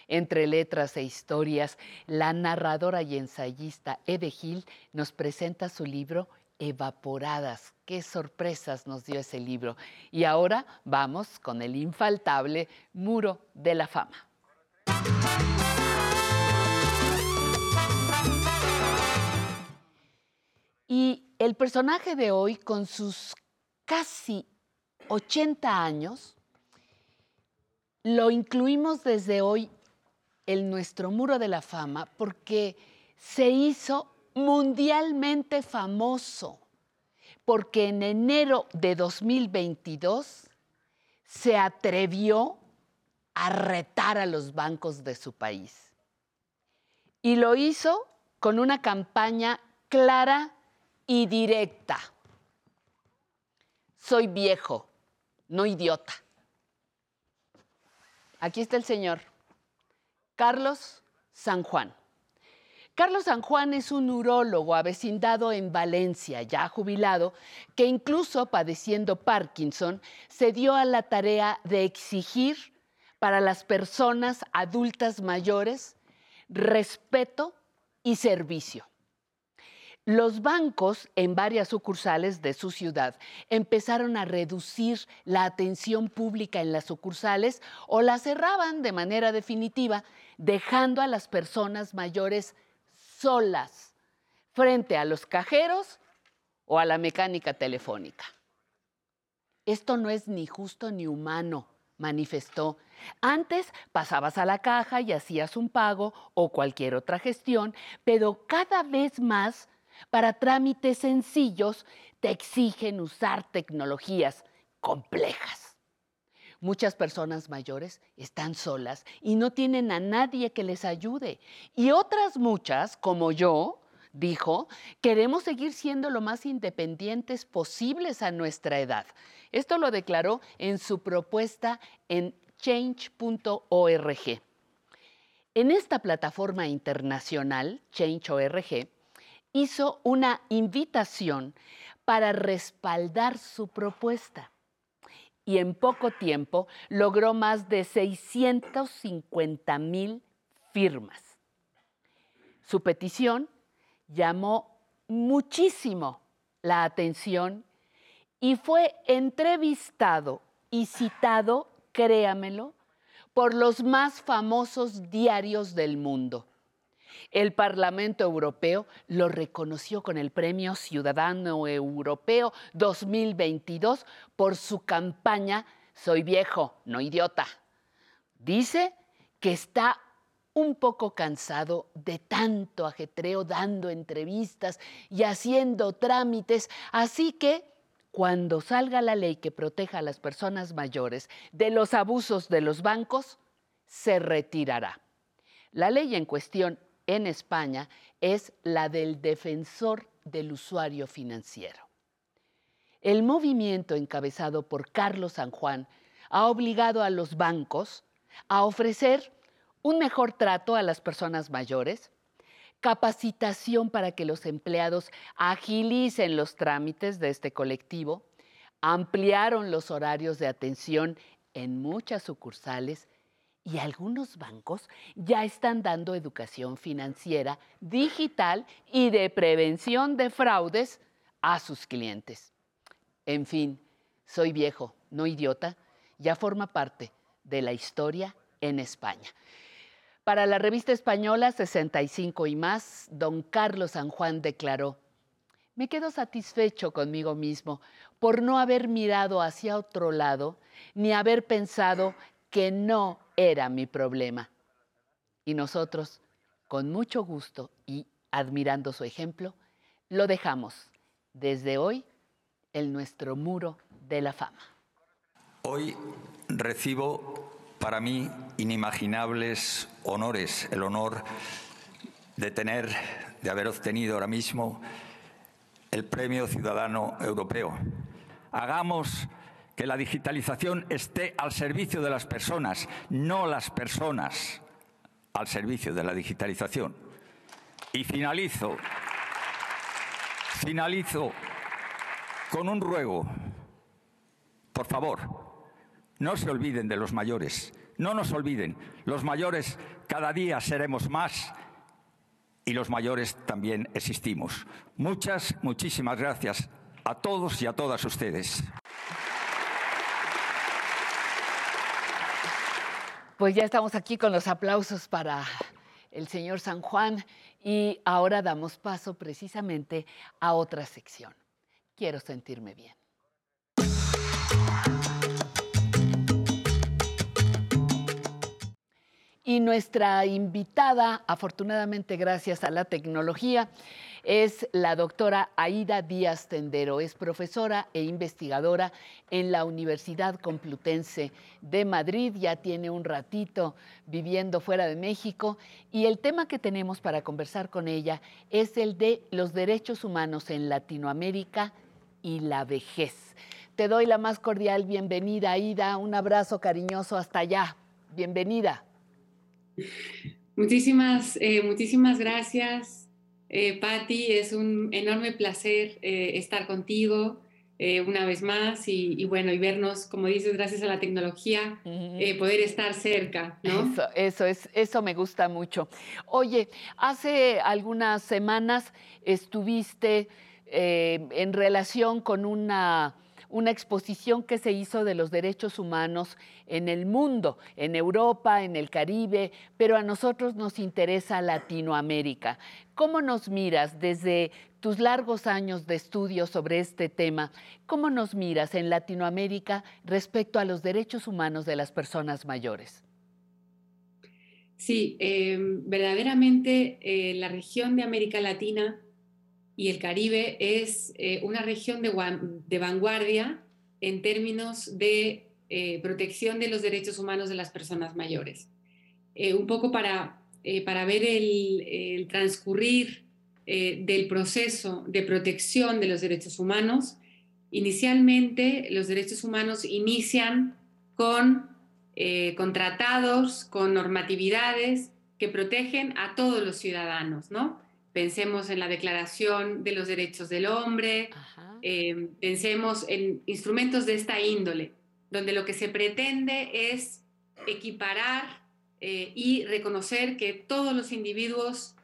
Entre letras e historias, la narradora y ensayista Eve Gil nos presenta su libro Evaporadas. Qué sorpresas nos dio ese libro. Y ahora vamos con el infaltable Muro de la Fama. Y el personaje de hoy, con sus casi 80 años, lo incluimos desde hoy en nuestro muro de la fama porque se hizo mundialmente famoso, porque en enero de 2022 se atrevió a retar a los bancos de su país. Y lo hizo con una campaña clara y directa. Soy viejo, no idiota. Aquí está el señor. Carlos San Juan. Carlos San Juan es un urólogo avecindado en Valencia, ya jubilado, que incluso padeciendo Parkinson, se dio a la tarea de exigir para las personas adultas mayores respeto y servicio. Los bancos en varias sucursales de su ciudad empezaron a reducir la atención pública en las sucursales o la cerraban de manera definitiva, dejando a las personas mayores solas frente a los cajeros o a la mecánica telefónica. Esto no es ni justo ni humano, manifestó. Antes pasabas a la caja y hacías un pago o cualquier otra gestión, pero cada vez más para trámites sencillos te exigen usar tecnologías complejas. Muchas personas mayores están solas y no tienen a nadie que les ayude. Y otras muchas, como yo, dijo, queremos seguir siendo lo más independientes posibles a nuestra edad. Esto lo declaró en su propuesta en change.org. En esta plataforma internacional, Change.org, hizo una invitación para respaldar su propuesta y en poco tiempo logró más de 650 mil firmas. Su petición llamó muchísimo la atención y fue entrevistado y citado, créamelo, por los más famosos diarios del mundo. El Parlamento Europeo lo reconoció con el Premio Ciudadano Europeo 2022 por su campaña Soy viejo, no idiota. Dice que está un poco cansado de tanto ajetreo dando entrevistas y haciendo trámites, así que cuando salga la ley que proteja a las personas mayores de los abusos de los bancos, se retirará. La ley en cuestión en España es la del defensor del usuario financiero. El movimiento encabezado por Carlos San Juan ha obligado a los bancos a ofrecer un mejor trato a las personas mayores, capacitación para que los empleados agilicen los trámites de este colectivo, ampliaron los horarios de atención en muchas sucursales y algunos bancos ya están dando educación financiera, digital y de prevención de fraudes a sus clientes. En fin, soy viejo, no idiota, ya forma parte de la historia en España. Para la revista española 65 y más, don Carlos San Juan declaró, me quedo satisfecho conmigo mismo por no haber mirado hacia otro lado ni haber pensado que no era mi problema. Y nosotros, con mucho gusto y admirando su ejemplo, lo dejamos desde hoy en nuestro muro de la fama. Hoy recibo para mí inimaginables honores, el honor de tener, de haber obtenido ahora mismo el Premio Ciudadano Europeo. Hagamos que la digitalización esté al servicio de las personas, no las personas al servicio de la digitalización. Y finalizo, finalizo con un ruego. Por favor, no se olviden de los mayores, no nos olviden. Los mayores cada día seremos más y los mayores también existimos. Muchas, muchísimas gracias a todos y a todas ustedes. Pues ya estamos aquí con los aplausos para el señor San Juan y ahora damos paso precisamente a otra sección. Quiero sentirme bien. Y nuestra invitada, afortunadamente gracias a la tecnología, es la doctora Aida Díaz Tendero. Es profesora e investigadora en la Universidad Complutense de Madrid. Ya tiene un ratito viviendo fuera de México. Y el tema que tenemos para conversar con ella es el de los derechos humanos en Latinoamérica y la vejez. Te doy la más cordial bienvenida, Aida. Un abrazo cariñoso hasta allá. Bienvenida. Muchísimas, eh, muchísimas gracias, eh, Patti. Es un enorme placer eh, estar contigo eh, una vez más y, bueno, y vernos, como dices, gracias a la tecnología, poder estar cerca, ¿no? Eso, eso, es, eso me gusta mucho. Oye, hace algunas semanas estuviste en relación con una una exposición que se hizo de los derechos humanos en el mundo, en Europa, en el Caribe, pero a nosotros nos interesa Latinoamérica. ¿Cómo nos miras desde tus largos años de estudio sobre este tema? ¿Cómo nos miras en Latinoamérica respecto a los derechos humanos de las personas mayores? Sí, eh, verdaderamente eh, la región de América Latina y el Caribe es eh, una región de, de, vanguardia en términos de protección de los derechos humanos de las personas mayores. un poco para, para ver el, el transcurrir del proceso de protección de los derechos humanos, inicialmente los derechos humanos inician con eh, con tratados, con normatividades que protegen a todos los ciudadanos, ¿no? Pensemos en la Declaración de los Derechos del Hombre, eh, pensemos en instrumentos de esta índole, donde lo que se pretende es equiparar eh, y reconocer que todos los individuos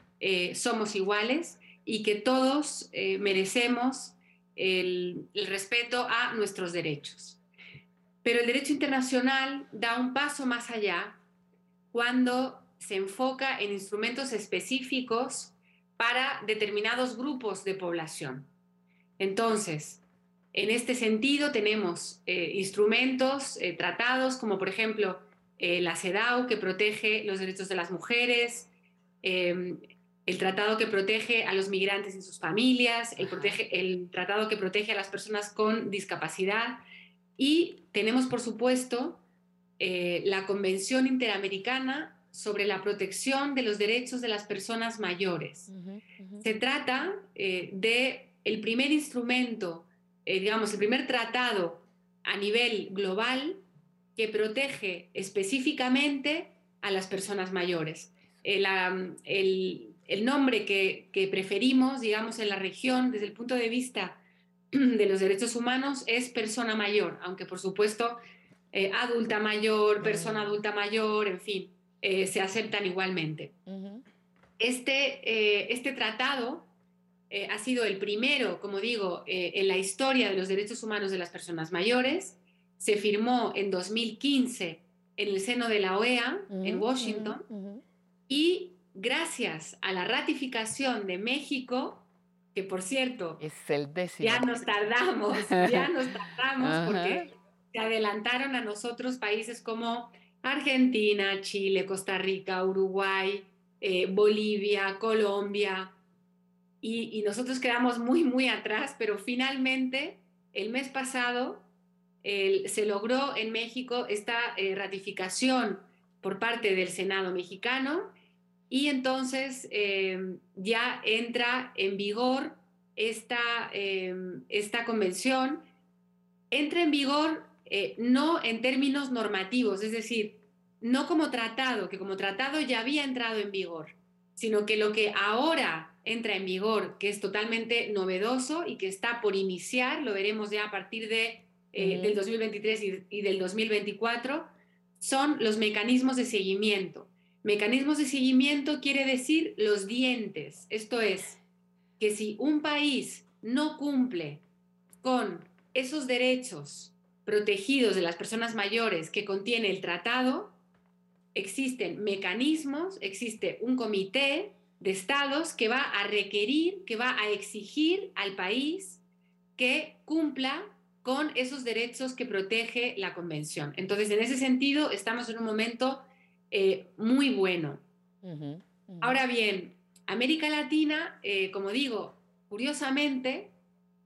somos iguales y que todos merecemos el respeto a nuestros derechos. Pero el derecho internacional da un paso más allá cuando se enfoca en instrumentos específicos para determinados grupos de población. Entonces, en este sentido tenemos eh, instrumentos, eh, tratados, como por ejemplo eh, la CEDAW, que protege los derechos de las mujeres, em, el tratado que protege a los migrantes y sus familias, el, protege, el tratado que protege a las personas con discapacidad, y tenemos, por supuesto, eh, la Convención Interamericana sobre la protección de los derechos de las personas mayores. Se trata eh, de el primer instrumento, eh, digamos, el primer tratado a nivel global que protege específicamente a las personas mayores. El, el, nombre que, que, preferimos, digamos, en la región desde el punto de vista de los derechos humanos es persona mayor, aunque por supuesto eh, adulta mayor, persona adulta mayor, en fin, eh, se aceptan igualmente. este, eh, este tratado ha sido el primero, como digo, en la historia de los derechos humanos de las personas mayores. Se firmó en 2015 en el seno de la OEA, en Washington, y gracias a la ratificación de México, que por cierto, es el décimo. Ya nos tardamos, ya nos tardamos porque se adelantaron a nosotros países como Argentina, Chile, Costa Rica, Uruguay, eh, Bolivia, Colombia, y, nosotros quedamos muy, muy atrás, pero finalmente el mes pasado se logró en México esta eh, ratificación por parte del Senado mexicano. Y entonces eh, ya entra en vigor esta, eh, esta convención, entra en vigor eh, no en términos normativos, es decir, no como tratado, que como tratado ya había entrado en vigor, sino que lo que ahora entra en vigor, que es totalmente novedoso y que está por iniciar, lo veremos ya a partir de, del 2023 y, y del 2024, son los mecanismos de seguimiento. Mecanismos de seguimiento quiere decir los dientes, esto es, que si un país no cumple con esos derechos protegidos de las personas mayores que contiene el tratado, existen mecanismos, existe un comité de estados que va a requerir, que va a exigir al país que cumpla con esos derechos que protege la convención. Entonces, en ese sentido, estamos en un momento eh, muy bueno. Ahora bien, América Latina, eh, como digo, curiosamente,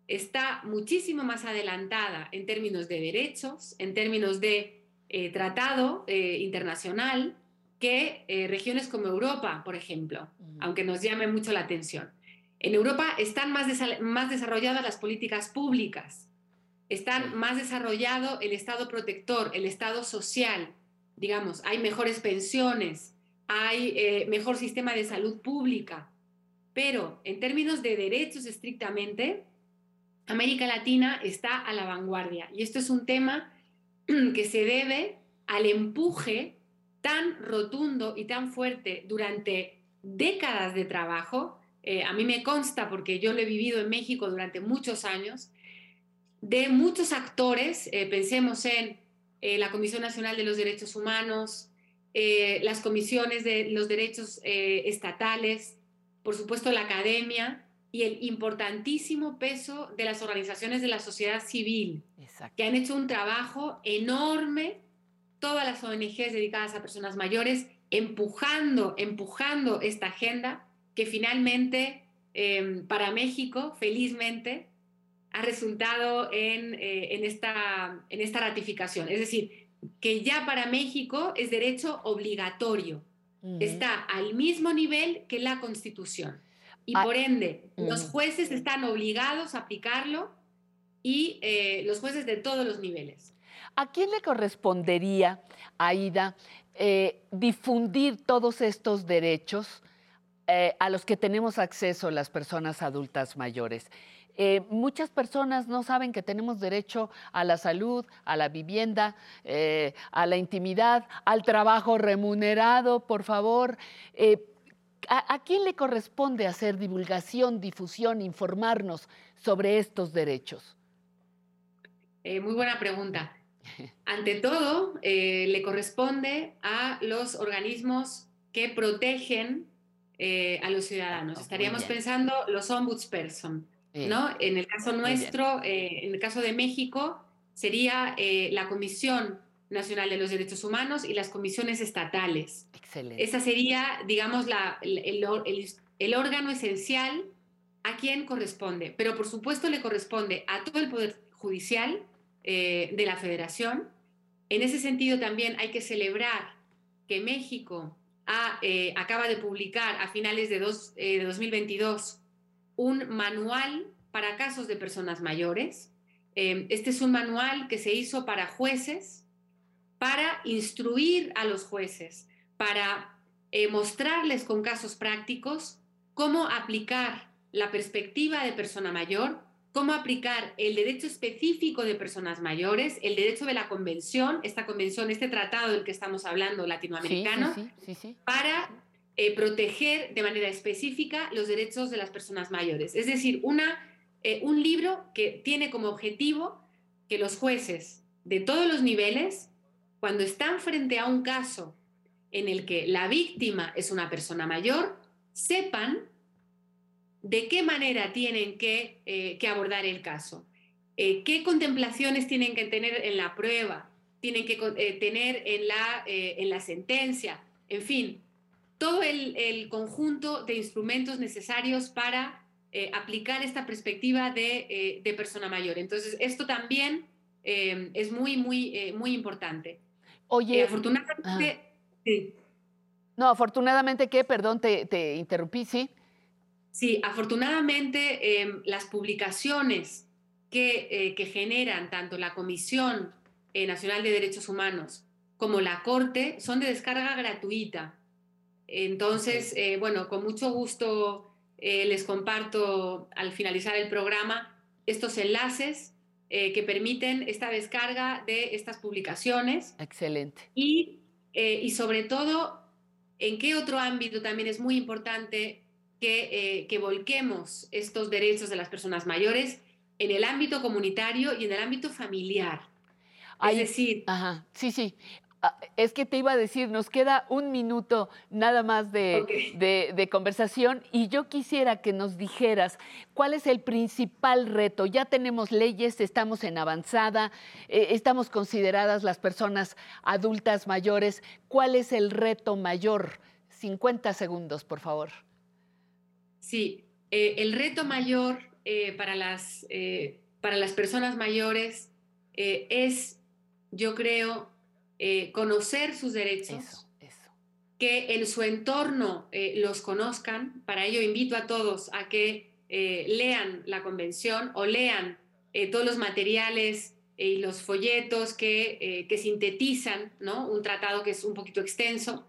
está muchísimo más adelantada en términos de derechos, en términos de eh, tratado internacional, que regiones como Europa, por ejemplo, aunque nos llame mucho la atención. En Europa están más, más desarrolladas las políticas públicas, están más desarrollado el Estado protector, el Estado social, digamos, hay mejores pensiones, hay eh, mejor sistema de salud pública, pero en términos de derechos estrictamente, América Latina está a la vanguardia. Y esto es un tema que se debe al empuje tan rotundo y tan fuerte durante décadas de trabajo. Eh, a mí me consta, porque yo lo he vivido en México durante muchos años, de muchos actores, eh, pensemos en eh, la Comisión Nacional de los Derechos Humanos, las comisiones de los derechos estatales, por supuesto la academia y el importantísimo peso de las organizaciones de la sociedad civil, que han hecho un trabajo enorme, todas las ONGs dedicadas a personas mayores, empujando, empujando esta agenda que finalmente para México, felizmente, ha resultado en, eh, en, esta, en esta ratificación. Es decir, que ya para México es derecho obligatorio. Está al mismo nivel que la Constitución. Y Ah, por ende, los mm. jueces están obligados a aplicarlo y eh, los jueces de todos los niveles. ¿A quién le correspondería, Aida, eh, difundir todos estos derechos eh, a los que tenemos acceso las personas adultas mayores? Eh, muchas personas no saben que tenemos derecho a la salud, a la vivienda, eh, a la intimidad, al trabajo remunerado, por favor. Eh, ¿a, a quién le corresponde hacer divulgación, difusión, informarnos sobre estos derechos? Eh, muy buena pregunta. Ante todo, eh, le corresponde a los organismos que protegen eh, a los ciudadanos. Estaríamos pensando los ombudsperson, ¿no? En el caso nuestro, en el caso de México, sería la Comisión Nacional de los Derechos Humanos y las comisiones estatales. Excelente. Esa sería, digamos, la- el, el el órgano esencial a quien corresponde. Pero por supuesto le corresponde a todo el Poder Judicial eh, de la Federación. En ese sentido también hay que celebrar que México ha, eh, acaba de publicar a finales de, dos- eh, de 2022 un manual para casos de personas mayores. Eh, este es un manual que se hizo para jueces, para instruir a los jueces, para eh, mostrarles con casos prácticos cómo aplicar la perspectiva de persona mayor, cómo aplicar el derecho específico de personas mayores, el derecho de la convención, esta convención, este tratado del que estamos hablando latinoamericano, Sí, sí, sí, sí. para eh, proteger de manera específica los derechos de las personas mayores. Es decir, una, eh, un libro que tiene como objetivo que los jueces de todos los niveles, cuando están frente a un caso en el que la víctima es una persona mayor, sepan de qué manera tienen que, eh, abordar el caso, eh, qué contemplaciones tienen que tener en la prueba, tienen que eh, tener en la, eh, en la sentencia, en fin, todo el, conjunto de instrumentos necesarios para aplicar esta perspectiva de, de persona mayor. Entonces, esto también es muy, muy, muy importante. Oye, Eh, afortunadamente, sí. No, afortunadamente que, perdón, te, te interrumpí, sí. Sí, afortunadamente em, las publicaciones que, eh, que generan tanto la Comisión eh, Nacional de Derechos Humanos como la Corte son de descarga gratuita. Entonces, bueno, con mucho gusto les comparto al finalizar el programa estos enlaces eh, que permiten esta descarga de estas publicaciones Excelente. y, eh, y sobre todo, en qué otro ámbito también es muy importante que, eh, que volquemos estos derechos de las personas mayores en el ámbito comunitario y en el ámbito familiar. Es decir, Ajá, sí, sí. Ah, Es que te iba a decir, nos queda un minuto nada más de, de- de conversación y yo quisiera que nos dijeras cuál es el principal reto. Ya tenemos leyes, estamos en avanzada, eh, estamos consideradas las personas adultas mayores. ¿Cuál es el reto mayor? 50 segundos, por favor. Sí, eh, el reto mayor eh, para, las, para las personas mayores es, yo creo, eh, conocer sus derechos, que en su entorno eh, los conozcan. Para ello invito a todos a que eh, lean la convención o lean eh, todos los materiales eh, y los folletos que, eh, que sintetizan ¿no? un tratado que es un poquito extenso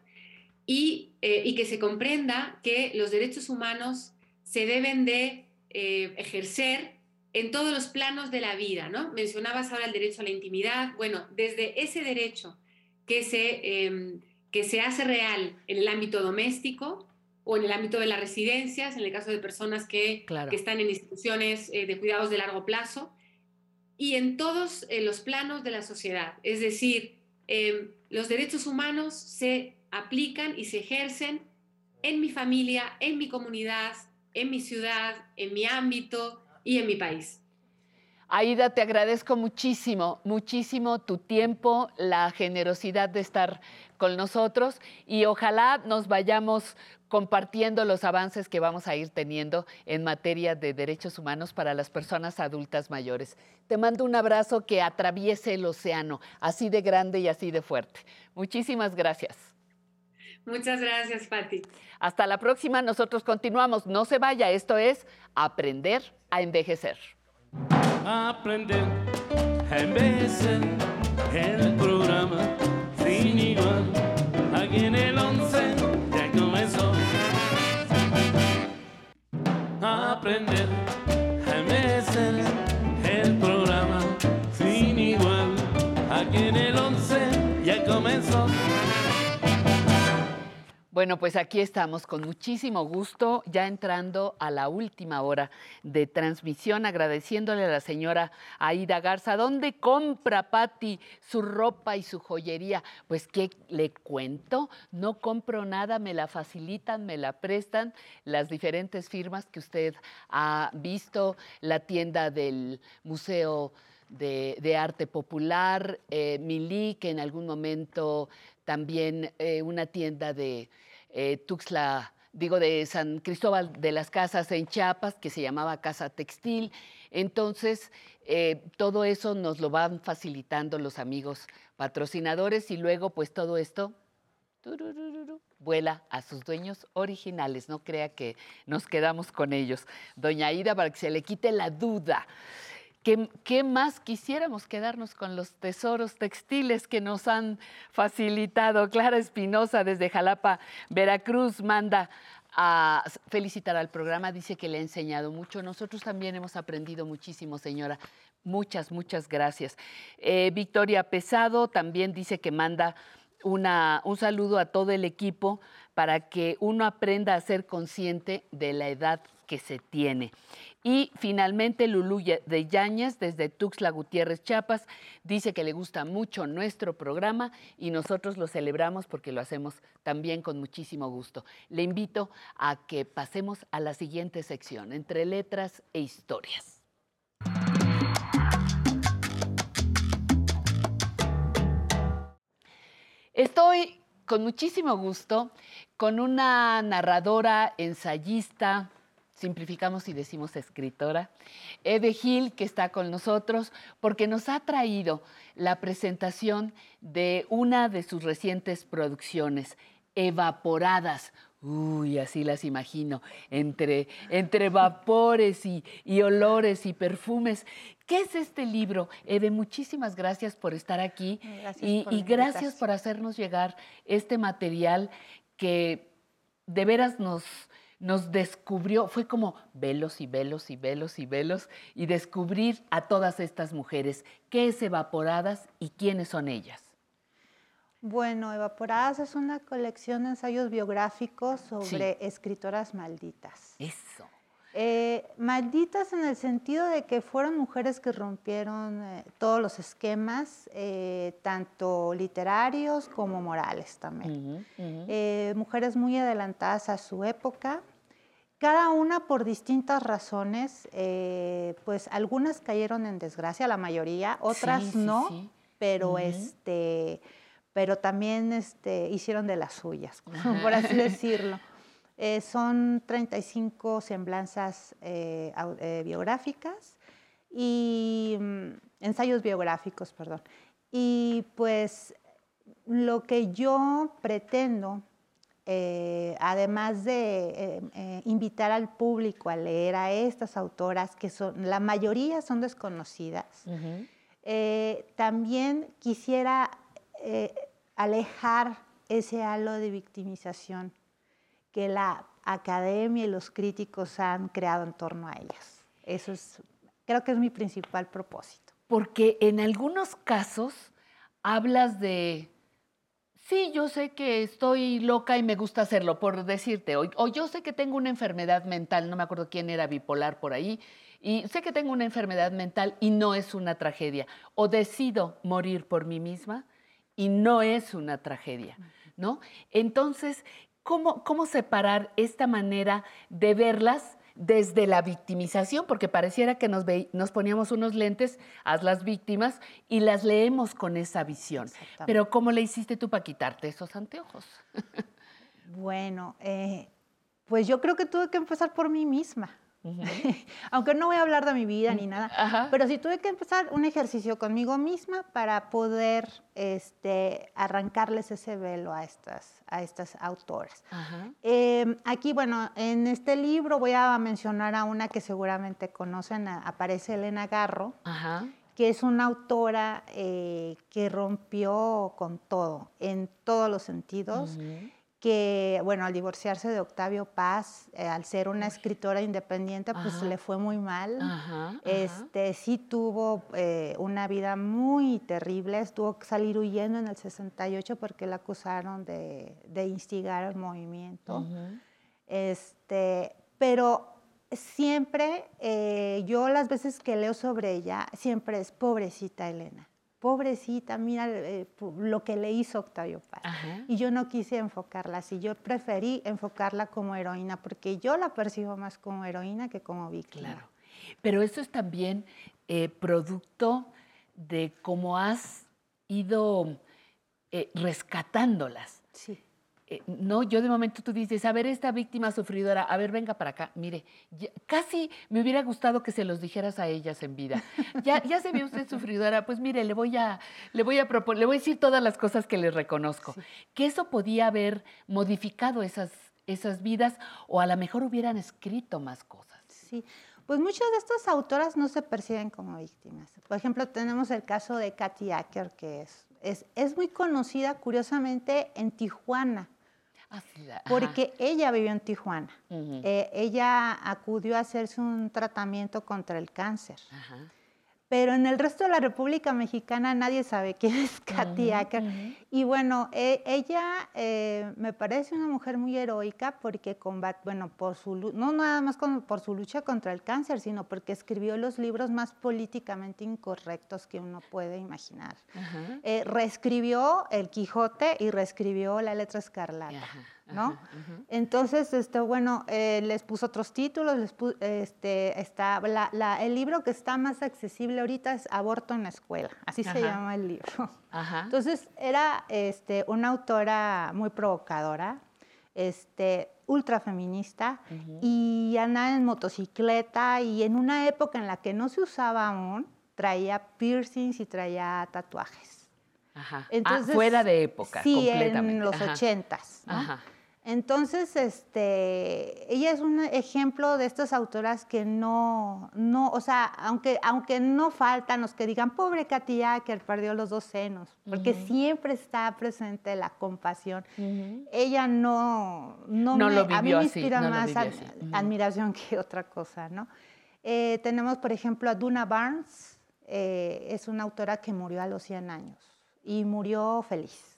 y, y que se comprenda que los derechos humanos se deben de ejercer en todos los planos de la vida, ¿no? Mencionabas ahora el derecho a la intimidad. Bueno, desde ese derecho que se, eh, que se hace real en el ámbito doméstico o en el ámbito de las residencias, en el caso de personas que, Claro. que están en instituciones eh, de cuidados de largo plazo, y en todos eh, los planos de la sociedad. Es decir, em, los derechos humanos se aplican y se ejercen en mi familia, en mi comunidad, en mi ciudad, en mi ámbito y en mi país. Aida, te agradezco muchísimo, muchísimo tu tiempo, la generosidad de estar con nosotros y ojalá nos vayamos compartiendo los avances que vamos a ir teniendo en materia de derechos humanos para las personas adultas mayores. Te mando un abrazo que atraviese el océano, así de grande y así de fuerte. Muchísimas gracias. Muchas gracias, Patti. Hasta la próxima, nosotros continuamos. No se vaya, esto es Aprender a Envejecer. Aprender a envejecer el programa sin igual. Aquí en el 11 ya comenzó. Aprender Bueno, pues aquí estamos con muchísimo gusto, ya entrando a la última hora de transmisión, agradeciéndole a la señora Aida Garza. ¿Dónde compra Patti su ropa y su joyería? Pues, ¿qué le cuento? No compro nada, me la facilitan, me la prestan las diferentes firmas que usted ha visto, la tienda del Museo de, Arte Popular, eh, que en algún momento también eh, una tienda de eh, Tuxtla, digo, de San Cristóbal de las Casas en Chiapas, que se llamaba Casa Textil. Entonces, eh, todo eso nos lo van facilitando los amigos patrocinadores y luego, pues todo esto vuela a sus dueños originales. No crea que nos quedamos con ellos. Doña Ida, para que se le quite la duda. ¿Qué, más quisiéramos quedarnos con los tesoros textiles que nos han facilitado? Clara Espinosa desde Jalapa, Veracruz, manda a felicitar al programa, dice que le ha enseñado mucho. Nosotros también hemos aprendido muchísimo, señora. Muchas, muchas gracias. Eh, Victoria Pesado también dice que manda una, un saludo a todo el equipo para que uno aprenda a ser consciente de la edad que se tiene. Y finalmente Lulú de Yañez, desde Tuxtla Gutiérrez, Chiapas, dice que le gusta mucho nuestro programa y nosotros lo celebramos porque lo hacemos también con muchísimo gusto. Le invito a que pasemos a la siguiente sección, entre letras e historias. Estoy con muchísimo gusto con una narradora, ensayista, simplificamos y decimos escritora, Eve Gil, que está con nosotros, porque nos ha traído la presentación de una de sus recientes producciones, Evaporadas. Uy, así las imagino, entre, entre vapores y, y olores y perfumes. ¿Qué es este libro? Eve, muchísimas gracias por estar aquí Gracias y, por y gracias por hacernos llegar este material que de veras nos, nos descubrió, fue como velos y velos y velos y velos y descubrir a todas estas mujeres, qué es Evaporadas y quiénes son ellas. Bueno, Evaporadas es una colección de ensayos biográficos sobre escritoras malditas. Eso. Eh, malditas en el sentido de que fueron mujeres que rompieron eh, todos los esquemas, eh, tanto literarios como morales también. Mujeres muy adelantadas a su época, cada una por distintas razones, eh, pues algunas cayeron en desgracia, la mayoría, otras Sí, sí, no, sí. pero este, pero también este, hicieron de las suyas, por así decirlo. Eh, son 35 semblanzas eh, eh, biográficas y mm, ensayos biográficos, perdón. Y pues lo que yo pretendo, eh, además de eh, eh, invitar al público a leer a estas autoras, que son, la mayoría son desconocidas, eh, también quisiera eh, alejar ese halo de victimización que la academia y los críticos han creado en torno a ellas. Eso es, creo que es mi principal propósito. Porque en algunos casos hablas de, sí, yo sé que estoy loca y me gusta hacerlo, por decirte, o, o yo sé que tengo una enfermedad mental, no me acuerdo quién era bipolar por ahí, y sé que tengo una enfermedad mental y no es una tragedia, o decido morir por mí misma y no es una tragedia, ¿no? Entonces, ¿cómo, cómo separar esta manera de verlas? Desde la victimización, porque pareciera que nos, ve- nos poníamos unos lentes, haz las víctimas, y las leemos con esa visión. Pero ¿cómo le hiciste tú para quitarte esos anteojos? Bueno, eh, pues yo creo que tuve que empezar por mí misma. Aunque no voy a hablar de mi vida ni nada, pero sí tuve que empezar un ejercicio conmigo misma para poder este, arrancarles ese velo a estas, a estas autoras. Eh, aquí, bueno, en este libro voy a mencionar a una que seguramente conocen, a- aparece Elena Garro, que es una autora eh, que rompió con todo, en todos los sentidos que, bueno, al divorciarse de Octavio Paz, eh, al ser una escritora independiente, pues Ajá. le fue muy mal. Ajá, ajá. Este, sí tuvo eh, una vida muy terrible, tuvo que salir huyendo en el 68 porque la acusaron de, de instigar el movimiento. Este, pero siempre, eh, yo las veces que leo sobre ella, siempre es pobrecita Elena. Pobrecita, mira eh, lo que le hizo Octavio Paz. Y yo no quise enfocarla así, yo preferí enfocarla como heroína, porque yo la percibo más como heroína que como víctima. Claro. Pero eso es también eh, producto de cómo has ido eh, rescatándolas. Sí. Eh, no, yo de momento tú dices, a ver, esta víctima sufridora, a ver, venga para acá. Mire, ya- casi me hubiera gustado que se los dijeras a ellas en vida. Ya, ya se vio usted sufridora, pues mire, le voy a, le voy a proponer, le voy a decir todas las cosas que les reconozco. Que eso podía haber modificado esas, esas vidas o a lo mejor hubieran escrito más cosas. Sí, pues muchas de estas autoras no se perciben como víctimas. Por ejemplo, tenemos el caso de Katy Acker, que es, es, es muy conocida, curiosamente, en Tijuana, porque ella vivió en Tijuana. Eh, ella acudió a hacerse un tratamiento contra el cáncer. Pero en el resto de la República Mexicana nadie sabe quién es Katy Acker. Y bueno, e- ella eh, me parece una mujer muy heroica porque combate, bueno, por su, no nada más con- por su lucha contra el cáncer, sino porque escribió los libros más políticamente incorrectos que uno puede imaginar. Eh, reescribió El Quijote y reescribió La Letra Escarlata, ¿no? Entonces, este, bueno, eh, les puso otros títulos, les pu- este, está, la- la- el libro que está más accesible ahorita es Aborto en la Escuela, así se llama el libro. Ajá. Entonces, era este, una autora muy provocadora, este, ultra feminista, y andaba en motocicleta, y en una época en la que no se usaba aún, traía piercings y traía tatuajes. Ajá. Entonces, ah, fuera de época, sí, completamente. en los Ajá. ochentas. ¿no? Ajá. Entonces, este, ella es un ejemplo de estas autoras que no, no, o sea, aunque, aunque no faltan los que digan, pobre Katy Acker, perdió los dos senos, porque siempre está presente la compasión. Ella no, no, No me- lo a mí me así, inspira no más ad- admiración que otra cosa, ¿no? Eh, tenemos, por ejemplo, a Duna Barnes, eh, es una autora que murió a los 100 años y murió feliz,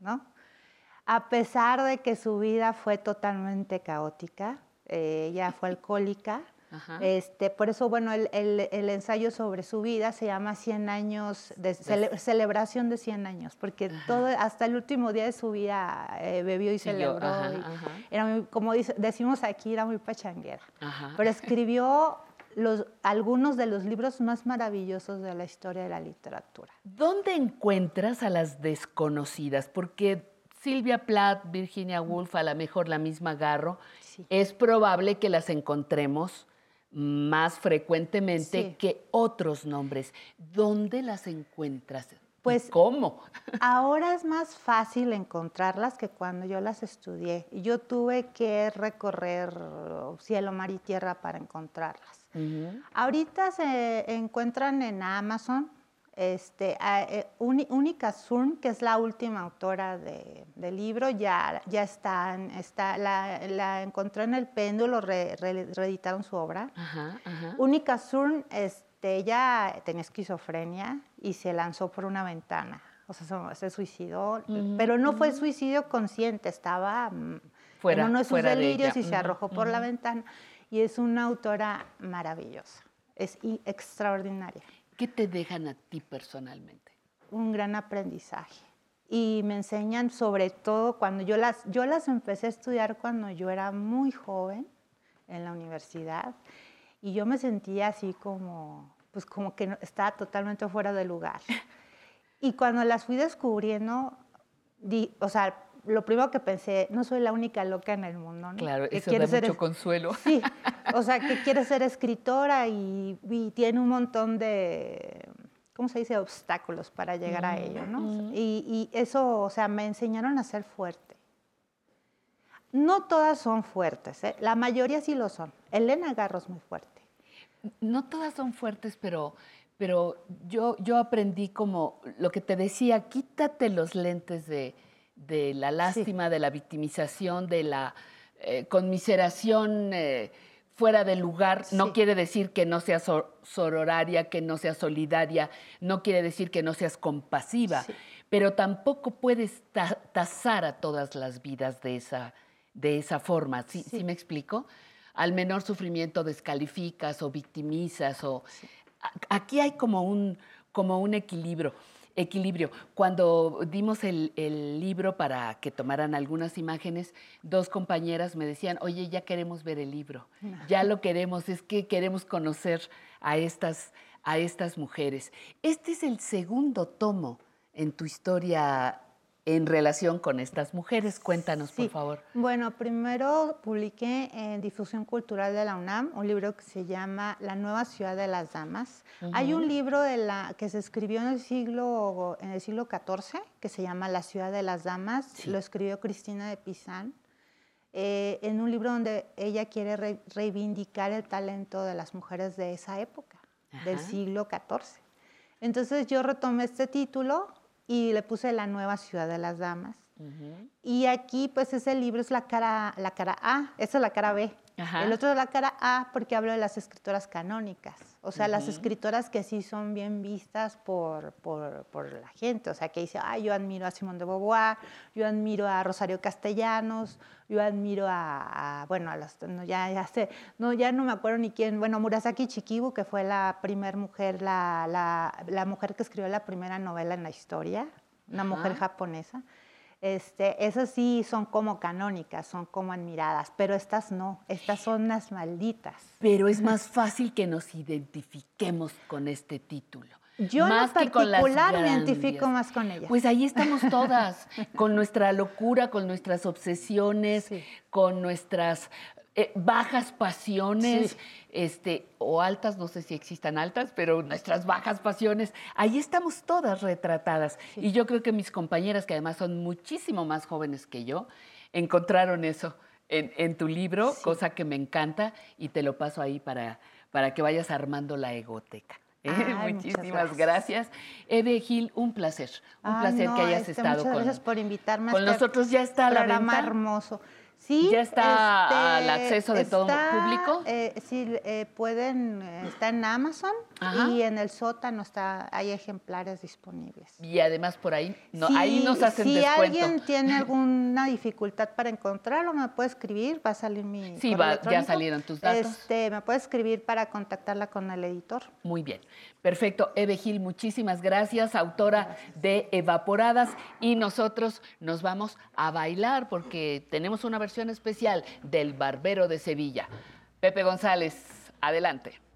¿no? A pesar de que su vida fue totalmente caótica, eh, ella fue alcohólica, Ajá. este, por eso, bueno, el, el- el ensayo sobre su vida se llama 100 años, de cele- celebración de 100 años, porque todo, hasta el último día de su vida eh, bebió y celebró. ajá, y ajá. Era muy, como dice- decimos aquí, era muy pachanguera. Pero escribió los, algunos de los libros más maravillosos de la historia de la literatura. ¿Dónde encuentras a las desconocidas? Porque Silvia Plath, Virginia Woolf, a lo mejor la misma Garro, es probable que las encontremos más frecuentemente Sí. que otros nombres. ¿Dónde las encuentras? Pues, ¿Cómo? Ahora es más fácil encontrarlas que cuando yo las estudié. Yo tuve que recorrer cielo, mar y tierra para encontrarlas. Ahorita se encuentran en Amazon. Este, a- eh, Única Surn, que es la última autora de- del libro, ya, ya está, la, la encontró en el péndulo, re- re- reeditaron su obra. Única Surn, este, ella tenía esquizofrenia y se lanzó por una ventana. O sea, se, se suicidó, Ujú, pero no fue ujú. suicidio consciente, estaba mm, Fuera- en uno de sus de delirios y se arrojó por la ujú. ventana. Y es una autora maravillosa. es extraordinaria. ¿Qué te dejan a ti personalmente? Un gran aprendizaje. Y me enseñan sobre todo cuando yo las, yo las empecé a estudiar cuando yo era muy joven en la universidad y yo me sentía así como, pues como que estaba totalmente fuera de lugar. Y cuando las fui descubriendo, di- o sea, lo primero que pensé, no soy la única loca en el mundo, ¿no? Claro, Que eso quiere da ser mucho consuelo. Sí, o sea, que quiere ser escritora y, y tiene un montón de, ¿cómo se dice?, obstáculos para llegar a ello, ¿no? Mm. Y, y eso, o sea, me enseñaron a ser fuerte. No todas son fuertes, ¿eh? la mayoría sí lo son. Elena Garro es muy fuerte. No todas son fuertes, pero, pero yo, yo aprendí como lo que te decía, quítate los lentes de, de la lástima, de la victimización, de la eh, conmiseración eh, fuera de lugar. No quiere decir que no seas sor- sororaria, que no seas solidaria, no quiere decir que no seas compasiva, pero tampoco puedes ta- tasar a todas las vidas de esa, de esa forma. ¿Sí, sí me explico? Al menor sufrimiento descalificas o victimizas o aquí hay como un, como un equilibrio. Equilibrio. Cuando dimos el, el libro para que tomaran algunas imágenes, dos compañeras me decían, oye, ya queremos ver el libro, ya lo queremos, es que queremos conocer a estas, a estas mujeres. Este es el segundo tomo en tu historia en relación con estas mujeres. Cuéntanos, por Sí. favor. Bueno, primero publiqué en Difusión Cultural de la UNAM un libro que se llama La nueva ciudad de las damas. Hay un libro de la, que se escribió en el siglo en el siglo XIV que se llama La ciudad de las damas. Lo escribió Cristina de Pizán. eh, en un libro donde ella quiere re- reivindicar el talento de las mujeres de esa época, del Ajá. siglo XIV. Entonces yo retomé este título y le puse La nueva ciudad de las damas. Y aquí, pues, ese libro es la cara, la cara A, esa es la cara B. Ajá. El otro es la cara A porque hablo de las escritoras canónicas, o sea, las Ujú. escritoras que sí son bien vistas por, por, por la gente, o sea, que dice, ay, yo admiro a Simone de Beauvoir, yo admiro a Rosario Castellanos, yo admiro a, a, bueno, a las, no, ya, ya sé, no, ya no me acuerdo ni quién, bueno, Murasaki Chikibu, que fue la primer mujer, la, la, la mujer que escribió la primera novela en la historia, una mujer japonesa. Este, esas sí son como canónicas, son como admiradas, pero estas no, estas son unas malditas. Pero es más fácil que nos identifiquemos con este título. Yo en más las particular me identifico más con ellas. Pues ahí estamos todas, con nuestra locura, con nuestras obsesiones, con nuestras eh, bajas pasiones, Sí. este, o altas, no sé si existan altas, pero nuestras bajas pasiones, ahí estamos todas retratadas. Y yo creo que mis compañeras, que además son muchísimo más jóvenes que yo, encontraron eso en, en tu libro, cosa que me encanta, y te lo paso ahí para, para que vayas armando la egoteca. ¿eh? Ay, Muchísimas gracias. gracias. Eve Gil, un placer. Un Ay, placer no, que hayas este, estado muchas con, gracias por invitarme a con este nosotros. Ya está la venta. hermoso. Sí, ¿Ya está al este, acceso de todo está, público? eh, sí, eh, pueden, eh, está en Amazon Ajá. y en el sótano está, hay ejemplares disponibles. Y además por ahí, no, Si- ahí nos hacen si descuento. alguien tiene alguna dificultad para encontrarlo, me puede escribir, va a salir mi Sí, va- ya salieron tus datos. Este, me puede escribir para contactarla con el editor. Muy bien. Perfecto. Eve Gil, muchísimas gracias, autora de Evaporadas. Y nosotros nos vamos a bailar porque tenemos una versión especial del Barbero de Sevilla. Pepe González, adelante.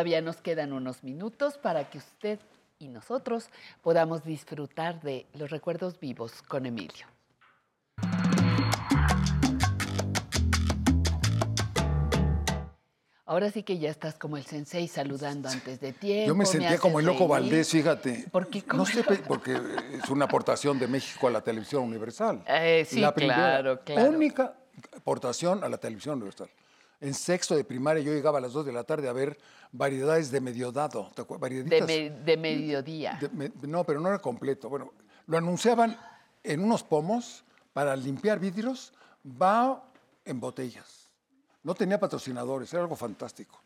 Todavía nos quedan unos minutos para que usted y nosotros podamos disfrutar de los recuerdos vivos con Emilio. Ahora sí que ya estás como el sensei saludando antes de tiempo. Yo me sentía como el loco reír. Valdés, fíjate. ¿Por qué? No sé, porque es una aportación de México a la televisión universal. Eh, sí, la primera, claro, claro. única aportación a la televisión universal. En sexto de primaria yo llegaba a las 2 de la tarde a ver variedades de mediodado. ¿te De, Varieditas me- de mediodía. de- me- no, pero no era completo. Bueno, lo anunciaban en unos pomos para limpiar vidrios, va en botellas. No tenía patrocinadores, era algo fantástico.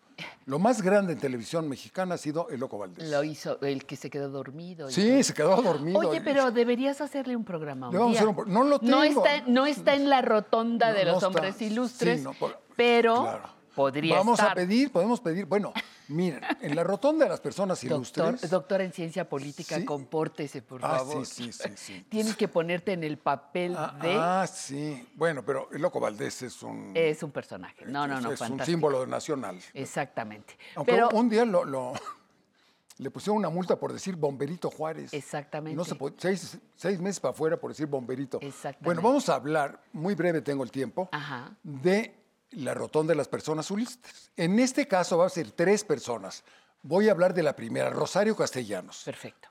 Lo más grande en televisión mexicana ha sido El Loco Valdés. Lo hizo el que se quedó dormido. Sí, se quedó dormido. Oye, pero deberías hacerle un programa. un día. pro- no lo No tengo. está, no está en la rotonda de No, los hombres ilustres, Sí, no, por- pero Claro. podría Vamos estar. a pedir, podemos pedir. Bueno, miren, en la rotonda de las personas Doctor, ilustres. doctor en ciencia política, Sí. compórtese, por Ah, favor. sí, sí, sí, sí. Tienes que ponerte en el papel de... Ah, sí. Bueno, pero el Loco Valdés es un, Es un personaje. No, no, no, es un símbolo nacional. Exactamente. Aunque Pero un día lo, lo- le pusieron una multa por decir Bomberito Juárez. Exactamente. No se seis, seis meses para afuera por decir Bomberito. Exactamente. Bueno, vamos a hablar, muy breve tengo el tiempo, Ajá. de la rotonda de las personas ilustres. En este caso va a ser tres personas. Voy a hablar de la primera, Rosario Castellanos. Perfecto.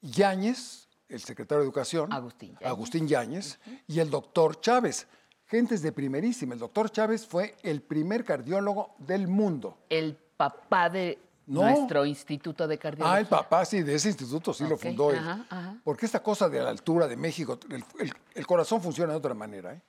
Yáñez, el secretario de Educación. Agustín Yáñez. Agustín Yáñez. Y el doctor Chávez. Gentes de primerísima. El doctor Chávez fue el primer cardiólogo del mundo. El papá de No. nuestro Instituto de Cardiología. Ah, el papá, sí, de ese instituto sí lo fundó él. ajá, ajá. Porque esta cosa de la altura de México, el, el- el corazón funciona de otra manera. ¿eh?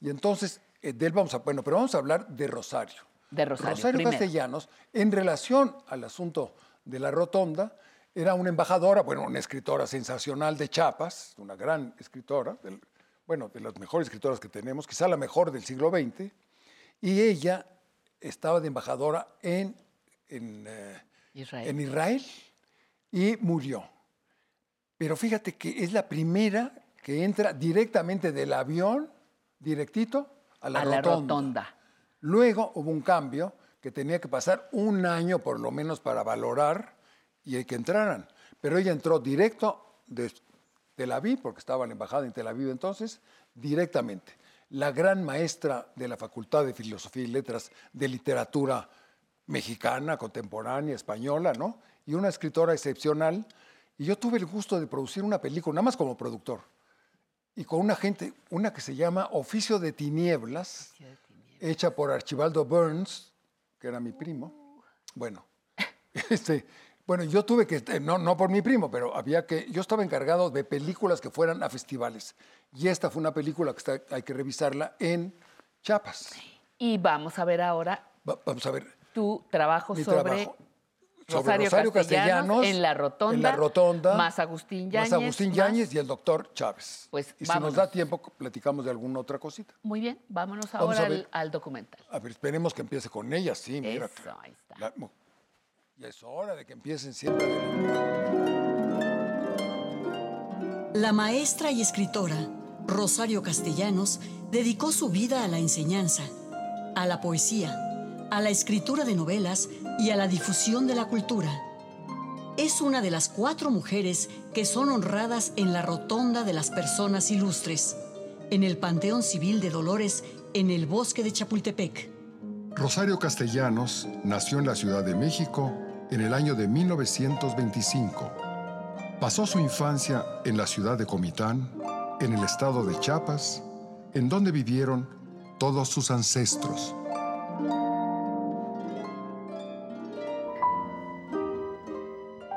Y entonces, de él vamos a, bueno, pero vamos a hablar de Rosario. De Rosario, primero. Castellanos, en relación al asunto de la rotonda, era una embajadora, bueno, una escritora sensacional de Chiapas, una gran escritora, del- bueno, de las mejores escritoras que tenemos, quizá la mejor del siglo XX, y ella estaba de embajadora en, en, eh, Israel. en Israel y murió. Pero fíjate que es la primera que entra directamente del avión, directito, a la a la rotonda. rotonda. Luego hubo un cambio que tenía que pasar un año por lo menos para valorar y que entraran. Pero ella entró directo de Tel Aviv, porque estaba en la embajada en Tel Aviv entonces, directamente. La gran maestra de la Facultad de Filosofía y Letras de Literatura mexicana, contemporánea, española, ¿no? Y una escritora excepcional. Y yo tuve el gusto de producir una película, nada más como productor, y con una gente, una que se llama Oficio de Tinieblas, hecha por Archibaldo Burns, que era mi primo. Bueno, este, bueno, yo tuve que, eh, no, no por mi primo, pero había que, yo estaba encargado de películas que fueran a festivales. Y esta fue una película que está- hay que revisarla en Chiapas. Y vamos a ver ahora Va- vamos a ver. tu trabajo Mi sobre, trabajo sobre Rosario, Rosario Castellanos, Castellanos, en la Rotonda, en la Rotonda, más Agustín Yáñez. Más Agustín más- Yáñez y el doctor Chávez. Pues y si vámonos. nos da tiempo, platicamos de alguna otra cosita. Muy bien, vámonos Vamos ahora al, ver. al documental. A ver, esperemos que empiece con ella, sí, mira. Eso, ahí está. La- ya es hora de que empiecen siempre. La maestra y escritora Rosario Castellanos dedicó su vida a la enseñanza, a la poesía, a la escritura de novelas y a la difusión de la cultura. Es una de las cuatro mujeres que son honradas en la Rotonda de las Personas Ilustres, en el Panteón Civil de Dolores, en el bosque de Chapultepec. Rosario Castellanos nació en la Ciudad de México en el año de 1925. Pasó su infancia en la ciudad de Comitán, en el estado de Chiapas, en donde vivieron todos sus ancestros.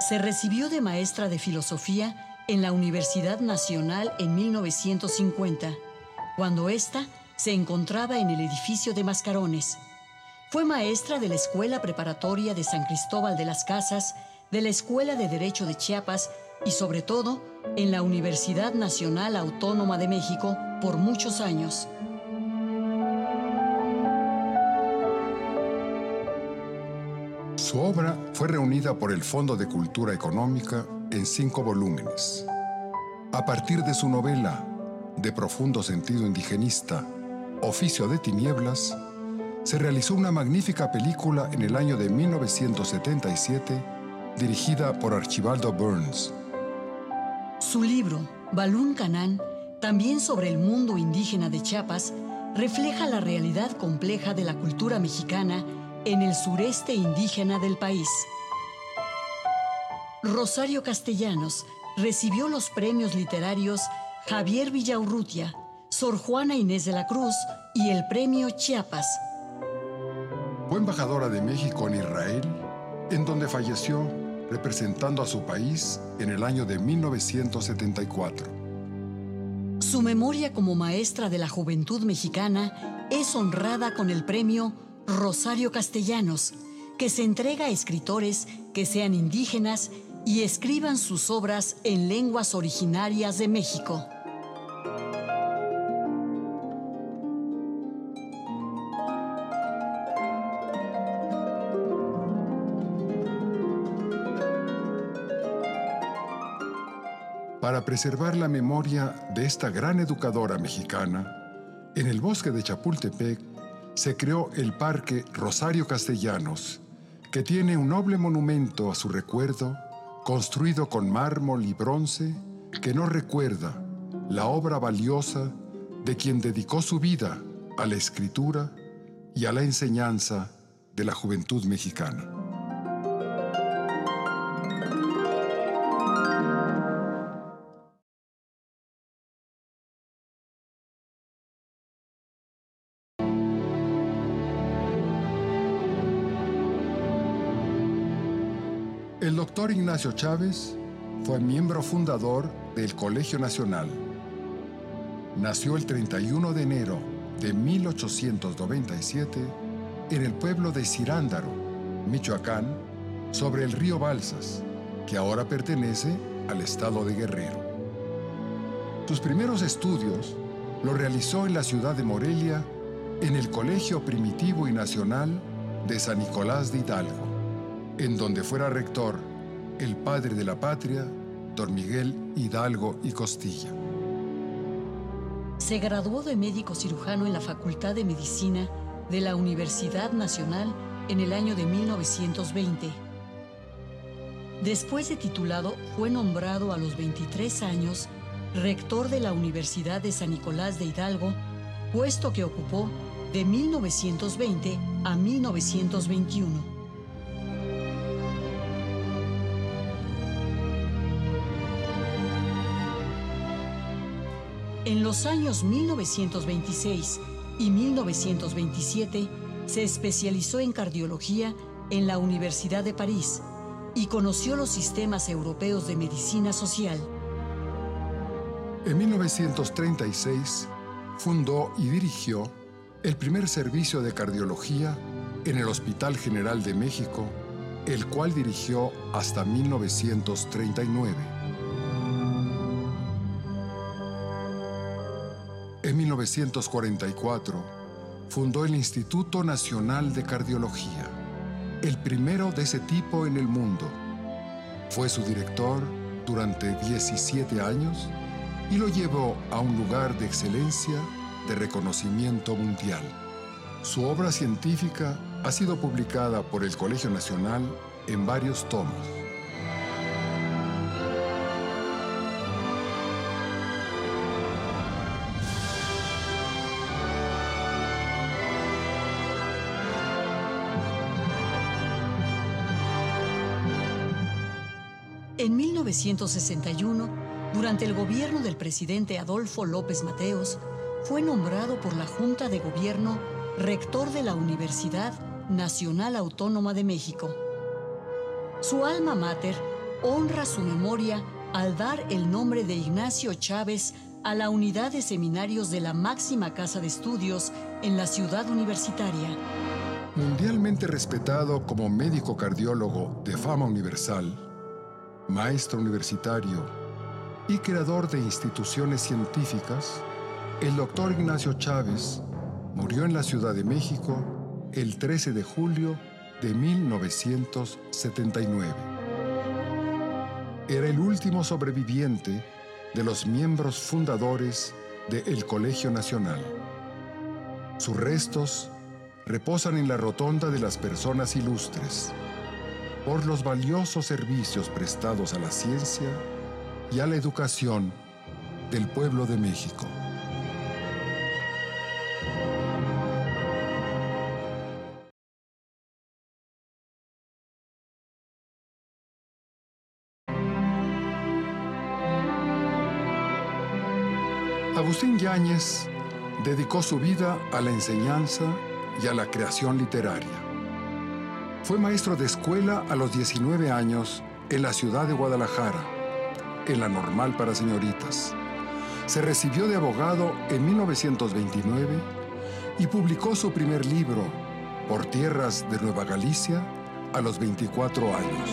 Se recibió de maestra de filosofía en la Universidad Nacional en 1950, cuando ésta se encontraba en el edificio de Mascarones. Fue maestra de la Escuela Preparatoria de San Cristóbal de las Casas, de la Escuela de Derecho de Chiapas y sobre todo en la Universidad Nacional Autónoma de México por muchos años. Su obra fue reunida por el Fondo de Cultura Económica en cinco volúmenes. A partir de su novela, de profundo sentido indigenista, Oficio de Tinieblas, se realizó una magnífica película en el año de 1977, dirigida por Archibaldo Burns. Su libro, Balún Canán, también sobre el mundo indígena de Chiapas, refleja la realidad compleja de la cultura mexicana en el sureste indígena del país. Rosario Castellanos recibió los premios literarios Javier Villaurrutia, Sor Juana Inés de la Cruz y el premio Chiapas. Fue embajadora de México en Israel, en donde falleció representando a su país en el año de 1974. Su memoria como maestra de la juventud mexicana es honrada con el premio Rosario Castellanos, que se entrega a escritores que sean indígenas y escriban sus obras en lenguas originarias de México. Para preservar la memoria de esta gran educadora mexicana, en el bosque de Chapultepec se creó el Parque Rosario Castellanos, que tiene un noble monumento a su recuerdo, construido con mármol y bronce, que nos recuerda la obra valiosa de quien dedicó su vida a la escritura y a la enseñanza de la juventud mexicana. Doctor Ignacio Chávez fue miembro fundador del Colegio Nacional. Nació el 31 de enero de 1897 en el pueblo de Cirándaro, Michoacán, sobre el río Balsas, que ahora pertenece al estado de Guerrero. Sus primeros estudios los realizó en la ciudad de Morelia, en el Colegio Primitivo y Nacional de San Nicolás de Hidalgo, en donde fuera rector el padre de la patria, don Miguel Hidalgo y Costilla. Se graduó de médico cirujano en la Facultad de Medicina de la Universidad Nacional en el año de 1920. Después de titulado, fue nombrado a los 23 años rector de la Universidad de San Nicolás de Hidalgo, puesto que ocupó de 1920 a 1921. En los años 1926 y 1927 se especializó en cardiología en la Universidad de París y conoció los sistemas europeos de medicina social. En 1936 fundó y dirigió el primer servicio de cardiología en el Hospital General de México, el cual dirigió hasta 1939. 1944 fundó el Instituto Nacional de Cardiología, el primero de ese tipo en el mundo. Fue su director durante 17 años y lo llevó a un lugar de excelencia de reconocimiento mundial. Su obra científica ha sido publicada por el Colegio Nacional en varios tomos. 1961, durante el gobierno del presidente Adolfo López Mateos, fue nombrado por la Junta de Gobierno rector de la Universidad Nacional Autónoma de México. Su alma mater honra su memoria al dar el nombre de Ignacio Chávez a la unidad de seminarios de la máxima casa de estudios en la ciudad universitaria. Mundialmente respetado como médico cardiólogo de fama universal, maestro universitario y creador de instituciones científicas, el doctor Ignacio Chávez murió en la Ciudad de México el 13 de julio de 1979. Era el último sobreviviente de los miembros fundadores del Colegio Nacional. Sus restos reposan en la rotonda de las personas ilustres por los valiosos servicios prestados a la ciencia y a la educación del pueblo de México. Agustín Yáñez dedicó su vida a la enseñanza y a la creación literaria. Fue maestro de escuela a los 19 años en la ciudad de Guadalajara, en la normal para señoritas. Se recibió de abogado en 1929 y publicó su primer libro, Por Tierras de Nueva Galicia, a los 24 años.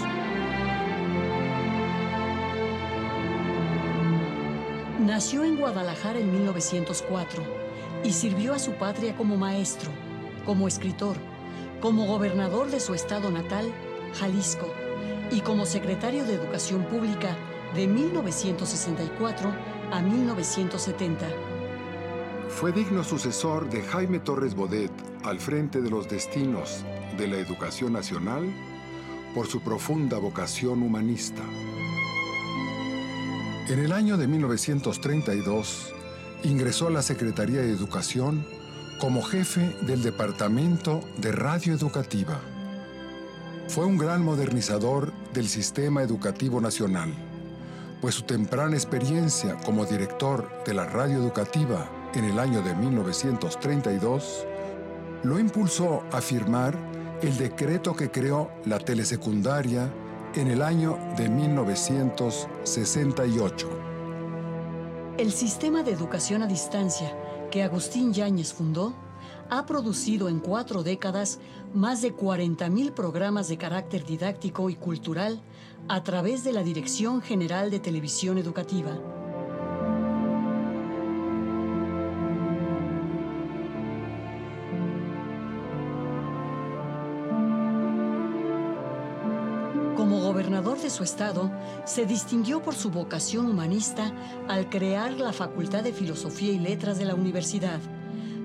Nació en Guadalajara en 1904 y sirvió a su patria como maestro, como escritor, como gobernador de su estado natal, Jalisco, y como secretario de Educación Pública de 1964 a 1970. Fue digno sucesor de Jaime Torres Bodet al frente de los destinos de la educación nacional por su profunda vocación humanista. En el año de 1932 ingresó a la Secretaría de Educación como jefe del Departamento de Radio Educativa. Fue un gran modernizador del sistema educativo nacional, pues su temprana experiencia como director de la radio educativa en el año de 1932 lo impulsó a firmar el decreto que creó la telesecundaria en el año de 1968. El sistema de educación a distancia que Agustín Yáñez fundó ha producido en cuatro décadas más de 40.000 programas de carácter didáctico y cultural a través de la Dirección General de Televisión Educativa. De su estado, se distinguió por su vocación humanista al crear la Facultad de Filosofía y Letras de la universidad,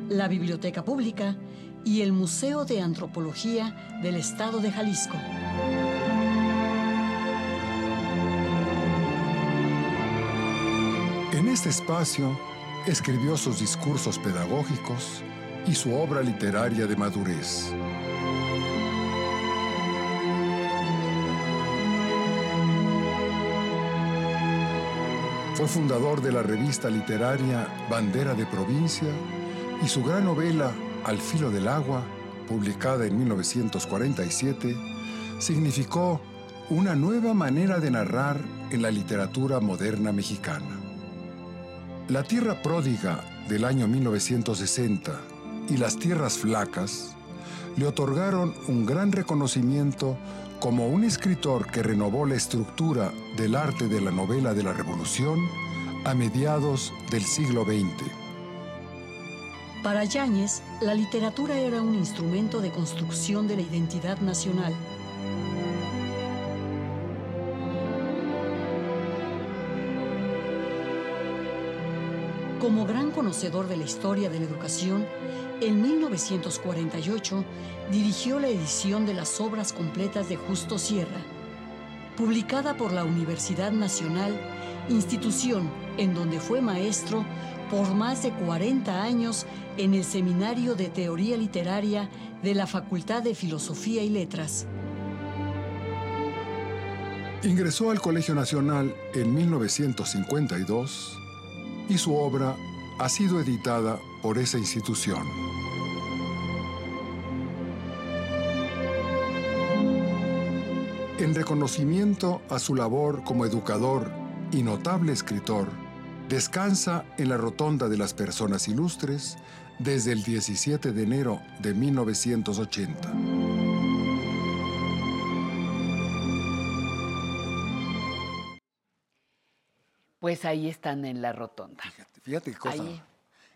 la Biblioteca Pública y el Museo de Antropología del Estado de Jalisco. En este espacio escribió sus discursos pedagógicos y su obra literaria de madurez. Fue fundador de la revista literaria Bandera de Provincia y su gran novela Al filo del agua, publicada en 1947, significó una nueva manera de narrar en la literatura moderna mexicana. La Tierra Pródiga del año 1960 y Las Tierras Flacas le otorgaron un gran reconocimiento como un escritor que renovó la estructura del arte de la novela de la Revolución a mediados del siglo XX. Para Yáñez, la literatura era un instrumento de construcción de la identidad nacional. Como gran conocedor de la historia de la educación, en 1948 dirigió la edición de las obras completas de Justo Sierra, publicada por la Universidad Nacional, institución en donde fue maestro por más de 40 años en el Seminario de Teoría Literaria de la Facultad de Filosofía y Letras. Ingresó al Colegio Nacional en 1952 y su obra ha sido editada por esa institución. En reconocimiento a su labor como educador y notable escritor, descansa en la Rotonda de las Personas Ilustres desde el 17 de enero de 1980. Pues ahí están en la rotonda. Fíjate qué cosa. Ahí.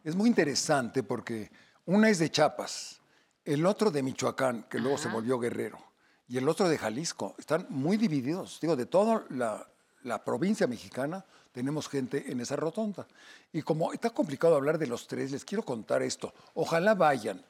Es muy interesante porque una es de Chiapas, el otro de Michoacán, que luego se volvió guerrero, y el otro de Jalisco. Están muy divididos. Digo, de toda la, la provincia mexicana tenemos gente en esa rotonda. Y como está complicado hablar de los tres, les quiero contar esto. Ojalá vayan,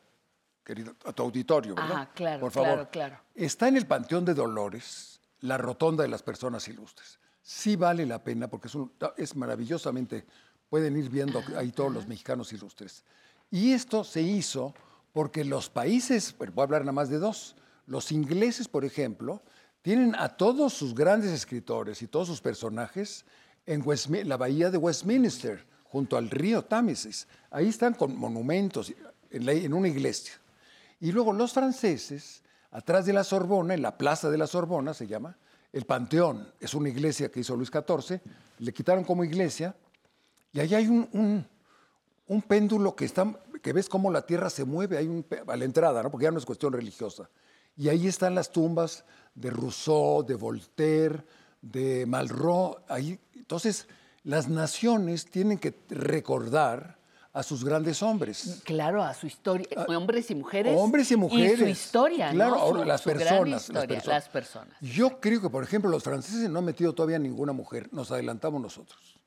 querido, a tu auditorio, ¿verdad? Ajá, claro, Por favor. claro, claro. Está en el Panteón de Dolores, la rotonda de las personas ilustres. Sí vale la pena porque es, un- es maravillosamente, pueden ir viendo ahí todos los mexicanos ilustres. Y esto se hizo porque los países, bueno, voy a hablar nada más de dos, los ingleses, por ejemplo, tienen a todos sus grandes escritores y todos sus personajes en la bahía de Westminster, junto al río Támesis. Ahí están con monumentos en, una iglesia. Y luego los franceses, atrás de la Sorbona, en la plaza de la Sorbona se llama, el Panteón, es una iglesia que hizo Luis XIV, le quitaron como iglesia, y ahí hay un, péndulo que, ves cómo la tierra se mueve hay un, a la entrada, ¿no? porque ya no es cuestión religiosa. Y ahí están las tumbas de Rousseau, de Voltaire, de Malraux. Ahí. Entonces, las naciones tienen que recordar a sus grandes hombres. Claro, a su historia, hombres y mujeres. Hombres y mujeres. su historia, Claro, ¿no? ahora Su- las su personas, las personas. las personas. Yo creo que, por ejemplo, los franceses no han metido todavía ninguna mujer, nos adelantamos nosotros.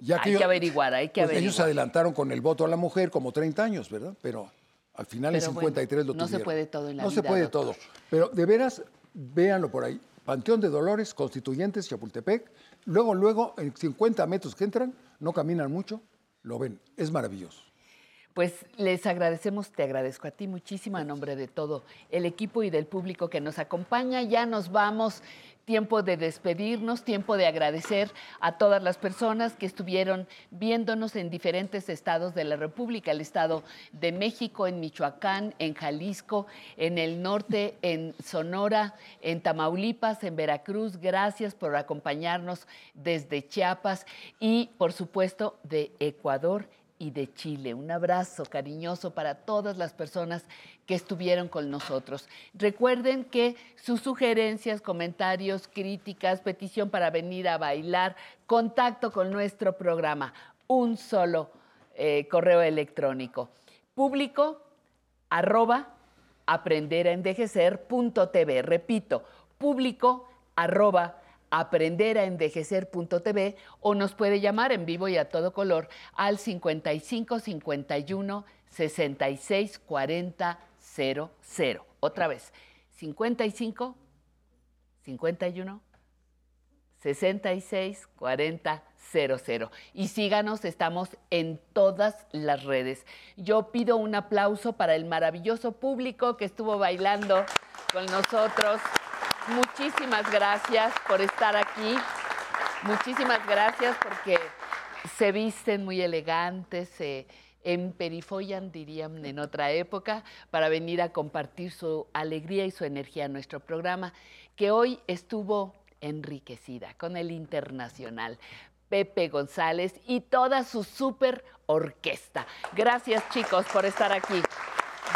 Ya hay yo- que averiguar, hay que pues averiguar. Ellos se adelantaron con el voto a la mujer como 30 años, ¿verdad? Pero al final en Pero bueno, 53 lo no se tuvieron. puede todo en la No se vida, puede doctor. todo. Pero de veras, véanlo por ahí. Panteón de Dolores, Constituyentes, Chapultepec. Luego, luego, en 50 metros que entran, no caminan mucho, lo ven. Es maravilloso. Pues les agradecemos, te agradezco a ti muchísimo a nombre de todo el equipo y del público que nos acompaña. Ya nos vamos, tiempo de despedirnos, tiempo de agradecer a todas las personas que estuvieron viéndonos en diferentes estados de la República, el estado de México, en Michoacán, en Jalisco, en el norte, en Sonora, en Tamaulipas, en Veracruz. Gracias por acompañarnos desde Chiapas y, por supuesto, de Ecuador y de Chile. Un abrazo cariñoso para todas las personas que estuvieron con nosotros. Recuerden que sus sugerencias, comentarios, críticas, petición para venir a bailar, contacto con nuestro programa, un solo eh, correo electrónico. Público arroba aprenderaenvejecer.tv. Repito, público arroba aprenderaenvejecer.tv o nos puede llamar en vivo y a todo color al 55 51 66 40 Otra vez, 55 51 66 40 00. Y síganos, estamos en todas las redes. Yo pido un aplauso para el maravilloso público que estuvo bailando con nosotros. Muchísimas gracias por estar aquí. Muchísimas gracias porque se visten muy elegantes, se emperifollan, dirían en otra época, para venir a compartir su alegría y su energía a nuestro programa, que hoy estuvo enriquecida con el internacional. Pepe González y toda su super orquesta. Gracias chicos por estar aquí.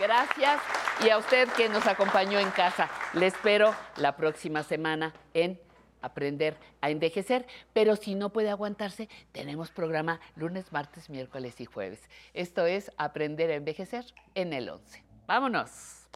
Gracias y a usted que nos acompañó en casa. Le espero la próxima semana en Aprender a Envejecer, pero si no puede aguantarse, tenemos programa lunes, martes, miércoles y jueves. Esto es Aprender a Envejecer en el 11. Vámonos.